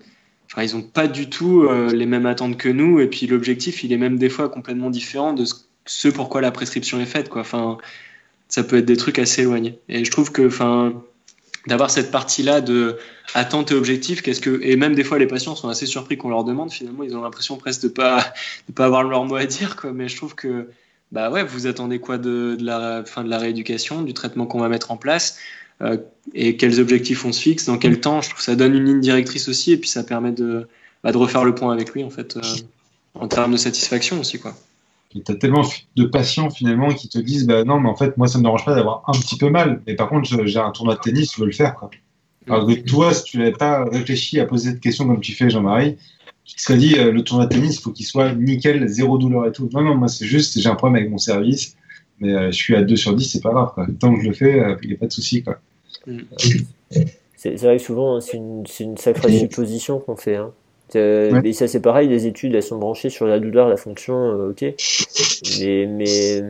enfin, ils ont pas du tout euh, les mêmes attentes que nous. Et puis l'objectif, il est même des fois complètement différent de ce pourquoi la prescription est faite. Enfin, ça peut être des trucs assez éloignés. Et je trouve que, enfin, d'avoir cette partie-là de attente et objectif, qu'est-ce que, et même des fois, les patients sont assez surpris qu'on leur demande. Finalement, ils ont l'impression presque de pas, de pas avoir leur mot à dire, quoi. Mais je trouve que, bah ouais, vous attendez quoi de, de la fin de la rééducation, du traitement qu'on va mettre en place? Et quels objectifs on se fixe, dans quel temps. Je trouve que ça donne une ligne directrice aussi, et puis ça permet de, bah, de refaire le point avec lui, en fait, euh, en termes de satisfaction aussi, quoi. Tu as tellement de patients finalement qui te disent bah non mais en fait moi ça me dérange pas d'avoir un petit peu mal mais par contre j'ai un tournoi de tennis je veux le faire quoi. Alors que toi si tu n'avais pas réfléchi à poser cette question comme tu fais Jean-Marie tu te serais dit euh, le tournoi de tennis il faut qu'il soit nickel zéro douleur et tout non non moi c'est juste j'ai un problème avec mon service mais je suis à 2 sur 10 c'est pas grave quoi. tant que je le fais il n'y a pas de souci quoi. C'est vrai que souvent, c'est une, une, sacrée supposition qu'on fait. Hein. Et ça, c'est pareil, les études, elles sont branchées sur la douleur, la fonction, euh, ok. Mais, mais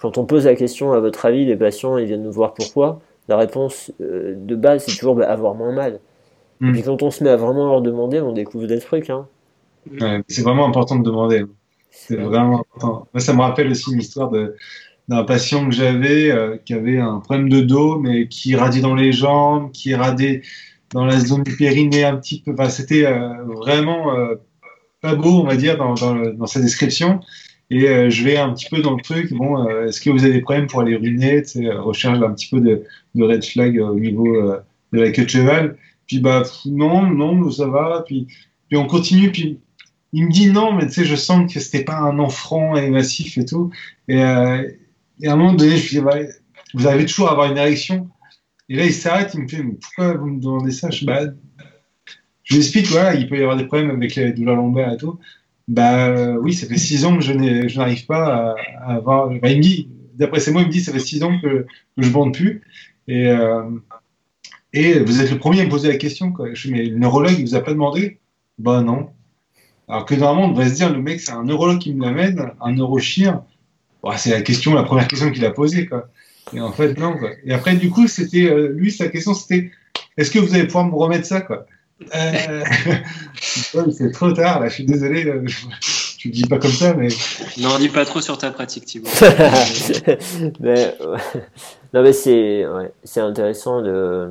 quand on pose la question, à votre avis, les patients, ils viennent nous voir pourquoi La réponse euh, de base, c'est toujours bah, avoir moins mal. Et mm. puis quand on se met à vraiment leur demander, on découvre des trucs. Hein. c'est vraiment important de demander. C'est vraiment important. Moi, ça me rappelle aussi une histoire de, d'un patient que j'avais euh, qui avait un problème de dos, mais qui irradiait dans les jambes, qui irradiait dans la zone du périnée un petit peu. Enfin, c'était euh, vraiment euh, pas beau, on va dire, dans, dans, dans sa description. Et je vais un petit peu dans le truc. Bon, est-ce que vous avez des problèmes pour aller uriner Recherche un petit peu de, de red flag au niveau de la queue de cheval. Puis bah non, non, ça va. Puis, puis on continue. Puis il me dit non, mais tu sais, je sens que c'était pas un enfant et massif et tout. Et, et à un moment donné, je lui dis, vous avez toujours à avoir une érection. Et là, il s'arrête, il me fait, mais pourquoi vous me demandez ça? Je, bah, lui explique, voilà, il peut y avoir des problèmes avec les douleurs lombaires et tout. Bah oui, ça fait six ans que je n'arrive pas à, avoir. Bah, il me dit, d'après ses mots, il me dit, ça fait six ans que, je bande plus. Et, et vous êtes le premier à me poser la question. Quoi. Je dis, mais le neurologue, il vous a pas demandé? Bah non. Alors que normalement, on devrait se dire, le mec, c'est un neurologue qui me l'amène, un neurochien. Bah, c'est la question, la première question qu'il a posée. Quoi. Et en fait, non. Quoi. Et après, du coup, c'était lui, sa question, c'était est-ce que vous allez pouvoir me remettre ça quoi? Euh... C'est trop tard, là, je suis désolé. Tu le dis pas comme ça, mais. N'en dis pas trop sur ta pratique, Thibaut. mais, non, mais c'est ouais, intéressant. De...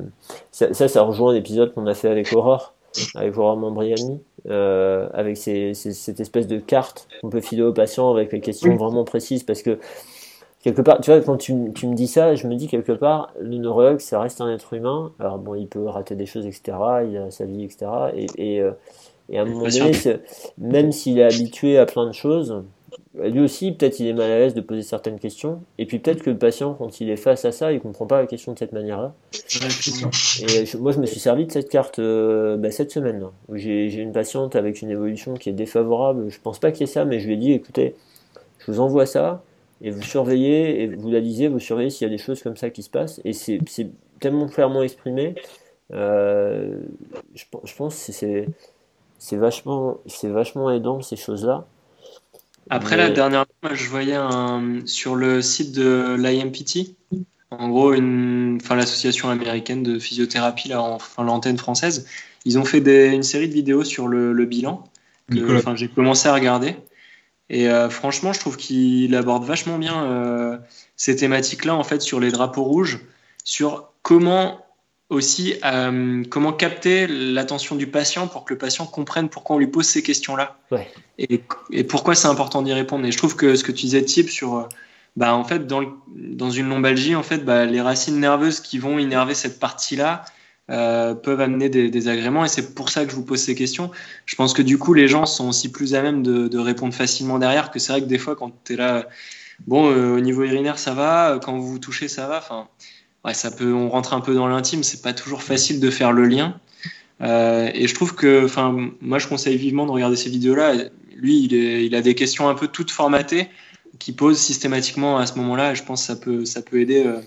Ça, ça, rejoint l'épisode qu'on a fait avec Aurore, avec Aurore Mambriani, euh, avec ces, ces, cette espèce de carte qu'on peut filer aux patients avec les questions vraiment précises, parce que quelque part, tu vois, quand tu, tu, me dis ça, je me dis quelque part, le neurologue, ça reste un être humain. Alors bon, il peut rater des choses, etc. Il a sa vie, etc. Et, et, euh, et à un moment donné, même s'il est habitué à plein de choses, lui aussi, peut-être il est mal à l'aise de poser certaines questions. Et puis peut-être que le patient, quand il est face à ça, il comprend pas la question de cette manière-là. Et moi, je me suis servi de cette carte euh, bah, cette semaine. où J'ai une patiente avec une évolution qui est défavorable. Je pense pas qu'il y ait ça, mais je lui ai dit, écoutez, je vous envoie ça et vous surveillez, et vous la lisez, vous surveillez s'il y a des choses comme ça qui se passent, et c'est tellement clairement exprimé, euh, je, je, pense que c'est vachement, vachement aidant ces choses-là. Après, la dernière fois, je voyais un, sur le site de l'IMPT, en gros, une, enfin, l'association américaine de physiothérapie, là, enfin, l'antenne française, ils ont fait des, une série de vidéos sur le, le bilan. Que, j'ai commencé à regarder. Et euh, franchement, je trouve qu'il aborde vachement bien euh, ces thématiques-là, en fait, sur les drapeaux rouges, sur comment aussi euh, comment capter l'attention du patient pour que le patient comprenne pourquoi on lui pose ces questions-là et, et, pourquoi c'est important d'y répondre. Et je trouve que ce que tu disais, Type, sur bah, en fait, dans, dans une lombalgie, en fait, bah, les racines nerveuses qui vont innerver cette partie-là, euh, peuvent amener des, des, agréments et c'est pour ça que je vous pose ces questions. Je pense que du coup, les gens sont aussi plus à même de, de répondre facilement derrière que c'est vrai que des fois, quand tu es là, bon, euh, au niveau urinaire, ça va, quand vous vous touchez, ça va. Enfin, ouais, ça peut, on rentre un peu dans l'intime, c'est pas toujours facile de faire le lien. Euh, et je trouve que, enfin, moi, je conseille vivement de regarder ces vidéos-là. Lui, il, est, il, a des questions un peu toutes formatées qui pose systématiquement à ce moment-là. Et je pense que ça peut, ça peut aider euh,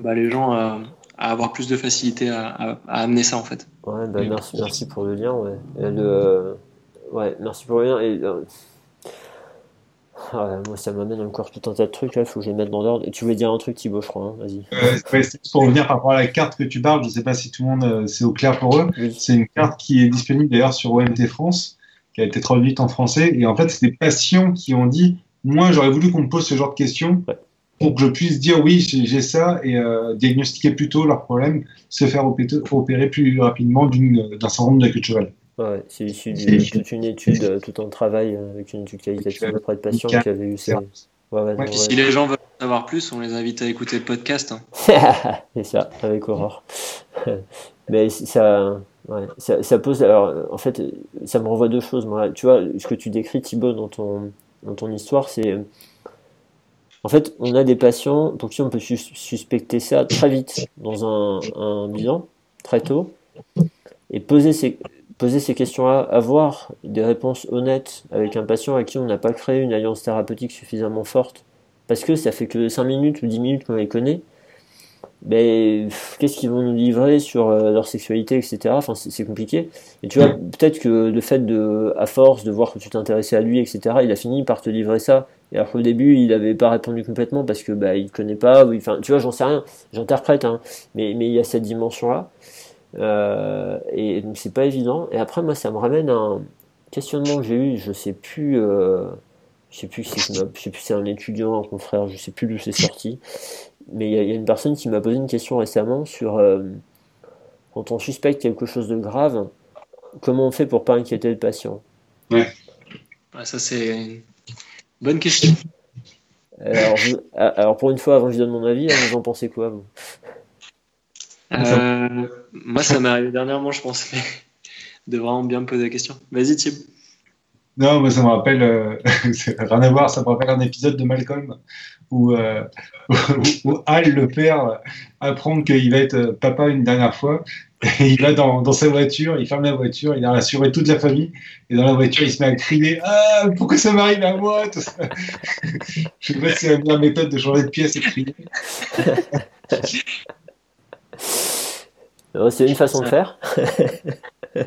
bah, les gens à à avoir plus de facilité à, amener ça en fait. Ouais, bah, merci, merci pour le lien. Ouais, euh, ouais merci pour le lien. Et, euh, ah, moi, ça m'amène encore tout un tas de trucs. Il faut que je les mette dans l'ordre. Tu voulais dire un truc, Thibaut, je crois. Hein, vas-y. Euh, pour revenir par rapport à la carte que tu parles, je ne sais pas si tout le monde c'est au clair pour eux. C'est une carte qui est disponible d'ailleurs sur OMT France, qui a été traduite en français. Et en fait, c'est des patients qui ont dit Moi, j'aurais voulu qu'on me pose ce genre de questions pour que je puisse dire oui, j'ai ça et euh, diagnostiquer plus tôt leur problème, se faire opérer, plus rapidement d'un syndrome de queue de cheval. Ouais, c'est issu d'une toute une étude, euh, tout en travail euh, avec une étude qualitative auprès de patients qui avaient eu ça. Ouais, si les gens veulent en savoir plus, on les invite à écouter le podcast. Hein. c'est ça, avec Aurore. Mais ça, ouais, ça, ça, pose. Alors, en fait, ça me renvoie deux choses. Moi. Tu vois, ce que tu décris, Thibaut, dans ton, dans ton histoire, c'est en fait, on a des patients pour qui on peut suspecter ça très vite dans un, bilan, très tôt, et poser ces, poser ces questions-là, avoir des réponses honnêtes avec un patient à qui on n'a pas créé une alliance thérapeutique suffisamment forte, parce que ça fait que 5 minutes ou 10 minutes qu'on les connaît, ben, qu'est-ce qu'ils vont nous livrer sur euh, leur sexualité, etc. Enfin, c'est compliqué. Et tu vois, peut-être que le fait de, à force de voir que tu t'intéressais à lui, etc., il a fini par te livrer ça. Et alors qu'au début, il n'avait pas répondu complètement parce que bah, il connaît pas. Enfin, tu vois, j'en sais rien. J'interprète, hein. mais mais il y a cette dimension-là. Euh, et donc c'est pas évident. Et après, moi, ça me ramène à un questionnement que j'ai eu. Je sais plus. Euh, je sais plus si je sais plus c'est un étudiant, un confrère, je sais plus d'où c'est sorti mais il y, a une personne qui m'a posé une question récemment sur euh, quand on suspecte quelque chose de grave, comment on fait pour pas inquiéter le patient? Ouais. ça c'est une bonne question. Alors, pour une fois, avant que je donne mon avis, hein, vous en pensez quoi vous? Euh, Moi, ça m'est arrivé dernièrement, je pense, de vraiment bien me poser la question. Vas-y, Thib. Non, mais ça me rappelle, euh, rien à voir, ça me rappelle un épisode de Malcolm où, euh, où, Al, le père, apprend qu'il va être papa une dernière fois. Et il va dans, dans, sa voiture, il ferme la voiture, il a rassuré toute la famille. Et dans la voiture, il se met à crier Ah, pourquoi ça m'arrive à moi tout ça. Je sais pas si c'est la meilleure méthode de changer de pièce et crier. C'est une façon de faire.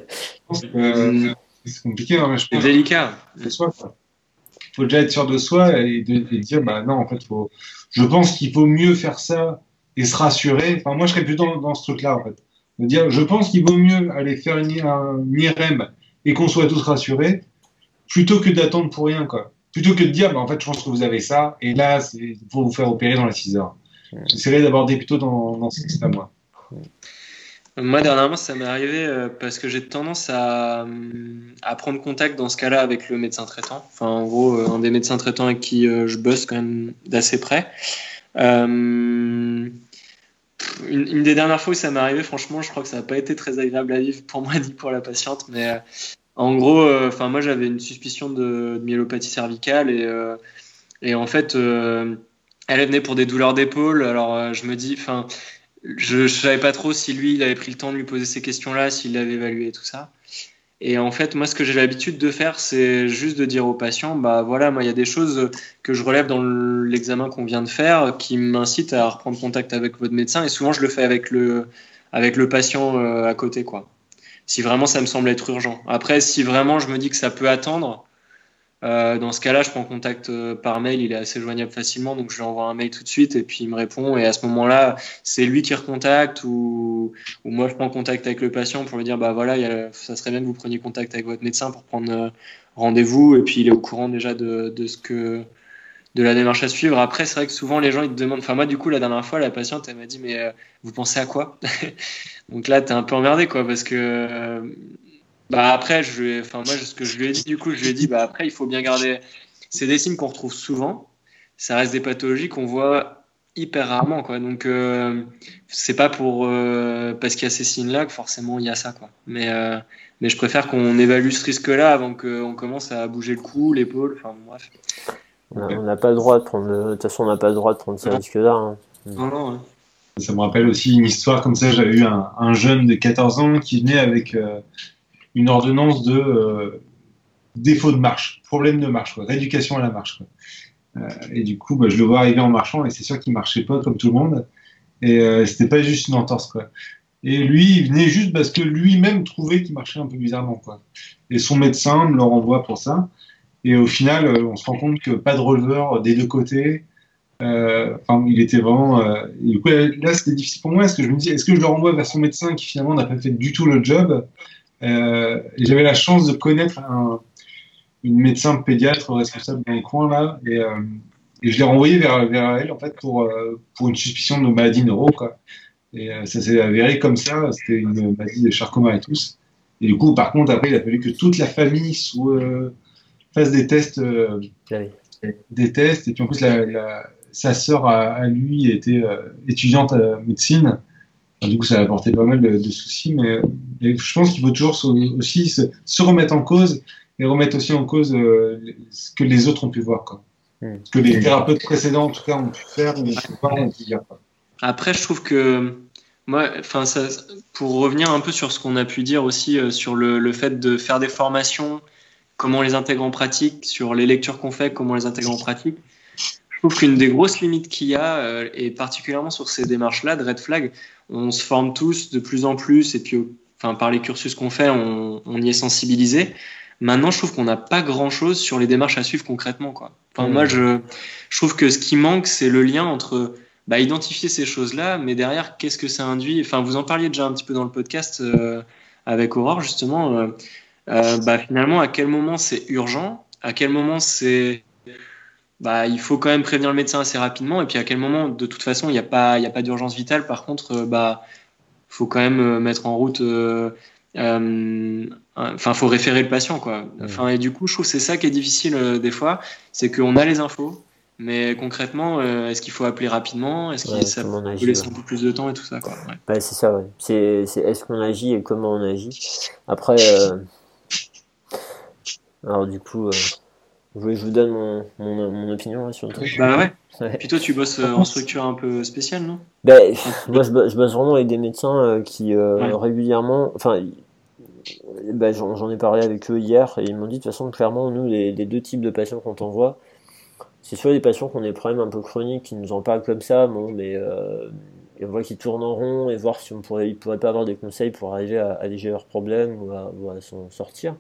c'est compliqué. Hein, c'est délicat. Il faut déjà être sûr de soi et, de, dire bah non, en fait, faut, je pense qu'il vaut mieux faire ça et se rassurer. Enfin, moi, je serais plutôt dans, dans ce truc-là, en fait. De dire, je pense qu'il vaut mieux aller faire une, un IRM et qu'on soit tous rassurés plutôt que d'attendre pour rien, quoi. Plutôt que de dire, bah, en fait, je pense que vous avez ça, et là, il faut vous faire opérer dans les 6 heures. J'essaierai d'aborder plutôt dans, dans ce système moi. Dernièrement, ça m'est arrivé euh, parce que j'ai tendance à, à, prendre contact dans ce cas-là avec le médecin traitant. Enfin, en gros, euh, un des médecins traitants avec qui euh, je bosse quand même d'assez près. Une, une, des dernières fois où ça m'est arrivé, franchement, je crois que ça n'a pas été très agréable à vivre pour moi ni pour la patiente, mais en gros, euh, enfin moi j'avais une suspicion de, myélopathie cervicale et, euh, et en fait euh, elle venait pour des douleurs d'épaule. Alors je me dis, enfin je, ne savais pas trop si lui il avait pris le temps de lui poser ces questions-là, s'il l'avait évalué et tout ça. Et en fait, moi, ce que j'ai l'habitude de faire, c'est juste de dire au patient, bah voilà, moi, il y a des choses que je relève dans l'examen qu'on vient de faire qui m'incitent à reprendre contact avec votre médecin. Et souvent, je le fais avec le, avec le patient à côté, quoi si vraiment ça me semble être urgent. Après, si vraiment je me dis que ça peut attendre, euh, dans ce cas-là, je prends contact euh, par mail, il est assez joignable facilement, donc je lui envoie un mail tout de suite et puis il me répond. Et à ce moment-là, c'est lui qui recontacte ou, ou, moi je prends contact avec le patient pour lui dire bah voilà, ça serait bien que vous preniez contact avec votre médecin pour prendre euh, rendez-vous. Et puis il est au courant déjà de, de ce que de la démarche à suivre. Après, c'est vrai que souvent les gens ils te demandent. Enfin, moi, du coup, la dernière fois, la patiente, elle m'a dit Mais euh, vous pensez à quoi? Donc là, t'es un peu emmerdé, quoi, parce que. Euh, bah après, je enfin moi, ce que je lui ai dit, du coup, je lui ai dit, bah après, il faut bien garder. C'est des signes qu'on retrouve souvent. Ça reste des pathologies qu'on voit hyper rarement, quoi. Donc, euh, c'est pas pour parce qu'il y a ces signes-là que forcément il y a ça, quoi. Mais mais je préfère qu'on évalue ce risque-là avant qu'on commence à bouger le cou, l'épaule. Enfin, bref. On n'a pas le droit de prendre. De toute façon, on n'a pas le droit de prendre ces risques-là. Hein. Non, non, Ça me rappelle aussi une histoire comme ça. J'avais eu un, jeune de 14 ans qui venait avec euh, une ordonnance de euh, défaut de marche, problème de marche, rééducation à la marche. Euh, et du coup, bah, je le vois arriver en marchant et c'est sûr qu'il marchait pas comme tout le monde. Et c'était pas juste une entorse. Et lui, il venait juste parce que lui-même trouvait qu'il marchait un peu bizarrement. Et son médecin me le renvoie pour ça. Et au final, euh, on se rend compte que pas de releveur des deux côtés. Euh, il était vraiment. Euh, du coup, là, c'était difficile pour moi parce que je me dis, est-ce que je le renvoie vers son médecin qui finalement n'a pas fait du tout le job? Et J'avais la chance de connaître un, une médecin pédiatre responsable dans le coin là, et, et je l'ai renvoyé vers, vers, elle en fait pour, pour une suspicion de maladie neuro. Quoi. Et ça s'est avéré comme ça, c'était une maladie de Charcot et tous. Et du coup, par contre, après, il a fallu que toute la famille soit fasse des tests, euh, des tests. Et puis en plus, sa sœur à, lui était euh, étudiante à médecine. Du coup, ça a apporté pas mal de, soucis, mais, je pense qu'il faut toujours aussi se, remettre en cause et remettre aussi en cause euh, ce que les autres ont pu voir. Quoi. Hmm. Ce que les thérapeutes précédents, en tout cas, ont pu faire ou pas ont pu dire. Après, je trouve que moi, enfin, pour revenir un peu sur ce qu'on a pu dire aussi sur le, le, fait de faire des formations comment on les intègre en pratique, sur les lectures qu'on fait, comment on les intègre en pratique. Je trouve qu'une des grosses limites qu'il y a, euh, et particulièrement sur ces démarches-là de red flag, on se forme tous de plus en plus, et puis enfin, par les cursus qu'on fait, on, y est sensibilisé. Maintenant, je trouve qu'on n'a pas grand-chose sur les démarches à suivre concrètement. Quoi. Enfin, Moi, je, je trouve que ce qui manque, c'est le lien entre bah, identifier ces choses-là, mais derrière, qu'est-ce que ça induit? Enfin, vous en parliez déjà un petit peu dans le podcast euh, avec Aurore, justement. Euh, euh, bah, finalement, à quel moment c'est urgent, à quel moment c'est bah, il faut quand même prévenir le médecin assez rapidement, et puis à quel moment, de toute façon, il n'y a pas, il a pas d'urgence vitale. Par contre, euh, bah, faut quand même euh, mettre en route. Enfin, faut référer le patient, quoi. Enfin, et du coup, je trouve que c'est ça qui est difficile des fois, c'est qu'on a les infos, mais concrètement, est-ce qu'il faut appeler rapidement? Est-ce qu'il ça peut laisser un peu plus de temps et tout ça quoi. Ouais. c'est ça, ouais. C'est, est-ce qu'on agit et comment on agit? Après, alors du coup, euh, je vous donne mon, mon, opinion sur le truc. Bah ouais. Et puis toi, tu bosses euh, en structure un peu spéciale, non? Bah, Moi, je bosse, vraiment avec des médecins euh, qui régulièrement... Enfin, bah, j'en ai parlé avec eux hier et ils m'ont dit de toute façon, clairement, nous, les, deux types de patients qu'on t'envoie, c'est soit des patients qui ont des problèmes un peu chroniques, qui nous en parlent comme ça, bon, mais et on voit qu'ils tournent en rond et voir si on pourrait, ils pourraient pas avoir des conseils pour arriver à alléger leurs problèmes ou à, ou à s'en sortir.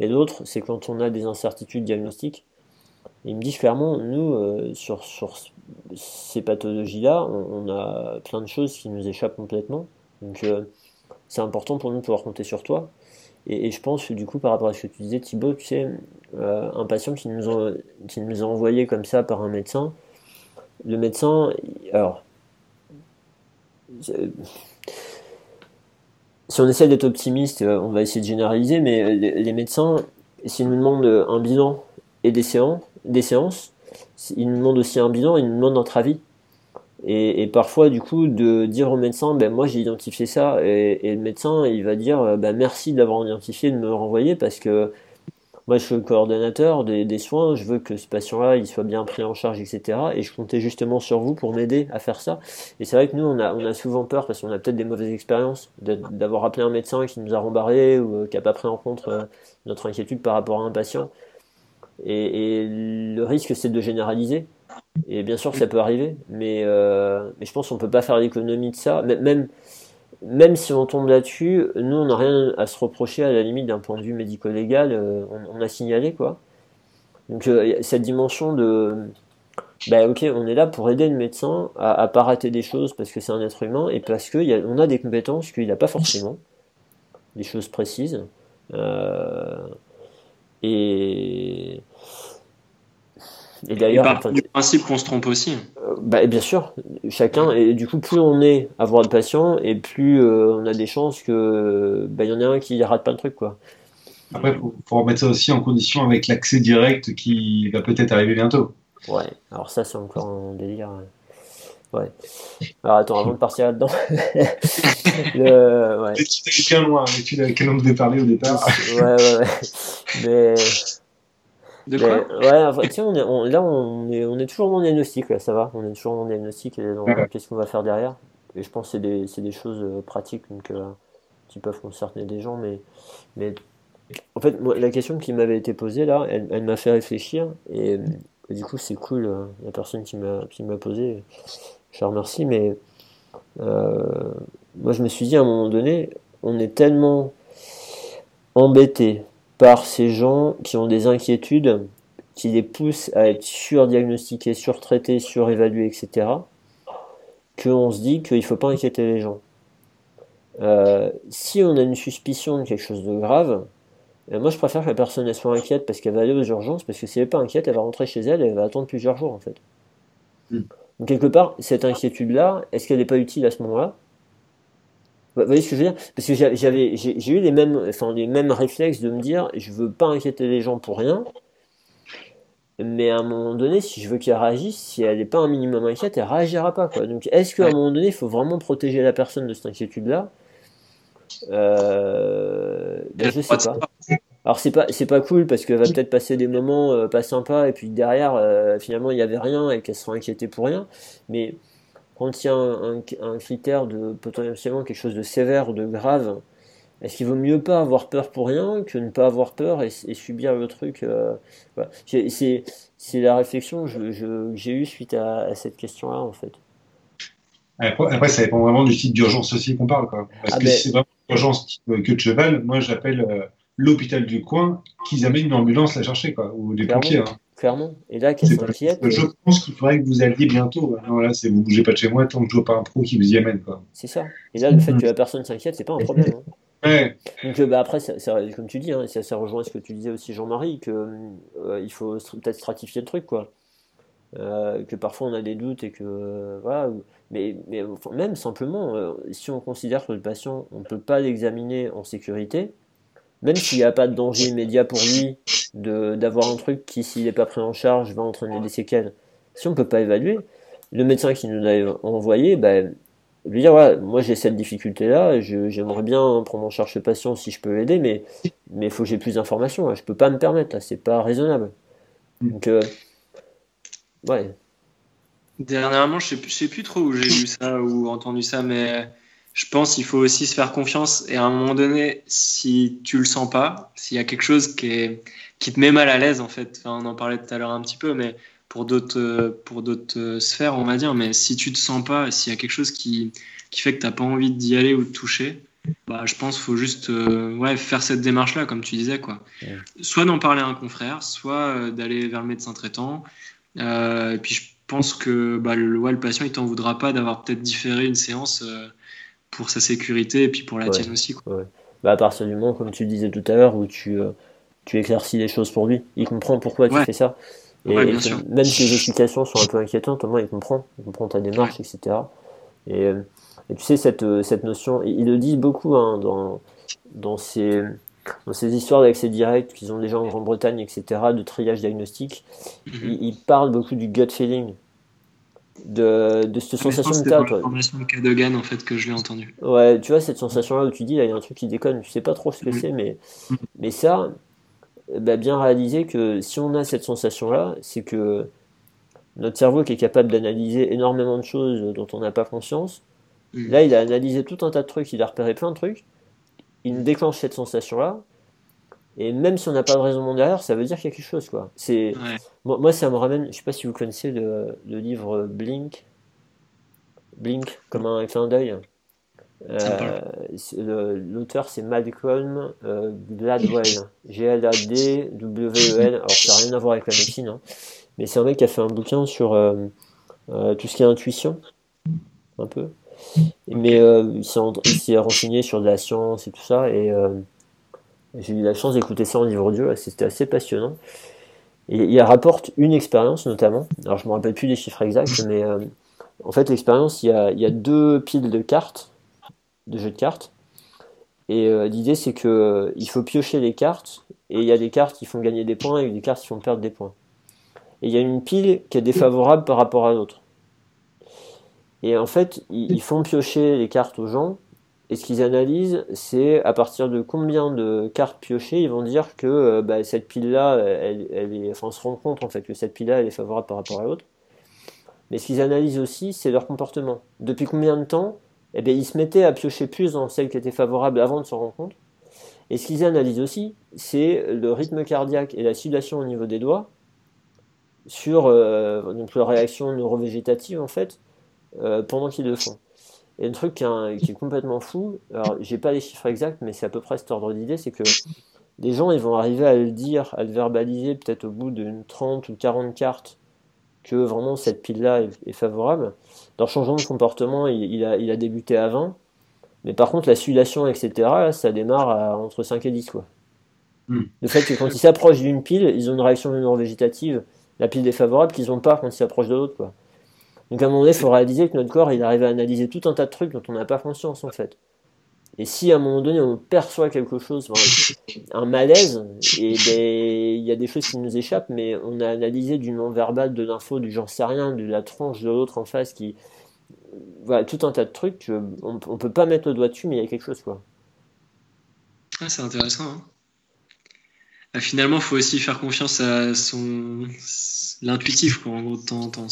Et l'autre, c'est quand on a des incertitudes diagnostiques. Il me dit clairement, nous, euh, sur, sur ces pathologies-là, on, a plein de choses qui nous échappent complètement. Donc, euh, c'est important pour nous de pouvoir compter sur toi. Et, et, je pense que du coup, par rapport à ce que tu disais, Thibaut, tu sais, euh, un patient qui nous, a, qui nous a envoyé comme ça par un médecin, le médecin, alors, si on essaie d'être optimiste, euh, on va essayer de généraliser, mais les, médecins, s'ils nous demandent un bilan et des séances, ils nous demandent aussi un bilan, ils nous demandent notre avis. Et, parfois, du coup, de dire au médecin, ben moi j'ai identifié ça, et, et, le médecin, il va dire, ben merci d'avoir identifié, de me renvoyer, parce que moi je suis le coordonnateur des, soins, je veux que ce patient-là, il soit bien pris en charge, etc. Et je comptais justement sur vous pour m'aider à faire ça. Et c'est vrai que nous, on a, on a souvent peur, parce qu'on a peut-être des mauvaises expériences, d'avoir appelé un médecin qui nous a rembarré, ou euh, qui n'a pas pris en compte euh, notre inquiétude par rapport à un patient. Et, le risque, c'est de généraliser. Et bien sûr, ça peut arriver, mais, euh, je pense qu'on peut pas faire l'économie de ça. Même, même si on tombe là-dessus, nous, on n'a rien à se reprocher à la limite d'un point de vue médico-légal. Euh, on, on, a signalé, quoi. Donc, euh, cette dimension de. Bah, ok, on est là pour aider le médecin à, à pas rater des choses parce que c'est un être humain et parce qu'on a, a des compétences qu'il n'a pas forcément, des choses précises. Euh, et et d'ailleurs, du principe qu'on se trompe aussi. Bah, bien sûr, chacun. Et du coup, plus on est à voir le patient, et plus euh, on a des chances que bah, y en a un qui rate pas le truc, quoi. Après, faut, faut remettre ça aussi en condition avec l'accès direct qui va peut-être arriver bientôt. Ouais. Alors ça, c'est encore un délire. Ouais. Alors attends, avant de partir là-dedans. le... ouais. Tu t'es bien loin avec quel on devait parler au départ. ouais, ouais, ouais. Mais de quoi Ouais, enfin, tiens, on est, on, là, on est, on est toujours dans le diagnostic, là, ça va. On est toujours dans le diagnostic et dans ouais. qu'est-ce qu'on va faire derrière. Et je pense que c'est des, des, choses euh, pratiques donc, euh, qui peuvent concerner des gens, mais, mais en fait, moi, la question qui m'avait été posée là, elle, elle m'a fait réfléchir et, et du coup, c'est cool, euh, la personne qui m'a posé, je la remercie, mais euh, moi, je me suis dit à un moment donné, on est tellement embêté par ces gens qui ont des inquiétudes qui les poussent à être surdiagnostiqués, surtraités, surévalués, etc., qu'on se dit qu'il ne faut pas inquiéter les gens. Euh, si on a une suspicion de quelque chose de grave, euh, moi je préfère que la personne elle soit inquiète parce qu'elle va aller aux urgences, parce que si elle n'est pas inquiète, elle va rentrer chez elle et elle va attendre plusieurs jours en fait. Mm. Donc quelque part, cette inquiétude-là, est-ce qu'elle n'est pas utile à ce moment-là? Vous voyez ce que je veux dire? Parce que j'avais, j'ai eu les mêmes, enfin, les mêmes réflexes de me dire, je veux pas inquiéter les gens pour rien, mais à un moment donné, si je veux qu'elle réagisse, si elle n'est pas un minimum inquiète, elle réagira pas. Quoi. Donc, est-ce qu'à un moment donné, il faut vraiment protéger la personne de cette inquiétude-là? Euh, ben, Je sais pas. Alors c'est pas c'est pas cool parce qu'elle va peut-être passer des moments euh, pas sympas et puis derrière euh, finalement il y avait rien et qu'elle sera inquiétée pour rien. Mais a un, un, critère de potentiellement quelque chose de sévère ou de grave, est-ce qu'il vaut mieux pas avoir peur pour rien que ne pas avoir peur et, et subir le truc euh, voilà. C'est la réflexion que j'ai eue suite à, à cette question-là, en fait. Après, après, ça dépend vraiment du type d'urgence aussi qu'on parle. Quoi. Parce ah que ben... si c'est vraiment une urgence que de cheval, moi j'appelle euh, l'hôpital du coin qu'ils amènent une ambulance la chercher, quoi, ou des pompiers. Hein clairement. Et là, qu'elle s'inquiète. Je pense qu'il faudrait que vous alliez bientôt. Non, là, c'est vous bougez pas de chez moi tant que je vois pas un pro qui vous y amène. C'est ça. Et là, le fait que la personne s'inquiète, c'est pas un problème. Hein. Ouais. Donc bah, après, ça, ça, comme tu dis, hein, ça, ça, rejoint ce que tu disais aussi Jean-Marie, que euh, il faut peut-être stratifier le truc, quoi. Euh, que parfois on a des doutes et que euh, voilà, mais, mais enfin, même simplement, euh, si on considère que le patient, on ne peut pas l'examiner en sécurité, même s'il n'y a pas de danger immédiat pour lui d'avoir un truc qui, s'il n'est pas pris en charge, va entraîner des séquelles, si on ne peut pas évaluer, le médecin qui nous l'a envoyé, ben, lui dire voilà, moi j'ai cette difficulté-là, j'aimerais bien prendre en charge ce patient si je peux l'aider, mais il faut que j'ai plus d'informations, je peux pas me permettre, c'est pas raisonnable. Donc, euh, ouais. Dernièrement, je sais, sais plus trop où j'ai vu ça ou entendu ça, mais je pense qu'il faut aussi se faire confiance et à un moment donné, si tu le sens pas, s'il y a quelque chose qui, est, qui te met mal à l'aise en fait, enfin, on en parlait tout à l'heure un petit peu, mais pour d'autres pour d'autres sphères, on va dire. Mais si tu te sens pas, s'il y a quelque chose qui, qui fait que tu n'as pas envie d'y aller ou de toucher, bah, je pense qu'il faut juste ouais, faire cette démarche-là, comme tu disais. Quoi. Soit d'en parler à un confrère, soit d'aller vers le médecin traitant. et puis je pense que bah, le, le patient, il t'en voudra pas d'avoir peut-être différé une séance pour sa sécurité et puis pour la tienne aussi. Quoi. Bah, à partir du moment, comme tu disais tout à l'heure, où tu, euh, tu éclaircis les choses pour lui, il comprend pourquoi tu fais ça. Et, même si les explications sont un peu inquiétantes, au moins il comprend, il comprend ta démarche, etc. Et, euh, et, tu sais, cette, euh, cette notion, il le dit beaucoup hein, dans, dans, ces, dans ces histoires d'accès direct qu'ils ont déjà en Grande-Bretagne, etc., de triage diagnostique. Mhm. il, il, parle beaucoup du gut feeling de, de cette sensation de tas. C'est formation de Cadogan en fait que je l'ai entendu. Ouais, tu vois cette sensation là où tu dis là il y a un truc qui déconne, tu sais pas trop ce que c'est, mais mais ça, bah, bien réaliser que si on a cette sensation là, c'est que notre cerveau qui est capable d'analyser énormément de choses dont on n'a pas conscience, mm. là il a analysé tout un tas de trucs, il a repéré plein de trucs, il nous déclenche cette sensation là, et même si on n'a pas de raisonnement derrière, ça veut dire qu'il y a quelque chose, quoi. C'est moi, ça me ramène. Je sais pas si vous connaissez le, le livre Blink. Blink, comme un clin d'œil. Euh, L'auteur c'est Malcolm euh, Gladwell, G-L-A-D-W-E-L. Alors ça n'a rien à voir avec la médecine, hein. mais c'est un mec qui a fait un bouquin sur euh, euh tout ce qui est intuition, un peu. Mais euh, il s'est renseigné sur de la science et tout ça, et j'ai eu la chance d'écouter ça en livre audio, c'était assez passionnant. Il rapporte une expérience notamment, alors je me rappelle plus des chiffres exacts, mais euh, en fait l'expérience, il, y a deux piles de cartes, de jeux de cartes, et euh, l'idée c'est que euh, il faut piocher les cartes, et il y a des cartes qui font gagner des points et des cartes qui font perdre des points. Et il y a une pile qui est défavorable par rapport à l'autre. Et en fait, ils font piocher les cartes aux gens, et ce qu'ils analysent, c'est à partir de combien de cartes piochées, ils vont dire que euh, bah, cette pile-là, elle, enfin, on se rend compte en fait que cette pile-là, elle est favorable par rapport à l'autre. Mais ce qu'ils analysent aussi, c'est leur comportement. Depuis combien de temps, eh bien, ils se mettaient à piocher plus dans celle qui était favorable avant de se rendre compte. Et ce qu'ils analysent aussi, c'est le rythme cardiaque et la sudation au niveau des doigts sur euh, donc la réaction neurovégétative en fait euh, pendant qu'ils le font. Et un truc qui est, complètement fou, alors j'ai pas les chiffres exacts, mais c'est à peu près cet ordre d'idée, c'est que les gens ils vont arriver à le dire, à le verbaliser peut-être au bout d'une 30 ou 40 cartes que vraiment cette pile-là est, favorable. Leur changement de comportement, il, a, il a débuté à 20, mais par contre la sudation, etc., ça démarre à entre 5 et 10. Quoi. Hmm. Le fait que quand ils s'approchent d'une pile, ils ont une réaction neurovégétative, la pile défavorable, qu'ils n'ont pas quand ils s'approchent de l'autre. Donc à un moment donné, il faut réaliser que notre corps, il arrive à analyser tout un tas de trucs dont on n'a pas conscience en fait. Et si à un moment donné on perçoit quelque chose, un malaise, et ben il y a des choses qui nous échappent, mais on a analysé du non-verbal, de l'info, du j'en sais rien, de la tronche de l'autre en face, qui, voilà, tout un tas de trucs. On, on peut pas mettre le doigt dessus, mais il y a quelque chose quoi. Ah, c'est intéressant. Hein. Ah, finalement, il faut aussi faire confiance à son l'intuitif, en gros, de temps en temps.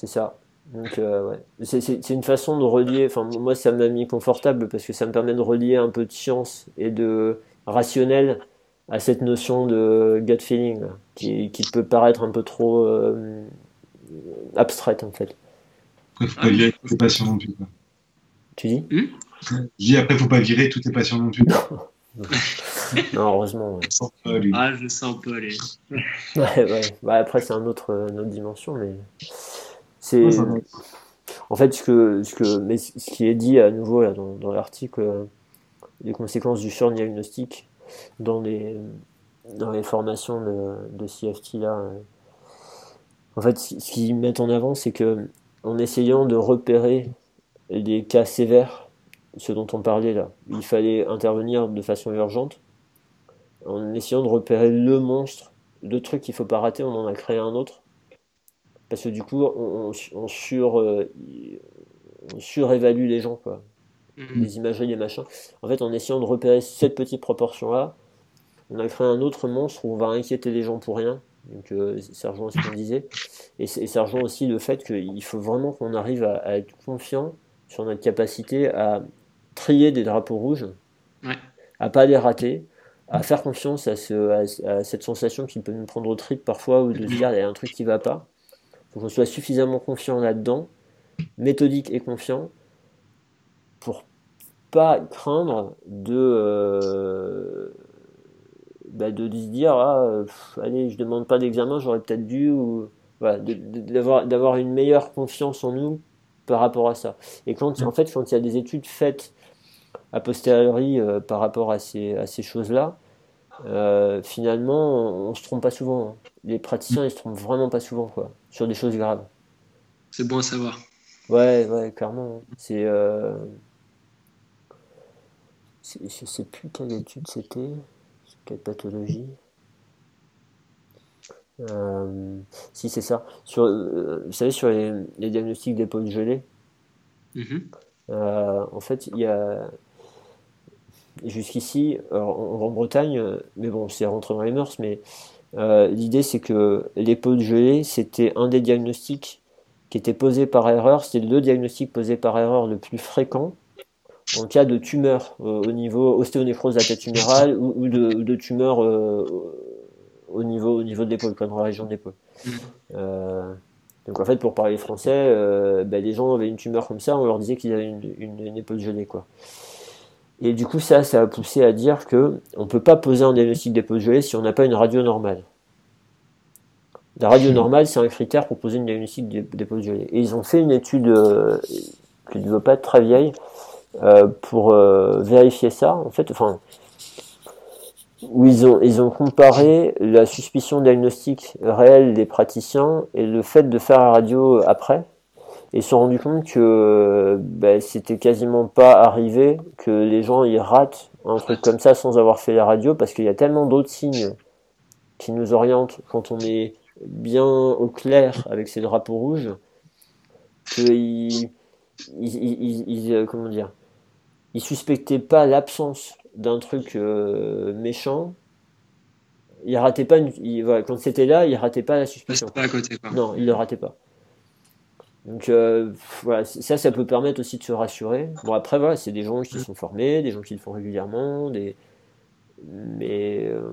C'est ça. Donc, euh, ouais. c'est une façon de relier. Enfin, moi, ça m'a mis confortable parce que ça me permet de relier un peu de science et de rationnel à cette notion de gut feeling qui, qui, peut paraître un peu trop euh, abstraite en fait. Après, faut pas virer tous tes patients non plus. Tu dis? Hmm? Je dis après, faut pas virer tous tes patients non plus. non, heureusement. Ouais. Ah, je sens pas aller. ouais, ouais. Bah, après, c'est un autre, une autre dimension, mais. C'est en fait ce que, ce que mais ce qui est dit à nouveau là, dans, dans l'article, euh, les conséquences du surdiagnostic dans les dans les formations de, de CFT là. Euh, en fait, ce qu'ils mettent en avant, c'est que en essayant de repérer des cas sévères, ce dont on parlait là, il fallait intervenir de façon urgente, en essayant de repérer le monstre, le truc qu'il faut pas rater, on en a créé un autre parce que du coup, on, sur, euh, surévalue les gens, quoi. Mhm. Les imageries, les machins. En fait, en essayant de repérer cette petite proportion-là, on a créé un autre monstre où on va inquiéter les gens pour rien. Donc, euh, ça rejoint ce qu'on disait. Et, ça rejoint aussi le fait qu'il faut vraiment qu'on arrive à, être confiant sur notre capacité à trier des drapeaux rouges, à pas les rater, à faire confiance à, ce, à, cette sensation qui peut nous prendre au trip parfois ou de se dire il y a un truc qui va pas. Faut qu'on soit suffisamment confiant là-dedans, méthodique et confiant pour pas craindre de, euh, bah de, se dire ah, allez je demande pas d'examen j'aurais peut-être dû ou voilà, d'avoir une meilleure confiance en nous par rapport à ça. Et quand en fait quand il y a des études faites a posteriori euh, par rapport à ces, à ces choses là euh, finalement on, se trompe pas souvent hein. les praticiens ils se trompent vraiment pas souvent quoi sur des choses graves c'est bon à savoir ouais ouais clairement c'est je sais plus quelle étude c'était, quelle pathologie. Euh, si c'est ça. Sur, euh, vous savez, sur les, diagnostics d'épaule gelée, mm-hmm. euh, en fait, il y a jusqu'ici, en, Bretagne, mais bon, c'est rentré dans les mœurs, mais l'idée c'est que l'épaule gelée, c'était un des diagnostics qui était posé par erreur, c'était le diagnostic posé par erreur le plus fréquent en cas de tumeur euh, au niveau ostéonécrose de la tête tumérale ou, de, de, tumeur euh, au niveau au niveau de l'épaule, dans la région de l'épaule. Mm. Euh, donc en fait, pour parler français, ben, les gens avaient une tumeur comme ça, on leur disait qu'ils avaient une, une, épaule gelée, quoi. Et du coup, ça, ça a poussé à dire que on peut pas poser un diagnostic d'épaule gelée si on n'a pas une radio normale. La radio normale, c'est un critère pour poser une diagnostic d'épaule gelée. Et ils ont fait une étude qui ne doit pas être très vieille, euh, pour euh, vérifier ça, en fait, enfin, où ils ont, ils ont comparé la suspicion diagnostique réelle des praticiens et le fait de faire la radio après, et ils se sont rendus compte que ben, c'était quasiment pas arrivé que les gens ils ratent un truc comme ça sans avoir fait la radio, parce qu'il y a tellement d'autres signes qui nous orientent quand on est bien au clair avec ces drapeaux rouges, qu'ils ils, ils, euh, comment dire, il suspectait pas l'absence d'un truc euh, méchant. Il ratait pas une, quand c'était là, il ratait pas la suspicion. Pas à côté, quoi. Non, il le ratait pas. Donc euh, voilà, ça, ça peut permettre aussi de se rassurer. Bon après voilà, c'est des gens qui sont formés, des gens qui le font régulièrement, des mais euh,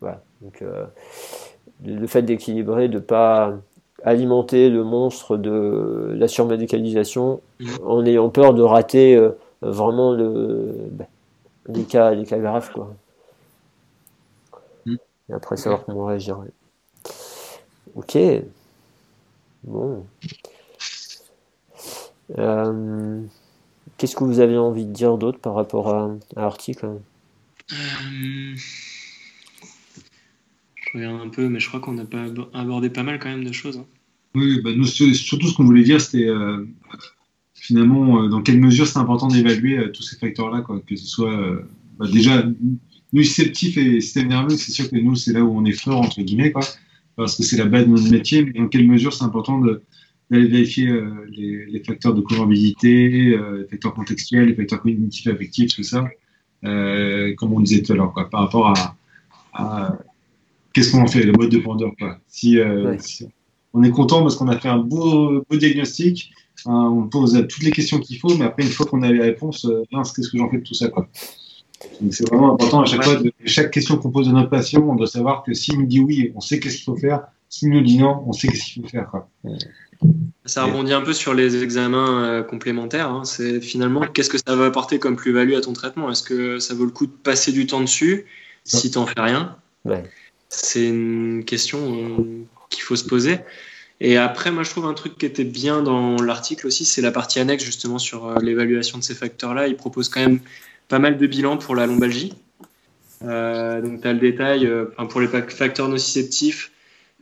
voilà. Donc le fait d'équilibrer, de pas alimenter le monstre de la surmédicalisation mm. en ayant peur de rater euh, vraiment le, ben, les, cas, les cas graves. Quoi. Mm. Et après savoir comment réagir. Ok. Bon. Euh, qu'est-ce que vous avez envie de dire d'autre par rapport à, l'article euh, je regarde un peu, mais je crois qu'on n'a pas abordé pas mal quand même de choses. Hein. Oui, bah, nous, surtout ce qu'on voulait dire, c'était euh, finalement euh, dans quelle mesure c'est important d'évaluer euh, tous ces facteurs-là, que ce soit bah, déjà nous sceptifs et système nerveux, c'est sûr que nous c'est là où on est fort entre guillemets, quoi, parce que c'est la base de notre métier. Mais dans quelle mesure c'est important d'aller vérifier les, facteurs de comorbidité, les facteurs contextuels, les facteurs cognitifs, affectifs, tout ça, comme on disait tout à l'heure, par rapport à qu'est-ce qu'on en fait, le mode de vendeur. Quoi. Si, euh, on est content parce qu'on a fait un beau, beau diagnostic, hein, on pose toutes les questions qu'il faut, mais après, une fois qu'on a les réponses, euh, qu'est-ce que j'en fais de tout ça quoi. C'est vraiment important à chaque fois, de, chaque question qu'on pose à notre patient, on doit savoir que s'il nous dit oui, on sait qu'est-ce qu'il faut faire. S'il nous dit non, on sait qu'est-ce qu'il faut faire. Quoi. Ça rebondit un peu sur les examens euh, complémentaires. Hein. C'est finalement qu'est-ce que ça va apporter comme plus-value à ton traitement? Est-ce que ça vaut le coup de passer du temps dessus si tu n'en fais rien? Ouais. C'est une question euh, qu'il faut se poser. Et après, moi, je trouve un truc qui était bien dans l'article aussi, c'est la partie annexe justement sur euh, l'évaluation de ces facteurs-là. Il propose quand même pas mal de bilans pour la lombalgie. Euh, donc, tu as le détail pour les facteurs nociceptifs,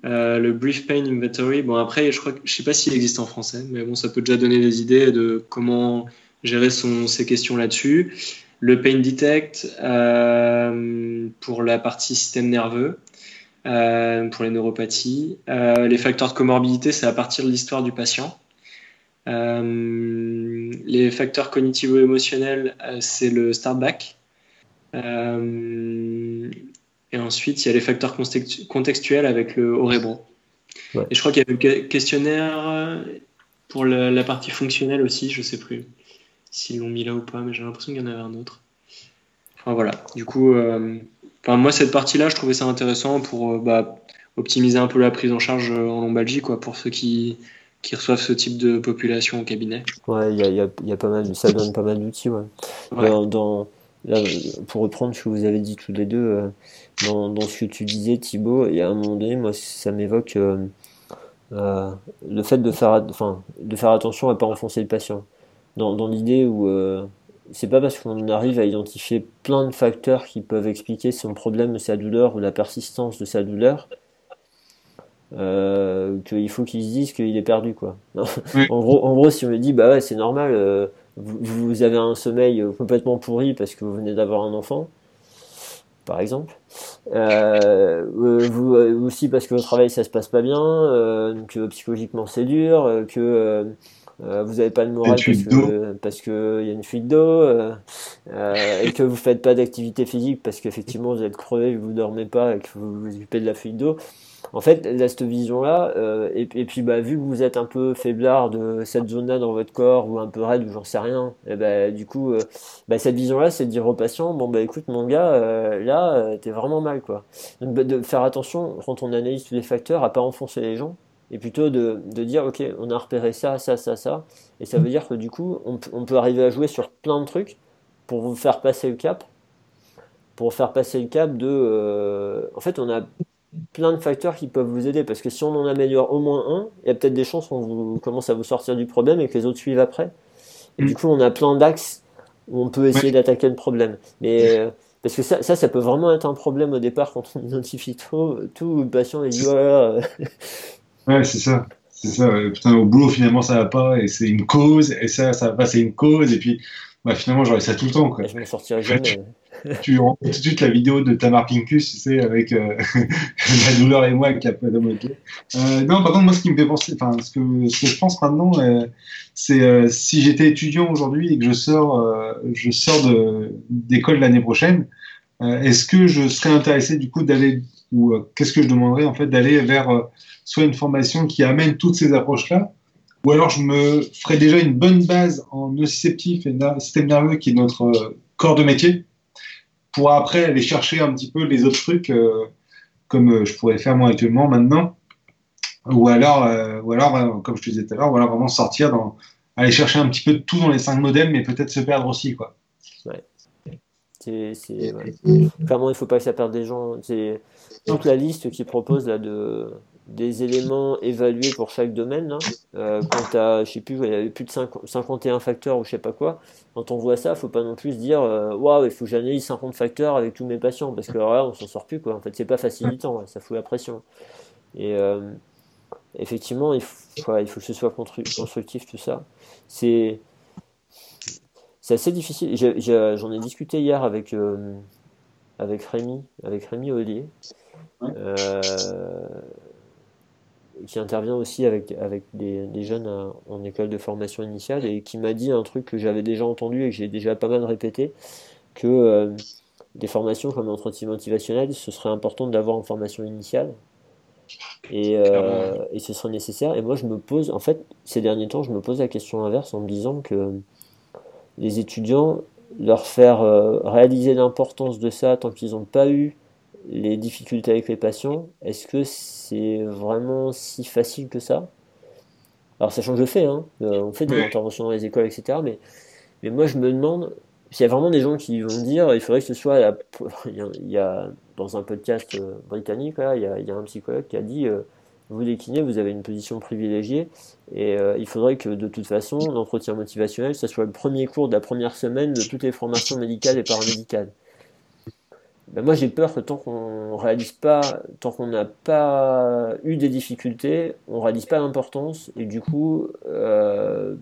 le Brief Pain Inventory. Bon, après, je crois je sais pas s'il existe en français, mais bon, ça peut déjà donner des idées de comment gérer son, ces questions là-dessus. Le Pain Detect pour la partie système nerveux. Euh, pour les neuropathies. Euh, les facteurs de comorbidité, c'est à partir de l'histoire du patient. Euh, les facteurs cognitivo-émotionnels, c'est le startback. et ensuite, il y a les facteurs contextuels avec le Orebro. Et je crois qu'il y a le questionnaire pour la, partie fonctionnelle aussi, je sais plus s'ils l'ont mis là ou pas, mais j'ai l'impression qu'il y en avait un autre. enfin voilà. Du coup, enfin moi cette partie-là, je trouvais ça intéressant pour bah, optimiser un peu la prise en charge en lombalgie, quoi, pour ceux qui qui reçoivent ce type de population au cabinet. Ouais, il y a, y, a, y a, pas mal, ça donne pas mal d'outils. Ouais. Dans, dans là, pour reprendre ce que vous avez dit tous les deux, euh, dans, dans, ce que tu disais, Thibaut, et à un moment donné, moi, ça m'évoque euh, euh, le fait de faire, enfin, de faire attention à pas enfoncer le patient. Dans, dans l'idée où euh, c'est pas parce qu'on arrive à identifier plein de facteurs qui peuvent expliquer son problème, sa douleur ou la persistance de sa douleur euh, qu'il faut qu'il se dise qu'il est perdu quoi. en gros, en gros, si on me dit bah ouais c'est normal, euh, vous, vous, avez un sommeil complètement pourri parce que vous venez d'avoir un enfant, par exemple, euh, vous, aussi parce que votre travail ça se passe pas bien, euh, que psychologiquement c'est dur, que euh, vous n'avez pas le moral parce que, parce que y a une fuite d'eau et que vous faites pas d'activité physique parce qu'effectivement vous êtes crevé, vous dormez pas et que vous vous occupez de la fuite d'eau en fait, là, cette vision-là, euh, et, puis bah, vu que vous êtes un peu faiblard de cette zone-là dans votre corps, ou un peu raide, ou j'en sais rien, et bah, du coup, euh, bah, cette vision-là, c'est de dire au patient, bon bah écoute mon gars, euh, là, euh, t'es vraiment mal, quoi. Donc bah, de faire attention, quand on analyse tous les facteurs, à pas enfoncer les gens, et plutôt de, de dire, ok, on a repéré ça, ça, ça, ça, et ça veut dire que du coup, on, on peut arriver à jouer sur plein de trucs pour vous faire passer le cap, pour faire passer le cap de... en fait, on a plein de facteurs qui peuvent vous aider parce que si on en améliore au moins un, il y a peut-être des chances qu'on vous commence à vous sortir du problème et que les autres suivent après. Et du mm. coup, on a plein d'axes où on peut essayer d'attaquer le problème. Mais euh, parce que ça, ça, ça, peut vraiment être un problème au départ quand on identifie tout, tout le patient et dit voilà. ouais, c'est ça. C'est ça. Putain, au boulot, finalement, ça va pas et c'est une cause. Et ça, ça va pas, c'est une cause. Et puis, bah, finalement, j'aurais ça tout le temps. Quoi. je m'en sortirai jamais. tu rentres tout de suite la vidéo de Tamar Pinkus, tu sais, avec euh, la douleur et moi avec la peau euh, Non, par contre, moi, ce qui me fait penser, enfin, ce que, ce que je pense maintenant, euh, c'est euh, si j'étais étudiant aujourd'hui et que je sors, euh, je sors d'école l'année prochaine, est-ce que je serais intéressé du coup d'aller, ou qu'est-ce que je demanderais en fait d'aller vers soit une formation qui amène toutes ces approches-là, ou alors je me ferais déjà une bonne base en nociceptif et système nerveux qui est notre corps de métier? Pour après aller chercher un petit peu les autres trucs euh, comme euh, je pourrais faire moi actuellement maintenant. Ou alors, euh, ou alors comme je te disais tout à l'heure, voilà, vraiment sortir dans, aller chercher un petit peu de tout dans les cinq modèles, mais peut-être se perdre aussi, quoi. Ouais. Clairement, il faut pas que ça perde des gens. C'est toute la liste qui propose là de des éléments évalués pour chaque domaine. Là. Euh, quand as, je sais plus, il y avait plus de 51 facteurs ou je sais pas quoi. Quand on voit ça, faut pas non plus se dire, euh, waouh, il faut que j'analyse 50 facteurs avec tous mes patients parce que là, on s'en sort plus quoi. En fait, c'est pas facilitant, ça fout la pression. Et euh, effectivement, il faut, il faut que ce soit constructif tout ça. C'est c'est assez difficile. J'en ai, discuté hier avec euh, avec Rémi, avec Rémi Ollier. Euh, qui intervient aussi avec, avec des, des jeunes en école de formation initiale et qui m'a dit un truc que j'avais déjà entendu et que j'ai déjà pas mal répété, que euh, des formations comme l'entretien motivationnel, ce serait important d'avoir en formation initiale. Et, euh, et, ce serait nécessaire. Et moi, je me pose, en fait, ces derniers temps, je me pose la question inverse en me disant que les étudiants, leur faire euh, réaliser l'importance de ça tant qu'ils n'ont pas eu les difficultés avec les patients, est-ce que c'est vraiment si facile que ça? Alors, sachant que je fais, hein, euh, on fait des interventions dans les écoles, etc. Mais, mais moi, je me demande s'il y a vraiment des gens qui vont dire il faudrait que ce soit. il, y a, dans un podcast euh, britannique, là, il, y a, il y a un psychologue qui a dit euh, vous, les kinés, vous avez une position privilégiée et il faudrait que de toute façon, l'entretien motivationnel, ce soit le premier cours de la première semaine de toutes les formations médicales et paramédicales. Ben moi j'ai peur que tant qu'on réalise pas, tant qu'on n'a pas eu des difficultés, on réalise pas l'importance et du coup, euh,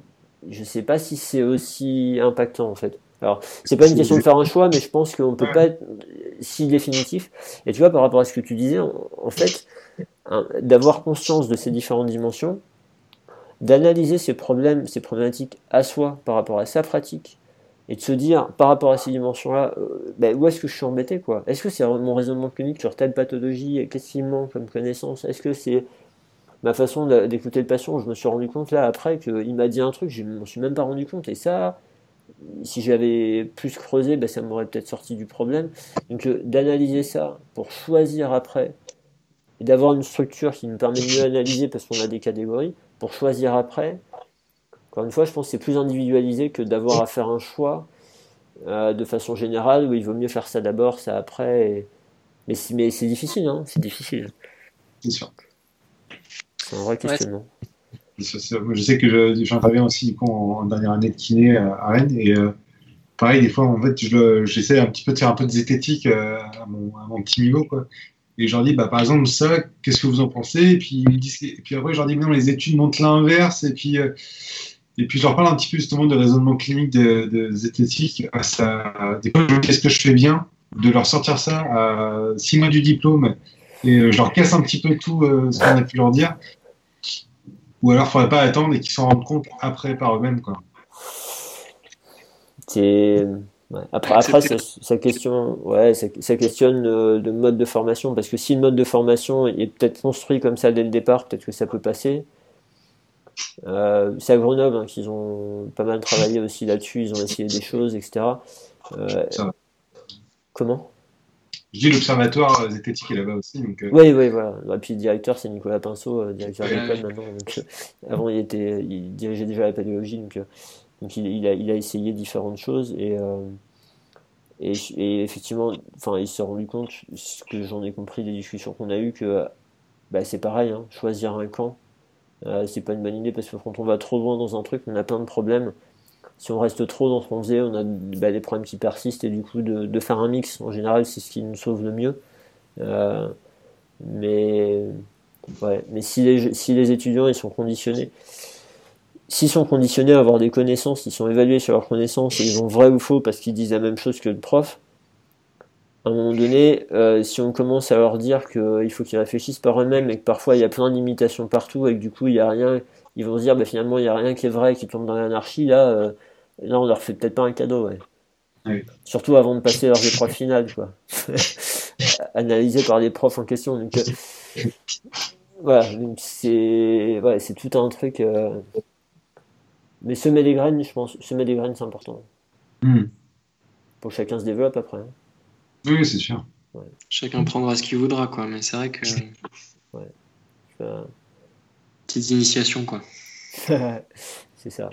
je sais pas si c'est aussi impactant en fait. Alors c'est pas une question de faire un choix, mais je pense qu'on peut pas être si définitif. Et tu vois par rapport à ce que tu disais, en, fait, hein, d'avoir conscience de ces différentes dimensions, d'analyser ces problèmes, ces problématiques à soi par rapport à sa pratique, et de se dire par rapport à ces dimensions-là, euh, ben, où est-ce que je suis embêté quoi? Est-ce que c'est mon raisonnement clinique sur telle pathologie Qu'est-ce qui manque comme connaissance? Est-ce que c'est ma façon d'écouter le patient? Je me suis rendu compte là après qu'il m'a dit un truc, je m'en suis même pas rendu compte. Et ça, si j'avais plus creusé, ben, ça m'aurait peut-être sorti du problème. Donc d'analyser ça pour choisir après et d'avoir une structure qui nous permet de mieux analyser parce qu'on a des catégories, pour choisir après, encore une fois, je pense que c'est plus individualisé que d'avoir à faire un choix euh, de façon générale où il vaut mieux faire ça d'abord, ça après. Mais, mais c'est difficile, hein c'est difficile. C'est sûr. C'est un vrai questionnement. je sais que j'interviens aussi en, dernière année de kiné à Rennes et euh, pareil, des fois, en fait, j'essaie un petit peu de faire un peu de zététique euh, à, mon, à, mon, petit niveau, quoi. Et je leur dis, bah, par exemple, ça, qu'est-ce que vous en pensez? Et puis, et puis après, je leur dis, non, les études montrent l'inverse. Et puis, euh, et puis, je leur parle un petit peu justement de raisonnement clinique de, de zététique. Ça, des qu'est-ce que je fais bien de leur sortir ça à six mois du diplôme? Et euh, je leur casse un petit peu tout euh, ce qu'on a pu leur dire. Ou alors, il ne faudrait pas attendre et qu'ils s'en rendent compte après par eux-mêmes. Quoi. Après, ça, question, ouais, ça, questionne de mode de formation, parce que si le mode de formation est peut-être construit comme ça dès le départ, peut-être que ça peut passer. Euh, c'est à Grenoble hein, qu'ils ont pas mal travaillé aussi là-dessus, ils ont essayé des choses, etc. Euh, comment? Je dis l'observatoire zététique est là-bas aussi. Donc, euh. Oui, oui, voilà. Et puis le directeur, c'est Nicolas Pinceau, directeur d'école maintenant. avant, il, était, il dirigeait déjà la pédagogie, donc donc il, a, il, a, essayé différentes choses et, euh, et, et, effectivement, il s'est rendu compte, ce que j'en ai compris des discussions qu'on a eues, que bah, c'est pareil, hein, choisir un camp, euh, c'est pas une bonne idée parce que quand on va trop loin dans un truc, on a plein de problèmes. Si on reste trop dans ce qu'on faisait, on a bah, des problèmes qui persistent et du coup de, faire un mix, en général, c'est ce qui nous sauve le mieux. Euh, mais, mais si les, si les étudiants ils sont conditionnés, s'ils sont conditionnés à avoir des connaissances, ils sont évalués sur leurs connaissances et ils ont vrai ou faux parce qu'ils disent la même chose que le prof, à un moment donné, euh, si on commence à leur dire qu'il faut qu'ils réfléchissent par eux-mêmes et que parfois il y a plein d'imitations partout et que du coup il y a rien, ils vont se dire bah, finalement il n'y a rien qui est vrai, qui tombe dans l'anarchie, là, euh, là on leur fait peut-être pas un cadeau. Ouais. Surtout avant de passer leurs épreuves finales, quoi. Analysé par les profs en question. Donc, euh, voilà, donc c'est ouais, tout un truc. Euh, mais semer des graines, je pense, semer des graines, c'est important. Hmm. Pour que chacun se développe après. Hein. Oui, c'est sûr. Chacun prendra ce qu'il voudra, quoi. Mais c'est vrai que. Ouais. Petite initiation, quoi. c'est ça.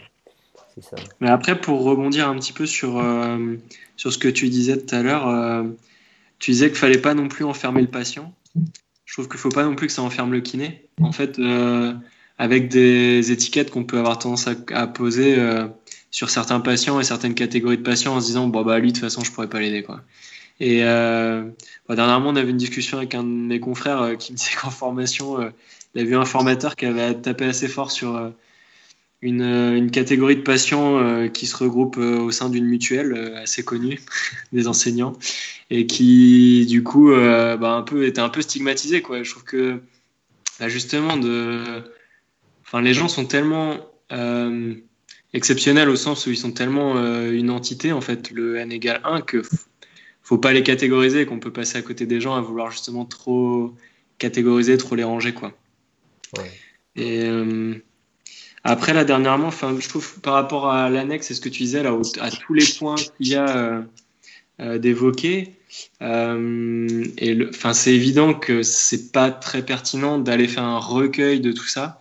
ça. Mais après, pour rebondir un petit peu sur, euh, sur ce que tu disais tout à l'heure, euh, tu disais qu'il fallait pas non plus enfermer le patient. Je trouve qu'il faut pas non plus que ça enferme le kiné. En fait, euh, avec des étiquettes qu'on peut avoir tendance à, poser euh, sur certains patients et certaines catégories de patients en se disant bon bah lui de toute façon je pourrais pas l'aider quoi. Et euh, bah, dernièrement on avait une discussion avec un de mes confrères euh, qui me disait qu'en formation il a vu un formateur qui avait tapé assez fort sur une, une, catégorie de patients qui se regroupent au sein d'une mutuelle assez connue des enseignants et qui du coup bah, un peu était un peu stigmatisé quoi. Je trouve que bah, justement de les gens sont tellement euh, exceptionnels au sens où ils sont tellement euh, une entité, en fait, le n égale 1, que faut pas les catégoriser, qu'on peut passer à côté des gens à vouloir justement trop catégoriser, trop les ranger, quoi. Et euh, après, là, dernièrement, je trouve par rapport à l'annexe, c'est ce que tu disais, là, à tous les points qu'il y a d'évoquer, et enfin, c'est évident que c'est pas très pertinent d'aller faire un recueil de tout ça.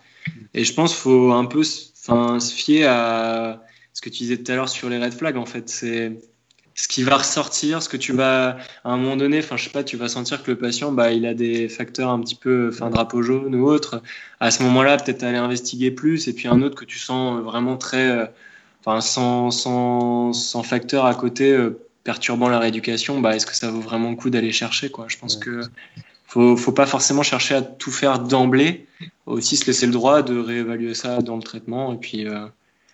Et je pense qu'il faut un peu se fier à ce que tu disais tout à l'heure sur les red flags. En fait, c'est ce qui va ressortir, ce que tu vas, à un moment donné, enfin, je sais pas, tu vas sentir que le patient, bah, il a des facteurs un petit peu, enfin, drapeau jaune ou autre. À ce moment-là, peut-être aller investiguer plus. Et puis un autre que tu sens vraiment très, euh, enfin, sans, sans, sans facteur à côté euh, perturbant la rééducation, bah, est-ce que ça vaut vraiment le coup d'aller chercher, quoi? Je pense que faut, faut pas forcément chercher à tout faire d'emblée. Aussi se laisser le droit de réévaluer ça dans le traitement et puis, euh,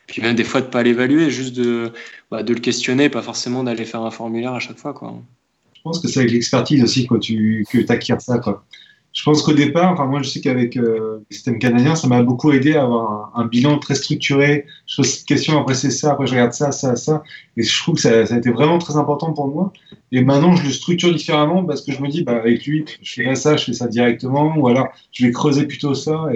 puis même des fois de pas l'évaluer, juste de, bah, de le questionner, pas forcément d'aller faire un formulaire à chaque fois. Quoi. Je pense que c'est avec l'expertise aussi quand tu, que tu acquiers ça. Quoi je pense qu'au départ, enfin moi je sais qu'avec euh, le système canadien, ça m'a beaucoup aidé à avoir un, bilan très structuré. Je pose cette question, après c'est ça, après je regarde ça, ça, ça. Et je trouve que ça, ça, a été vraiment très important pour moi. Et maintenant je le structure différemment parce que je me dis, bah, avec lui, je fais ça, je fais ça directement, ou alors je vais creuser plutôt ça.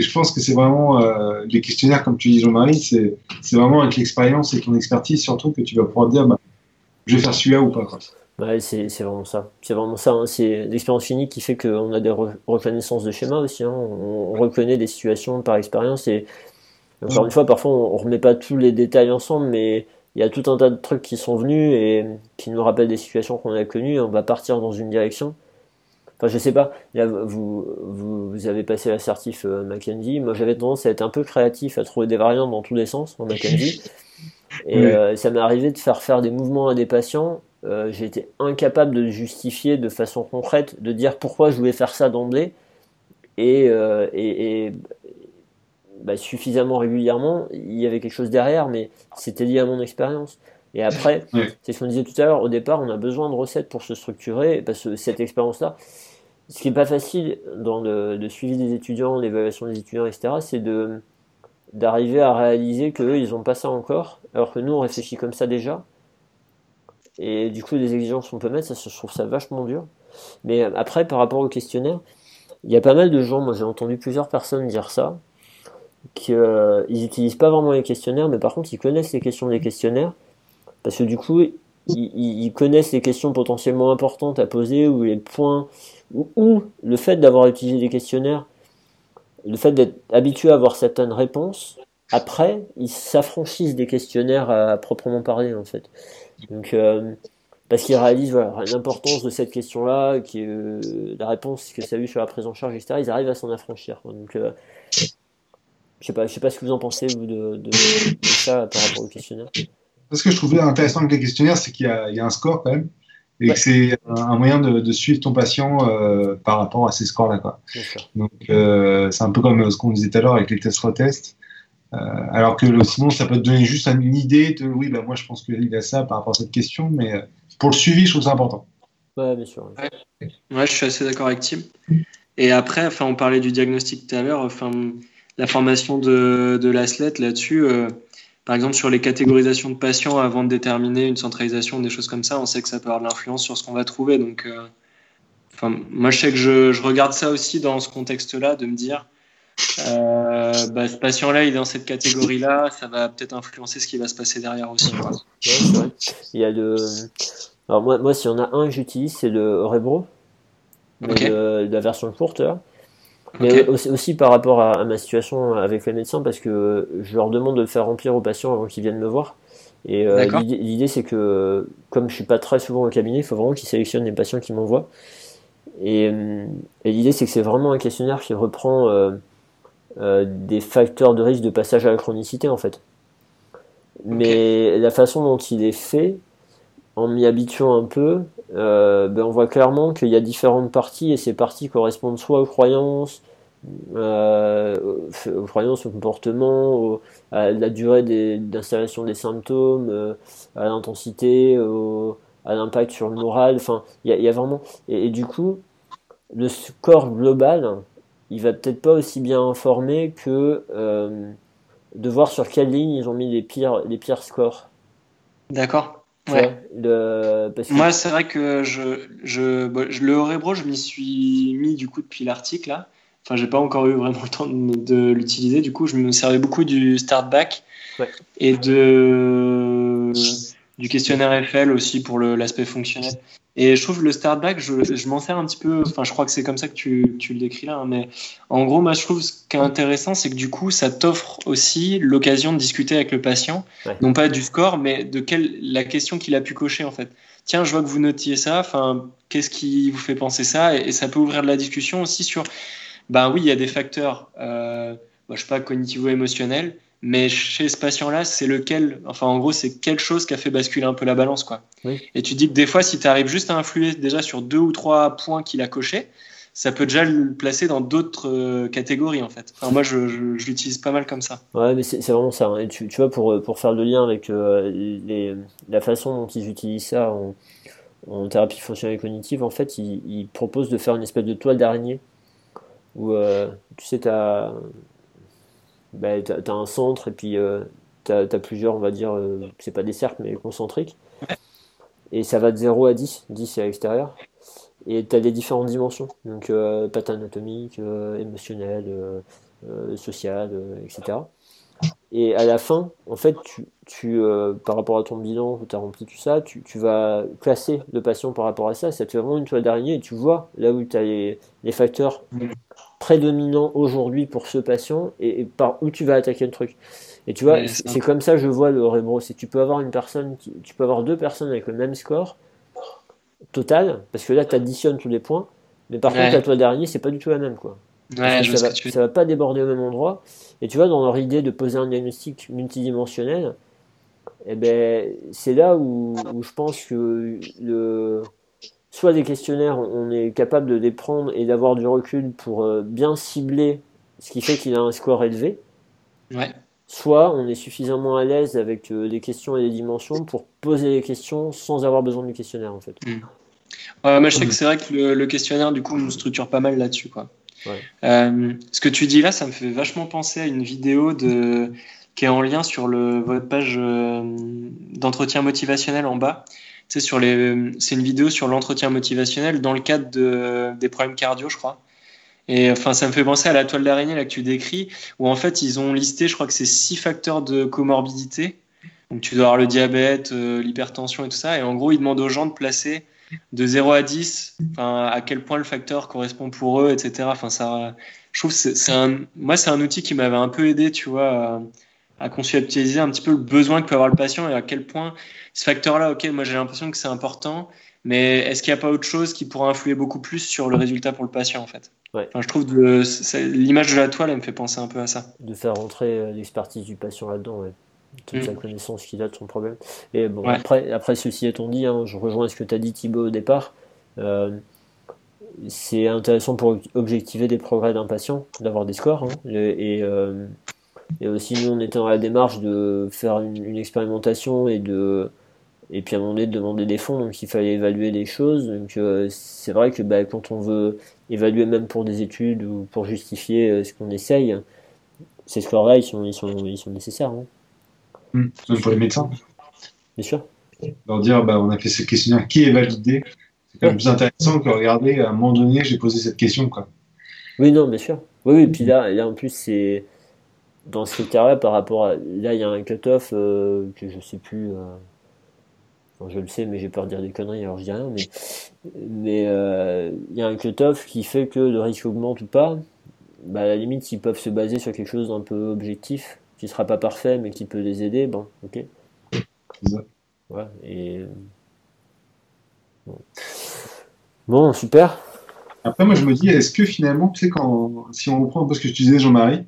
Je pense que c'est vraiment euh, les questionnaires, comme tu dis Jean-Marie, c'est vraiment avec l'expérience et ton expertise surtout que tu vas pouvoir dire bah, je vais faire celui-là ou pas. Ouais, c'est vraiment ça. C'est vraiment ça. Hein. C'est l'expérience clinique qui fait qu'on a des reconnaissances de schéma aussi. Hein. On, reconnaît des situations par expérience et encore une fois, parfois on, remet pas tous les détails ensemble, mais il y a tout un tas de trucs qui sont venus et qui nous rappellent des situations qu'on a connues. on va partir dans une direction. Enfin, je sais pas. vous, vous, avez passé l'assertif euh, Mackenzie. Moi, j'avais tendance à être un peu créatif, à trouver des variantes dans tous les sens en Mackenzie. Et euh, ça m'est arrivé de faire faire des mouvements à des patients. Euh, j'ai été incapable de justifier de façon concrète, de dire pourquoi je voulais faire ça d'emblée. Et, et, bah, suffisamment régulièrement, il y avait quelque chose derrière, mais c'était lié à mon expérience. Et après, c'est ce qu'on disait tout à l'heure, au départ, on a besoin de recettes pour se structurer, parce que cette expérience-là, ce qui n'est pas facile dans le, suivi des étudiants, l'évaluation des étudiants, etc., c'est de d'arriver à réaliser qu'eux, ils n'ont pas ça encore, alors que nous, on réfléchit comme ça déjà. Et du coup, les exigences qu'on peut mettre, ça, je trouve ça vachement dur. Mais après, par rapport au questionnaire, il y a pas mal de gens, moi j'ai entendu plusieurs personnes dire ça, qu'ils euh, n'utilisent pas vraiment les questionnaires, mais par contre, ils connaissent les questions des questionnaires, parce que du coup, ils, connaissent les questions potentiellement importantes à poser ou les points, ou, le fait d'avoir utilisé des questionnaires, le fait d'être habitué à avoir certaines réponses, après, ils s'affranchissent des questionnaires à, proprement parler, en fait. Donc, euh, parce qu'ils réalisent l'importance de cette question-là, euh, la réponse que ça a eu sur la prise en charge, etc. Ils arrivent à s'en affranchir. Donc, je sais sais pas ce que vous en pensez vous de, ça par rapport au questionnaire. Ce que je trouvais intéressant avec les questionnaires, c'est qu'il y, a un score quand même, et que c'est un, moyen de, de, suivre ton patient euh, par rapport à ces scores-là. Quoi. Donc euh, c'est un peu comme ce qu'on disait tout à l'heure avec les tests retests. Euh, alors que sinon, ça peut te donner juste une idée de oui, bah, moi je pense qu'il a ça par rapport à cette question, mais euh, pour le suivi, je trouve ça important. Ouais, bien sûr. Ouais, ouais je suis assez d'accord avec Tim. Et après, enfin, on parlait du diagnostic tout à l'heure. Enfin, la formation de, de l'ASLET là-dessus. Euh, par exemple, sur les catégorisations de patients avant de déterminer une centralisation, des choses comme ça, on sait que ça peut avoir de l'influence sur ce qu'on va trouver. Donc, euh, enfin, moi, je sais que je, je, regarde ça aussi dans ce contexte-là, de me dire, euh, bah, ce patient-là, il est dans cette catégorie-là, ça va peut-être influencer ce qui va se passer derrière aussi. Il y a le... Alors moi, moi s'il y en a un que j'utilise, c'est le Rebro, de, la version courte. Là. Mais aussi, par rapport à, ma situation avec les médecins, parce que je leur demande de le faire remplir aux patients avant qu'ils viennent me voir. Et euh, l'idée, c'est que, comme je suis pas très souvent au cabinet, il faut vraiment qu'ils sélectionnent les patients qui m'envoient. Et, euh, et l'idée, c'est que c'est vraiment un questionnaire qui reprend euh, des facteurs de risque de passage à la chronicité, en fait. Mais la façon dont il est fait, en m'y habituant un peu, euh, ben on voit clairement qu'il y a différentes parties et ces parties correspondent soit aux croyances, euh, aux croyances, au comportement, à la durée d'installation des, symptômes, euh, à l'intensité, à l'impact sur le moral. Enfin, il y, a vraiment. Et, du coup, le score global, il va peut-être pas aussi bien informer que de voir sur quelle ligne ils ont mis les pires, les pires scores. D'accord. Ouais. Moi, c'est vrai que je, je, le Orebro, je m'y suis mis du coup depuis l'article là. Enfin, j'ai pas encore eu vraiment le temps de, l'utiliser. Du coup, je me servais beaucoup du start back et de du questionnaire FL aussi pour l'aspect fonctionnel. Et je trouve le start back, je, je m'en sers un petit peu, enfin je crois que c'est comme ça que tu, tu le décris là, hein, mais en gros, moi je trouve ce qui est intéressant, c'est que du coup, ça t'offre aussi l'occasion de discuter avec le patient, non pas du score, mais de quelle, la question qu'il a pu cocher en fait. Tiens, je vois que vous notiez ça, enfin, qu'est-ce qui vous fait penser ça? Et, ça peut ouvrir de la discussion aussi sur, ben oui, il y a des facteurs, euh, bah, je sais pas, cognitivo-émotionnels, mais chez ce patient-là, c'est lequel, enfin en gros, c'est quelle chose qui a fait basculer un peu la balance, quoi. Et tu dis que des fois, si tu arrives juste à influer déjà sur deux ou trois points qu'il a cochés, ça peut déjà le placer dans d'autres euh, catégories, en fait. Enfin, moi, je, je, l'utilise pas mal comme ça. Ouais, mais c'est vraiment ça. Hein. Et tu, tu, vois, pour, pour faire le lien avec euh, les, la façon dont ils utilisent ça en, en thérapie fonctionnelle et cognitive, en fait, ils, ils, proposent de faire une espèce de toile d'araignée où, euh, tu sais, tu as bah, tu as, un centre et puis euh, tu as, plusieurs, on va dire, euh, c'est pas des cercles mais concentriques. Et ça va de 0 à 10, 10 c'est à l'extérieur. Et tu as les différentes dimensions, donc euh, patte anatomique, émotionnelle, sociales, etc. Et à la fin, en fait, tu, tu par rapport à ton bilan, tu as rempli tout ça, tu, tu, vas classer le patient par rapport à ça. Ça te fait vraiment une toile d'araignée et tu vois là où tu as les, les, facteurs prédominants aujourd'hui pour ce patient et, par où tu vas attaquer le truc. Et tu vois, c'est comme ça que je vois le Rebro. C'est tu peux avoir une personne, qui, tu peux avoir deux personnes avec le même score total, parce que là, tu additionnes tous les points, mais par contre, la toile d'araignée, c'est pas du tout la même, quoi. Ouais, ça, va, ça va pas déborder au même endroit. Et tu vois, dans leur idée de poser un diagnostic multidimensionnel, eh ben, c'est là où, où, je pense que le, soit des questionnaires, on est capable de les prendre et d'avoir du recul pour euh, bien cibler ce qui fait qu'il a un score élevé. Ouais soit on est suffisamment à l'aise avec euh, les questions et les dimensions pour poser les questions sans avoir besoin du questionnaire en fait. Hmm. moi je sais que c'est vrai que le, questionnaire du coup nous structure pas mal là-dessus quoi. Euh, ce que tu dis là, ça me fait vachement penser à une vidéo de qui est en lien sur le, votre page euh, d'entretien motivationnel en bas. C'est sur les, c'est une vidéo sur l'entretien motivationnel dans le cadre de, des problèmes cardio, je crois. Et enfin, ça me fait penser à la toile d'araignée là que tu décris, où en fait ils ont listé, je crois que c'est six facteurs de comorbidité. Donc tu dois avoir le diabète, euh, l'hypertension et tout ça. Et en gros, ils demandent aux gens de placer de 0 à 10, enfin, à quel point le facteur correspond pour eux, etc. Enfin, ça, je trouve c'est un, moi, c'est un outil qui m'avait un peu aidé, tu vois, à, conceptualiser un petit peu le besoin que peut avoir le patient et à quel point ce facteur-là, ok, moi j'ai l'impression que c'est important, mais est-ce qu'il n'y a pas autre chose qui pourrait influer beaucoup plus sur le résultat pour le patient, en fait je trouve l'image de la toile, elle me fait penser un peu à ça. De faire rentrer euh, l'expertise du patient là-dedans, toute sa mm. connaissance qu'il a de son problème. Et bon, après, après, ceci étant dit, hein, je rejoins ce que tu as dit Thibaut au départ. Euh, c'est intéressant pour objectiver des progrès d'un patient, d'avoir des scores. Hein, et, euh, et, aussi, nous, on était dans la démarche de faire une expérimentation et de et puis à un moment donné de demander des fonds, donc il fallait évaluer les choses. Donc euh, c'est vrai que bah, quand on veut évaluer même pour des études ou pour justifier euh, ce qu'on essaye, ces scores-là ils sont, ils, sont, ils sont nécessaires. Hein. Mmh. Pour les médecins. Bien sûr. Leur dire bah, on a fait ce questionnaire qui est validé. C'est quand même plus intéressant que regarder à un moment donné j'ai posé cette question. Quoi. Oui, non, bien sûr. Oui, oui, puis là, là en plus c'est dans ce critère-là par rapport à. Là il y a un cut-off euh, que je sais plus je le sais, mais j'ai peur de dire des conneries, alors je dis rien. Mais mais euh, il y a un cut-off qui fait que le risque augmente ou pas. Bah, à la limite, ils peuvent se baser sur quelque chose d'un peu objectif, qui sera pas parfait, mais qui peut les aider. Bon, ok. Ouais, et bon. bon. super. Après, moi, je me dis, est-ce que finalement, tu sais, quand, si on reprend un peu ce que tu disais, Jean-Marie,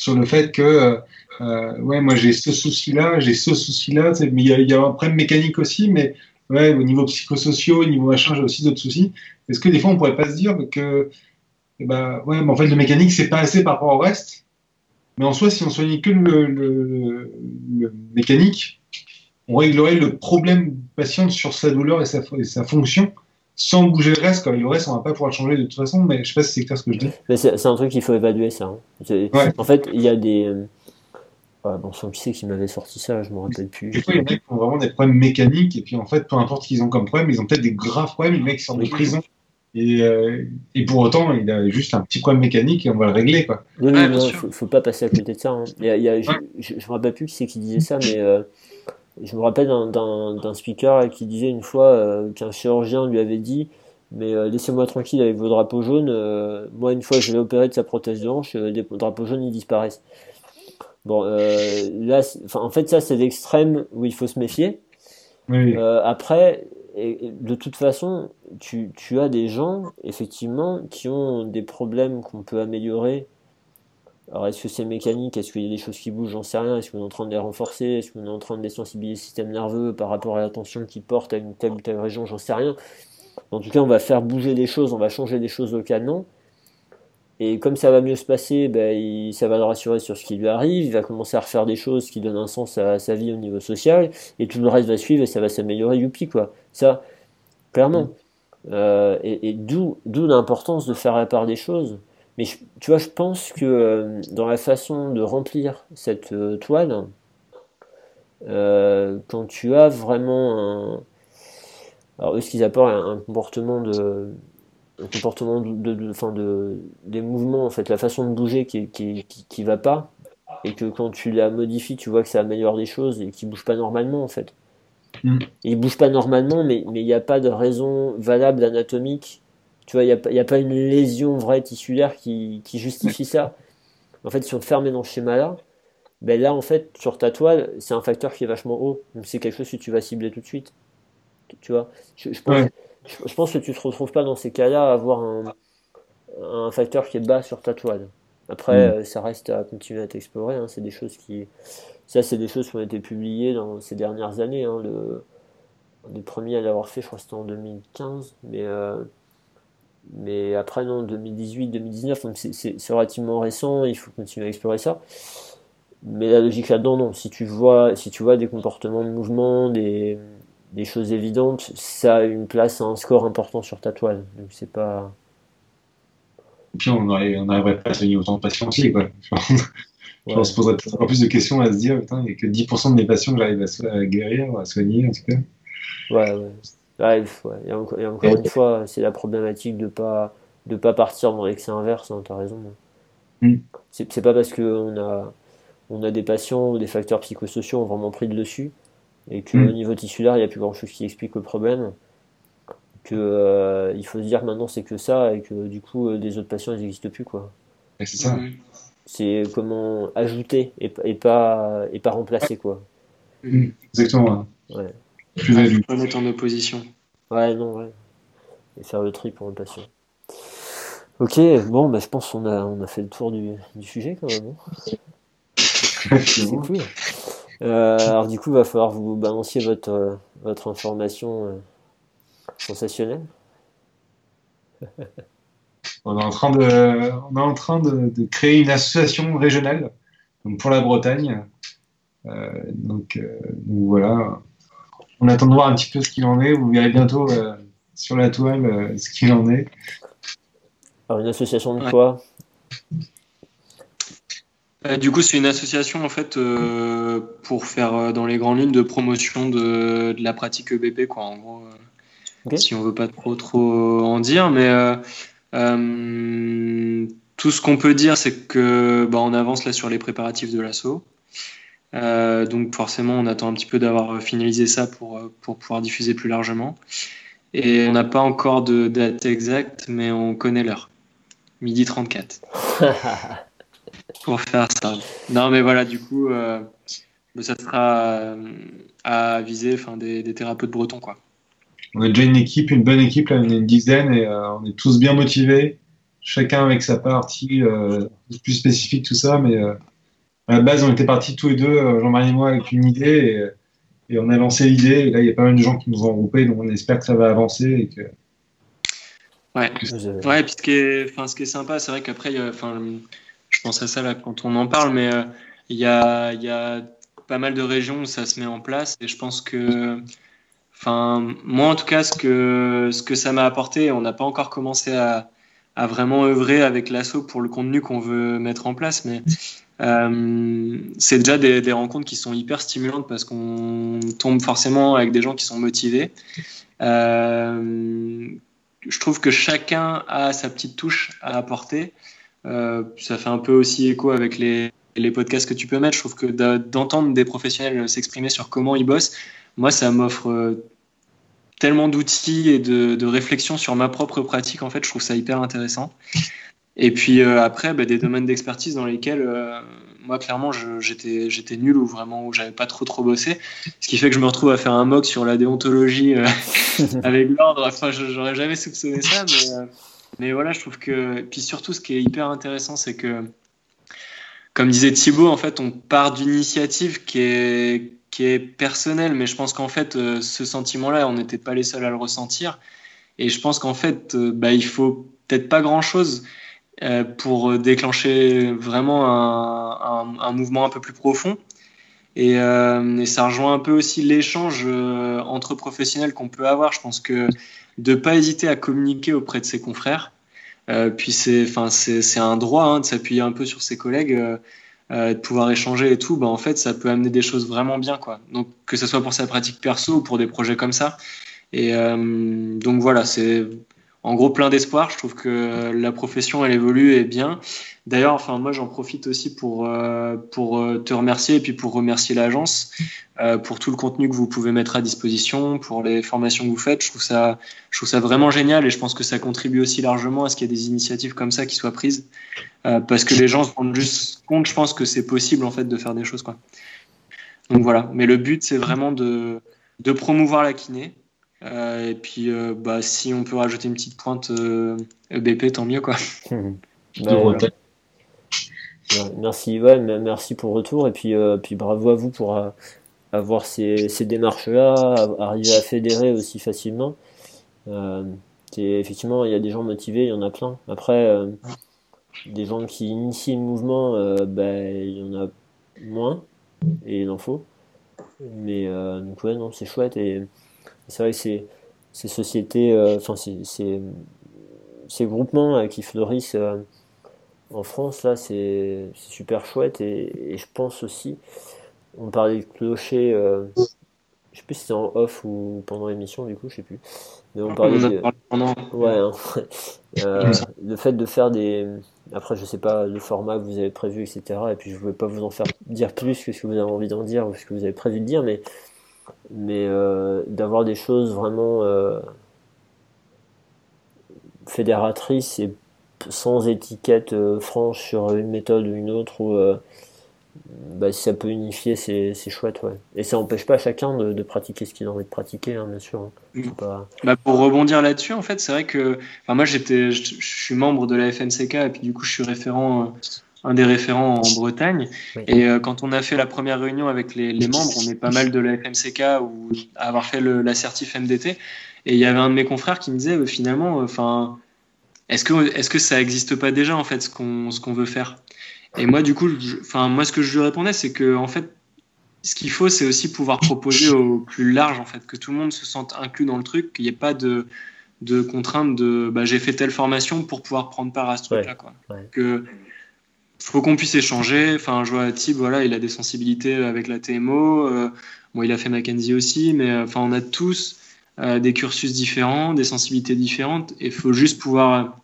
sur le fait que euh, euh, ouais, moi j'ai ce souci-là, j'ai ce souci-là, mais il y, a un problème mécanique aussi, mais ouais, au niveau psychosocial, au niveau machin, j'ai aussi d'autres soucis. Est-ce que des fois on pourrait pas se dire que, eh ben, ouais, mais en fait le mécanique c'est pas assez par rapport au reste, mais en soi si on soignait que le, mécanique, on réglerait le problème patient sur sa douleur et sa fonction sans bouger le reste, quand le reste, on va pas pouvoir le changer de toute façon, mais je sais pas si c'est clair ce que je dis. C'est un truc qu'il faut évaluer, ça. Hein. En fait, il y a des, ah, bon sang, qui c'est qui m'avait sorti ça Je me rappelle plus. Des fois, il y en a qui ont vraiment des problèmes mécaniques, et puis en fait, peu importe ce qu'ils ont comme problème, ils ont peut-être des graves problèmes. Les mecs sortent de prison. Et, euh, et, pour autant, il a juste un petit problème mécanique et on va le régler. Quoi. Oui, il ne faut, pas passer à côté de ça. Hein. Il y a, je ne me rappelle plus qui c'est qui disait ça, mais euh, je me rappelle d'un speaker qui disait une fois euh, qu'un chirurgien lui avait dit Mais laissez-moi tranquille avec vos drapeaux jaunes. moi, une fois je vais opérer de sa prothèse de hanche, les drapeaux jaunes ils disparaissent. Bon, euh, là, en fait, ça, c'est l'extrême où il faut se méfier. Euh, après, et, de toute façon, tu, tu, as des gens, effectivement, qui ont des problèmes qu'on peut améliorer. Alors, est-ce que c'est mécanique? Est-ce qu'il y a des choses qui bougent? J'en sais rien. Est-ce qu'on est en train de les renforcer? Est-ce qu'on est en train de désensibiliser le système nerveux par rapport à l'attention qu'ils portent à une telle ou telle région? J'en sais rien. En tout cas, on va faire bouger des choses, on va changer des choses localement. Et comme ça va mieux se passer, ben, ça va le rassurer sur ce qui lui arrive, il va commencer à refaire des choses qui donnent un sens à sa vie au niveau social, et tout le reste va suivre et ça va s'améliorer, youpi, quoi. Ça, clairement. Mm. Euh, et, d'où, l'importance de faire la part des choses. Mais tu vois, je pense que euh, dans la façon de remplir cette euh, toile, quand tu as vraiment un. Alors, eux, ce qu'ils apportent, un comportement de un comportement de, de, de, des mouvements, en fait, la façon de bouger qui, qui, qui, va pas, et que quand tu la modifies, tu vois que ça améliore des choses et qui bouge pas normalement, en fait. Mm. Il bouge pas normalement, mais il n'y a pas de raison valable anatomique. Tu vois, il n'y a, a, pas une lésion vraie tissulaire qui, qui justifie ça. En fait, si on te ferme dans ce schéma-là, ben là, en fait, sur ta toile, c'est un facteur qui est vachement haut. Donc, c'est quelque chose que tu vas cibler tout de suite. Tu vois je, pense, je, pense, que tu te retrouves pas dans ces cas-là à avoir un, un, facteur qui est bas sur ta toile. Après, mm. euh, ça reste à continuer à t'explorer. Hein. C'est des choses qui. Ça, c'est des choses qui ont été publiées dans ces dernières années. Hein. Le, premiers à l'avoir fait, je crois que c'était en 2015. Mais, euh, mais après, non, 2018, 2019. Donc, c'est relativement récent. Il faut continuer à explorer ça. Mais la logique là-dedans, non. Si tu vois, si tu vois des comportements de mouvement, des, des choses évidentes, ça a une place, un score important sur ta toile. Donc c'est pas. Et puis on n'arriverait pas à soigner autant de patients aussi, quoi. on se poserait encore plus de questions à se dire, putain, il n'y a que 10% de mes patients que j'arrive à, guérir, à soigner, en tout cas. Ouais, ouais. Ouais, Et, encore, une fois, c'est la problématique de pas de pas partir dans l'excès inverse, hein, tu as raison. Mm. C'est pas parce qu'on a, on a des patients ou des facteurs psychosociaux ont vraiment pris le dessus et qu'au mm. niveau tissulaire, il n'y a plus grand chose qui explique le problème. Que euh, il faut se dire maintenant c'est que ça et que du coup les autres patients ils n'existent plus quoi. C'est ça. Mm. C'est comment ajouter et, et, pas et pas remplacer quoi. Mm. Exactement. Ouais. Plus pas mettre en opposition. Ouais non ouais. Et faire le tri pour un patient. Ok, bon, bah, je pense qu'on a, on a fait le tour du, du sujet quand même. Hein. C'est cool. Euh, alors du coup, il va falloir vous balancier votre, euh, votre information euh, sensationnelle. on est en train de, on est en train de, créer une association régionale donc pour la Bretagne. donc, voilà, on attend de voir un petit peu ce qu'il en est. Vous verrez bientôt sur la toile ce qu'il en est. Alors une association de quoi? Euh, du coup, c'est une association en fait euh, pour faire euh, dans les grandes lignes de promotion de, la pratique EBP, quoi. En gros, si on veut pas trop trop en dire, mais tout ce qu'on peut dire, c'est que bah, on avance là sur les préparatifs de l'assaut. Donc forcément, on attend un petit peu d'avoir finalisé ça pour pour pouvoir diffuser plus largement. Et on n'a pas encore de date exacte, mais on connaît l'heure. Midi 34. pour faire ça. Non, mais voilà, du coup, euh, ça sera euh, à viser enfin, des, des, thérapeutes bretons. Quoi. On a déjà une équipe, une bonne équipe, là, on est une dizaine et euh, on est tous bien motivés, chacun avec sa partie plus spécifique, tout ça. Mais à la base, on était partis tous les deux, Jean-Marie et moi, avec une idée et, et on a lancé l'idée. Et là, il y a pas mal de gens qui nous ont regroupés, donc on espère que ça va avancer et que. Ouais, ouais, puis ce qui est, enfin, ce qui est sympa, c'est vrai qu'après, enfin, je pense à ça là quand on en parle, mais euh, il y, a, y, a, pas mal de régions où ça se met en place et je pense que, enfin, moi en tout cas, ce que, ce que ça m'a apporté, on n'a pas encore commencé à, à, vraiment œuvrer avec l'assaut pour le contenu qu'on veut mettre en place, mais euh, c'est déjà des, rencontres qui sont hyper stimulantes parce qu'on tombe forcément avec des gens qui sont motivés. Euh, je trouve que chacun a sa petite touche à apporter. Euh, ça fait un peu aussi écho avec les, les, podcasts que tu peux mettre. Je trouve que d'entendre des professionnels s'exprimer sur comment ils bossent, moi, ça m'offre tellement d'outils et de, de réflexion sur ma propre pratique. En fait, je trouve ça hyper intéressant. Et puis euh, après, bah, des domaines d'expertise dans lesquels, moi, clairement, j'étais nul ou vraiment où j'avais pas trop trop bossé. Ce qui fait que je me retrouve à faire un mock sur la déontologie avec l'ordre. Enfin, j'aurais jamais soupçonné ça, mais mais voilà, je trouve que. Puis surtout, ce qui est hyper intéressant, c'est que, comme disait Thibaut, en fait, on part d'une initiative qui est, qui est personnelle, mais je pense qu'en fait, euh, ce sentiment-là, on n'était pas les seuls à le ressentir. Et je pense qu'en fait, euh, bah, il faut peut-être pas grand-chose euh, pour déclencher vraiment un, mouvement un peu plus profond. Et, et, ça rejoint un peu aussi l'échange entre professionnels qu'on peut avoir. Je pense que de pas hésiter à communiquer auprès de ses confrères. Euh, puis c'est, c'est, un droit hein, de s'appuyer un peu sur ses collègues, euh, euh, de pouvoir échanger et tout. Bah, en fait, ça peut amener des choses vraiment bien, quoi. Donc que ce soit pour sa pratique perso ou pour des projets comme ça. Et donc voilà, c'est, en gros plein d'espoir. Je trouve que la profession elle évolue et bien. D'ailleurs, enfin moi j'en profite aussi pour euh, pour euh, te remercier et puis pour remercier l'agence euh, pour tout le contenu que vous pouvez mettre à disposition, pour les formations que vous faites. Je trouve ça je trouve ça vraiment génial et je pense que ça contribue aussi largement à ce qu'il y ait des initiatives comme ça qui soient prises parce que les gens se rendent juste compte. Je pense que c'est possible en fait de faire des choses quoi. Donc voilà. Mais le but c'est vraiment de de promouvoir la kiné euh, et puis, euh, bah, si on peut rajouter une petite pointe EBP, e tant mieux. Quoi. Bah, merci, ouais, merci pour le retour. Et puis, euh, puis bravo à vous pour avoir ces, ces démarches-là, arriver à fédérer aussi facilement. effectivement, il y a des gens motivés, il y en a plein. Après, des gens qui initient le mouvement, bah, il y en a moins, et il en faut. Mais donc, ouais, non, c'est chouette. Et c'est vrai que ces, ces sociétés, euh, enfin ces, ces, groupements euh, qui fleurissent euh, en France, là, c'est super chouette. Et, je pense aussi, on parlait de clocher, je sais plus si c'était en off ou pendant l'émission, du coup, je sais plus. Mais on parlait de... Ouais, hein. le fait de faire des. Après, je sais pas le format que vous avez prévu, etc. Et puis, je ne vais pas vous en faire dire plus que ce que vous avez envie d'en dire ou ce que vous avez prévu de dire, mais mais euh, d'avoir des choses vraiment euh, fédératrices et sans étiquette euh, franche sur une méthode ou une autre, ou bah, si ça peut unifier, c'est chouette. Ouais. Et ça n'empêche pas chacun de, pratiquer ce qu'il a envie de pratiquer, hein, bien sûr. Hein. Mm. Bah, pour rebondir là-dessus, en fait, c'est vrai que moi, j'étais, je, suis membre de la FNCK et puis du coup, je suis référent un des référents en Bretagne. Et euh, quand on a fait la première réunion avec les, membres, on est pas mal de la FMCK ou à avoir fait l'assertif MDT. Et il y avait un de mes confrères qui me disait euh, finalement, euh, enfin, est-ce que est-ce que ça n'existe pas déjà en fait ce qu'on ce qu'on veut faire? Et moi du coup, enfin moi ce que je lui répondais c'est que en fait ce qu'il faut c'est aussi pouvoir proposer au plus large en fait que tout le monde se sente inclus dans le truc, qu'il n'y ait pas de de contrainte de bah, j'ai fait telle formation pour pouvoir prendre part à ce truc là quoi. Que faut qu'on puisse échanger. Enfin, je vois Thib, voilà, il a des sensibilités avec la TMO. Euh, bon, il a fait Mackenzie aussi, mais euh, enfin, on a tous euh, des cursus différents, des sensibilités différentes. Et il faut juste pouvoir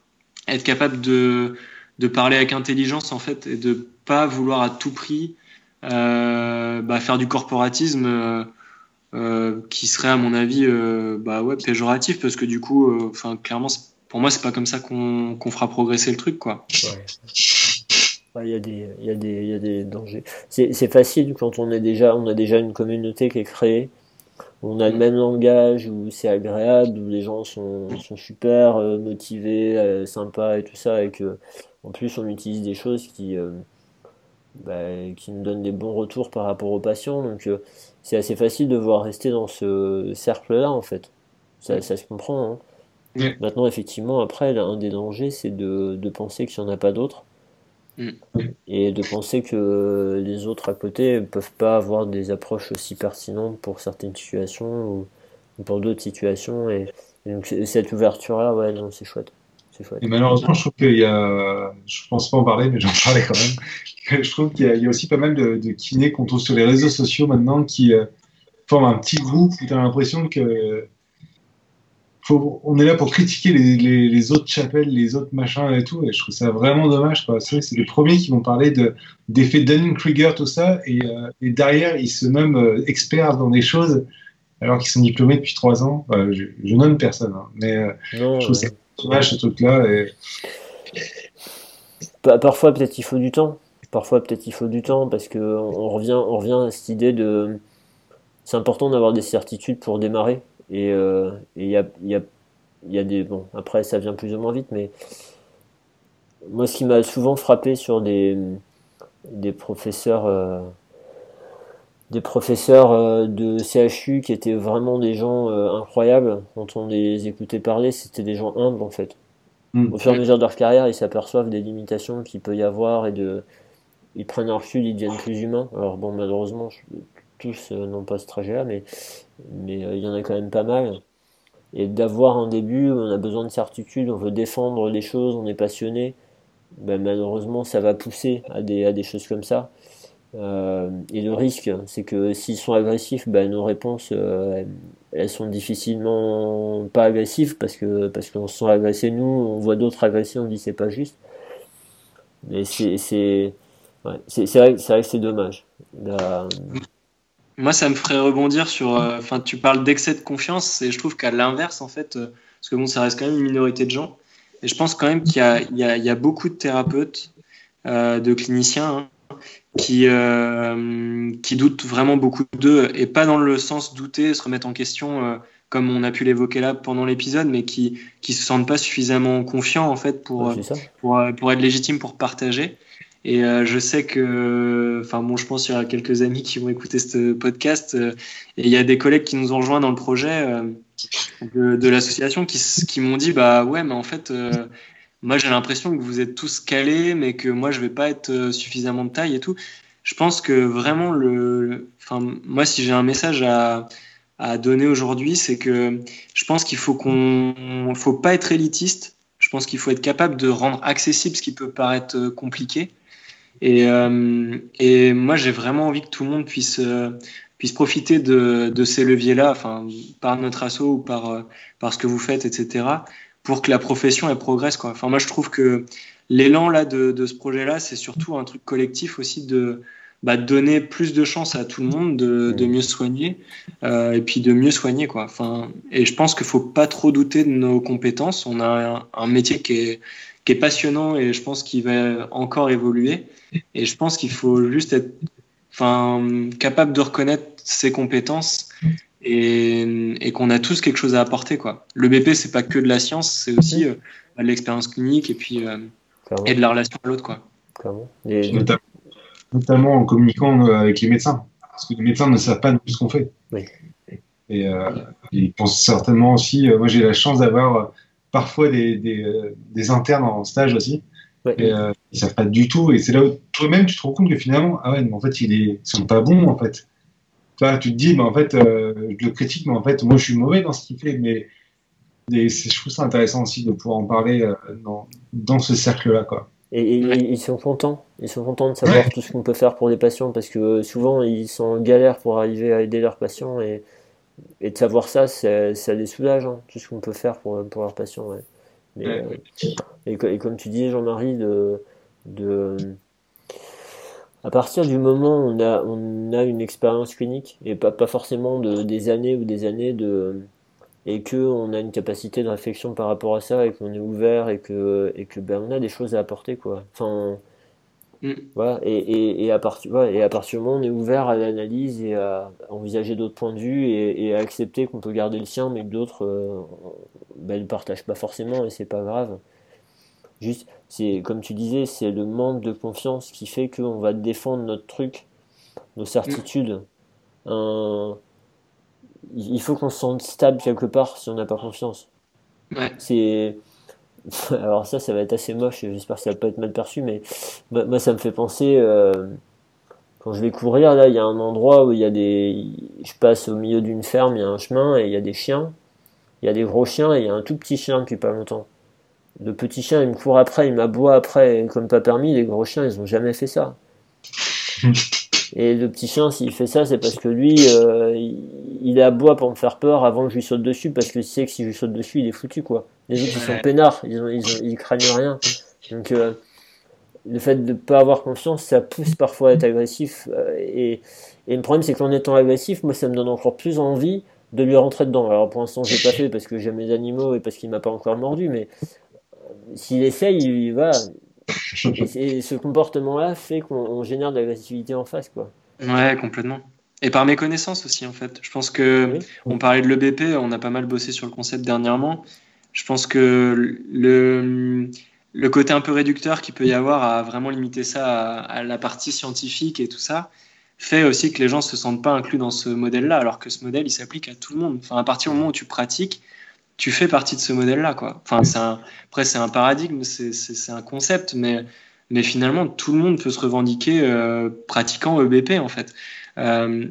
être capable de, de parler avec intelligence, en fait, et de pas vouloir à tout prix bah, faire du corporatisme. qui serait à mon avis bah ouais péjoratif parce que du coup enfin clairement pour moi c'est pas comme ça qu'on fera progresser le truc quoi il y, a des, il, y a des, il y a des dangers. C'est facile quand on, est déjà, on a déjà une communauté qui est créée, on a le même langage, où c'est agréable, où les gens sont, sont super euh, motivés, euh, sympas et tout ça, et que en plus on utilise des choses qui, euh, bah, qui nous donnent des bons retours par rapport aux patients. Donc c'est assez facile de voir rester dans ce cercle-là en fait. Ça, ça se comprend. Hein. Maintenant, effectivement, après, un des dangers, c'est de, de penser qu'il n'y en a pas d'autres Mm. Et de penser que les autres à côté peuvent pas avoir des approches aussi pertinentes pour certaines situations ou, pour d'autres situations. Et, donc cette ouverture-là, ouais, non, c'est chouette. chouette. Et malheureusement, je trouve qu'il y a, je pense pas en parler, mais j'en parlais quand même. je trouve qu'il y, a aussi pas mal de, de kinés qu'on trouve sur les réseaux sociaux maintenant qui euh, forment un petit groupe où tu as l'impression que on est là pour critiquer les, autres chapelles, les autres machins et tout, et je trouve ça vraiment dommage. C'est les premiers qui vont parler d'effet Dunning-Kruger, tout ça, et, euh, derrière, ils se nomment euh, experts dans des choses alors qu'ils sont diplômés depuis trois ans. je, je, nomme personne, hein, mais euh, je trouve ça dommage ce truc-là. Parfois, peut-être il faut du temps. Parfois, peut-être il faut du temps parce qu'on on revient, on revient à cette idée de. C'est important d'avoir des certitudes pour démarrer. Et euh, il y, a, y, a, y, a, des. Bon, après, ça vient plus ou moins vite, mais moi, ce qui m'a souvent frappé sur des, des professeurs. Euh, des professeurs euh, de CHU qui étaient vraiment des gens incroyables, quand on les écoutait parler, c'était des gens humbles en fait. Mm. Au fur et à mesure de leur carrière, ils s'aperçoivent des limitations qu'il peut y avoir et de, ils prennent un recul, ils deviennent plus humains. Alors bon, malheureusement, tous n'ont pas ce trajet-là, mais mais euh, il y en a quand même pas mal. Et d'avoir un début, on a besoin de certitude, on veut défendre les choses, on est passionné. Ben, malheureusement, ça va pousser à des, à des choses comme ça. et le risque, c'est que s'ils sont agressifs, ben, nos réponses, elles sont difficilement pas agressives parce que parce qu'on se sent agressé nous, on voit d'autres agressés, on dit c'est pas juste. Mais c'est c'est vrai, que c'est dommage. Moi, ça me ferait rebondir sur. Enfin, tu parles d'excès de confiance et je trouve qu'à l'inverse, en fait, parce que bon, ça reste quand même une minorité de gens. Et je pense quand même qu'il y, y, a beaucoup de thérapeutes, euh, de cliniciens hein, qui, euh, qui doutent vraiment beaucoup d'eux, et pas dans le sens douter, se remettre en question, euh, comme on a pu l'évoquer là pendant l'épisode, mais qui qui se sentent pas suffisamment confiants en fait pour, pour, pour être légitimes pour partager. Et je sais que, enfin bon, je pense qu'il y aura quelques amis qui vont écouter ce podcast. et il y a des collègues qui nous ont rejoints dans le projet de, l'association qui, m'ont dit bah ouais mais en fait euh, moi j'ai l'impression que vous êtes tous calés mais que moi je vais pas être euh, suffisamment de taille et tout je pense que vraiment le enfin moi si j'ai un message à, à donner aujourd'hui c'est que je pense qu'il faut qu'on faut pas être élitiste je pense qu'il faut être capable de rendre accessible ce qui peut paraître euh, compliqué et, et moi j'ai vraiment envie que tout le monde puisse puisse profiter de, de ces leviers-là, enfin, par notre assaut ou par, euh, par ce que vous faites, etc., pour que la profession elle progresse. Quoi. Enfin, moi, je trouve que l'élan là de, de ce projet-là, c'est surtout un truc collectif aussi de bah, donner plus de chance à tout le monde de, de mieux soigner euh, et puis de mieux soigner quoi. Enfin, et je pense qu'il faut pas trop douter de nos compétences. On a un, un métier qui est, qui est passionnant et je pense qu'il va encore évoluer. Et je pense qu'il faut juste être enfin, capable de reconnaître ses compétences et, qu'on a tous quelque chose à apporter. Quoi. Le BP, c'est pas que de la science, c'est aussi euh, de l'expérience clinique et puis euh, et de la relation à l'autre. Quoi. Notamment, en communiquant euh, avec les médecins, parce que les médecins ne savent pas tout ce qu'on fait. Et ils pensent certainement aussi. moi, j'ai la chance d'avoir parfois des, des, internes en stage aussi. Et, ils savent pas du tout. Et c'est là où toi-même, tu te rends compte que finalement, ah ouais, mais en fait, ils, est, sont pas bons, en fait. Tu te dis, mais en fait, euh, je le critique, mais en fait, moi, je suis mauvais dans ce qu'il fait. Mais je trouve ça intéressant aussi de pouvoir en parler euh, dans, dans, ce cercle-là, quoi. Et, ils sont contents. Ils sont contents de savoir tout ce qu'on peut faire pour les patients parce que euh, souvent, ils sont en galère pour arriver à aider leurs patients et, et de savoir ça, ça les soulage, hein, tout ce qu'on peut faire pour, pour leurs patients. Mais, et, et, comme tu dis, Jean-Marie, de de à partir du moment où on a, on a une expérience clinique et pas, pas forcément de, des années ou des années de et que on a une capacité de réflexion par rapport à ça et qu'on est ouvert et que et que ben on a des choses à apporter quoi enfin mm. voilà et, et, et à partir et à partir du moment où on est ouvert à l'analyse et à envisager d'autres points de vue et, et à accepter qu'on peut garder le sien mais que d'autres euh, ben, ne partagent pas forcément et c'est pas grave Juste, c'est comme tu disais, c'est le manque de confiance qui fait qu'on va défendre notre truc, nos certitudes. il faut qu'on se sente stable quelque part si on n'a pas confiance. C'est alors ça, ça va être assez moche. J'espère que ça va pas être mal perçu, mais moi, ça me fait penser euh, quand je vais courir là, il y a un endroit où il y a des, je passe au milieu d'une ferme, il y a un chemin et il y a des chiens. Il y a des gros chiens et il y a un tout petit chien depuis pas longtemps. Le petit chien, il me court après, il m'aboie après, comme pas permis. Les gros chiens, ils ont jamais fait ça. Et le petit chien, s'il fait ça, c'est parce que lui, euh, il, aboie pour me faire peur avant que je lui saute dessus, parce que sait que si je lui saute dessus, il est foutu, quoi. Les autres, ils sont peinards, ils, ont, ils, craignent rien. Donc, euh, le fait de ne pas avoir confiance, ça pousse parfois à être agressif. Euh, et, et, le problème, c'est qu'en étant agressif, moi, ça me donne encore plus envie de lui rentrer dedans. Alors, pour l'instant, j'ai pas fait parce que j'aime les animaux et parce qu'il m'a pas encore mordu, mais s'il essaye, il va. Et, ce comportement-là fait qu'on génère de l'agressivité en face, quoi. Ouais, complètement. Et par méconnaissance aussi, en fait. Je pense que on parlait de l'EBP, on a pas mal bossé sur le concept dernièrement. Je pense que le, le côté un peu réducteur qu'il peut y avoir à vraiment limiter ça à, la partie scientifique et tout ça fait aussi que les gens se sentent pas inclus dans ce modèle-là, alors que ce modèle, il s'applique à tout le monde. Enfin, à partir du moment où tu pratiques, tu fais partie de ce modèle-là, quoi. Enfin, c'est après, c'est un paradigme, c'est un concept, mais, mais finalement, tout le monde peut se revendiquer euh, pratiquant EBP, en fait. Euh,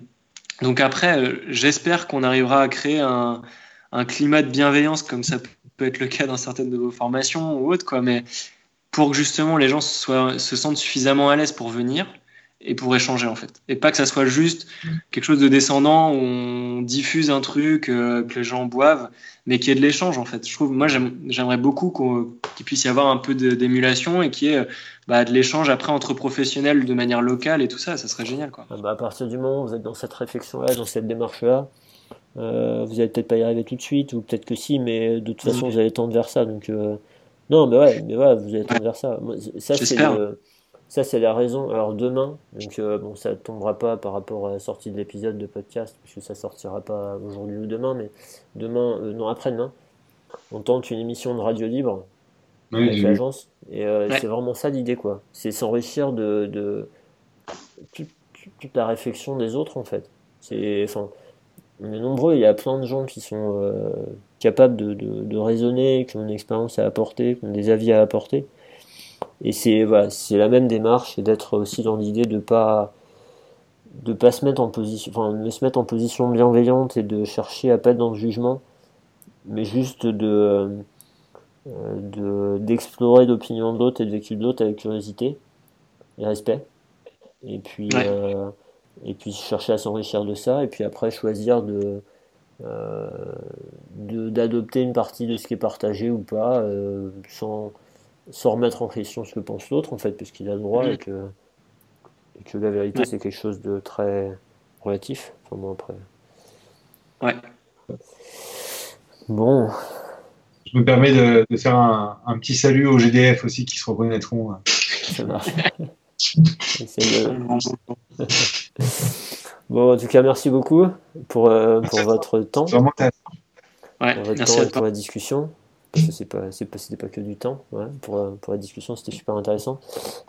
donc après, euh, j'espère qu'on arrivera à créer un, un, climat de bienveillance, comme ça peut être le cas dans certaines de vos formations ou autres, quoi. Mais pour que justement les gens se sentent suffisamment à l'aise pour venir et pour échanger en fait. Et pas que ça soit juste quelque chose de descendant où on diffuse un truc euh, que les gens boivent, mais qu'il y ait de l'échange en fait. Je trouve, moi j'aimerais beaucoup qu'il puisse y avoir un peu d'émulation et qu'il y ait bah, de l'échange après entre professionnels de manière locale et tout ça, ça serait génial quoi. Ah bah, à partir du moment où vous êtes dans cette réflexion-là, dans cette démarche-là, euh, vous allez peut-être pas y arriver tout de suite, ou peut-être que si, mais de toute façon vous allez tendre vers ça. Donc euh, non, mais ouais, mais voilà, vous allez tendre vers ça. ça c'est ça, c'est la raison. Alors demain, donc euh, bon, ça tombera pas par rapport à la sortie de l'épisode de podcast, puisque ça sortira pas aujourd'hui ou demain, mais demain, euh, non après-demain, on tente une émission de radio libre avec l'agence, et c'est vraiment ça l'idée, quoi. C'est s'enrichir de, de toute, la réflexion des autres, en fait. C'est, enfin, on est nombreux, il y a plein de gens qui sont capables de, de, de raisonner, qui ont une expérience à apporter, qui ont des avis à apporter. Et c'est voilà, c'est la même démarche et d'être aussi dans l'idée de pas de pas se mettre en position enfin de se mettre en position bienveillante et de chercher à pas être dans le jugement mais juste de de d'explorer l'opinion de l'autre et de vécu de l'autre avec curiosité et respect et puis euh, et puis chercher à s'enrichir de ça et puis après choisir de euh, d'adopter une partie de ce qui est partagé ou pas euh, sans sans remettre en question ce que pense l'autre, en fait, puisqu'il a le droit et, que, que la vérité, c'est quelque chose de très relatif. Enfin, bon, après. Ouais. Bon. Je me permets de, faire un, petit salut aux GDF aussi qui se reconnaîtront. Ça marche. bon, en tout cas, merci beaucoup pour, euh, pour votre temps. Vraiment ouais, pour votre merci temps et pour la discussion parce que c'est pas, c'était pas que du temps. pour, pour la discussion, c'était super intéressant.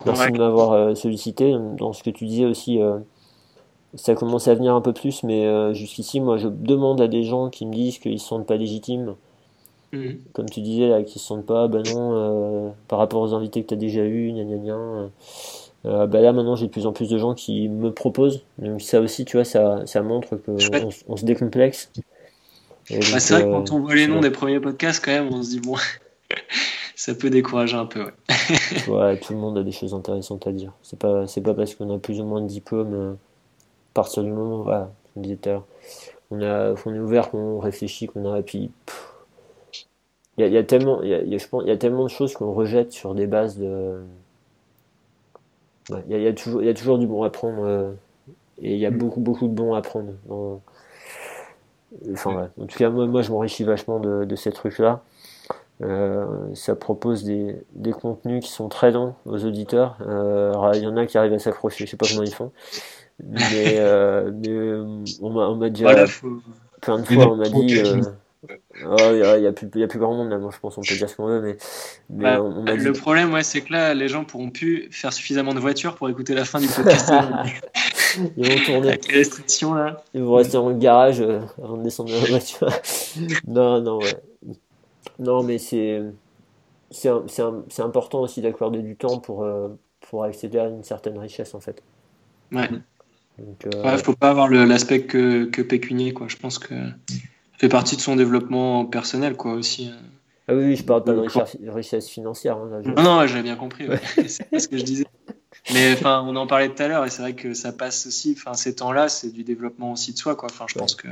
Merci de m'avoir euh, sollicité. Dans ce que tu disais aussi, euh, ça commence à venir un peu plus, mais euh, jusqu'ici, moi, je demande à des gens qui me disent qu'ils se sentent pas légitimes. Mhm. Comme tu disais, là, qu'ils se sentent pas, ben non, par rapport aux invités que tu as déjà eu, gna gna gna. Bah là maintenant j'ai de plus en plus de gens qui me proposent donc ça aussi tu vois ça, ça montre qu'on on se décomplexe bah, c'est vrai que quand on voit les noms des premiers podcasts, quand même, on se dit, bon, ça peut décourager un peu. Ouais. tout le monde a des choses intéressantes à dire. C'est pas, c'est pas parce qu'on a plus ou moins de diplômes, euh, à partir du moment, voilà, on disait tout à l'heure, on, a, on est ouvert, qu'on réfléchit, qu'on a, et puis, il y a, tellement, il y a, je pense, il y a tellement de choses qu'on rejette sur des bases de. Il y, a, toujours, il y a toujours du bon à prendre, euh, et il y a mm. beaucoup, beaucoup de bon à prendre dans, Enfin, En tout cas, moi, moi je m'enrichis vachement de, de ces trucs-là. Euh, ça propose des, des, contenus qui sont très longs aux auditeurs. Euh, il y en a qui arrivent à s'accrocher, je sais pas comment ils font. Mais, euh, mais on m'a déjà. Plein de fois, on m'a dit. Oh, il n'y a, a plus grand monde là, moi je pense on peut dire ce qu'on veut, mais, bah, on, le problème, ouais, c'est que là, les gens pourront plus faire suffisamment de voitures pour écouter la fin du podcast. Ils vont tourner. Avec les restrictions là. Ils vont rester dans le garage euh, avant de descendre de la voiture. non, non, ouais. Non, mais c'est c'est important aussi d'accorder du temps pour, euh, pour accéder à une certaine richesse en fait. Ouais. Donc, euh... ouais, faut pas avoir l'aspect que, que pécunier quoi. Je pense que fait partie de son développement personnel quoi aussi. Hein. Ah oui, je parle pas de richesse, financière. Hein, non, non, j'avais bien compris. c'est pas ce que je disais. Mais enfin, on en parlait tout à l'heure et c'est vrai que ça passe aussi. Enfin, ces temps-là, c'est du développement aussi de soi, quoi. Enfin, je pense que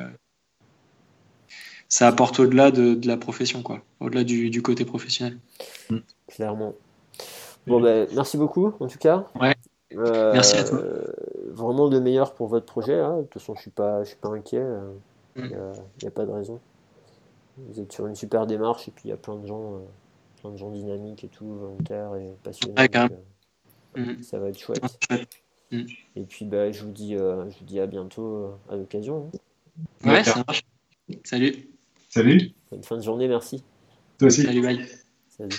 ça apporte au-delà de, la profession, quoi. Au-delà du, côté professionnel. Mm. Clairement. Bon, ben, merci beaucoup, en tout cas. Ouais. Euh, merci à toi. vraiment de meilleur pour votre projet. Hein. De toute façon, je suis pas, je suis pas inquiet. Il n'y mm. a, pas de raison. Vous êtes sur une super démarche et puis il y a plein de gens, euh, plein de gens dynamiques et tout, volontaires et passionnés. Mm. Ça va être chouette. Mm. Et puis bah, je, vous dis, euh, je vous dis à bientôt euh, à l'occasion. Hein. Ouais, ça marche. Salut. Salut. Bonne fin de journée, merci. Toi aussi. Salut, bye. Salut.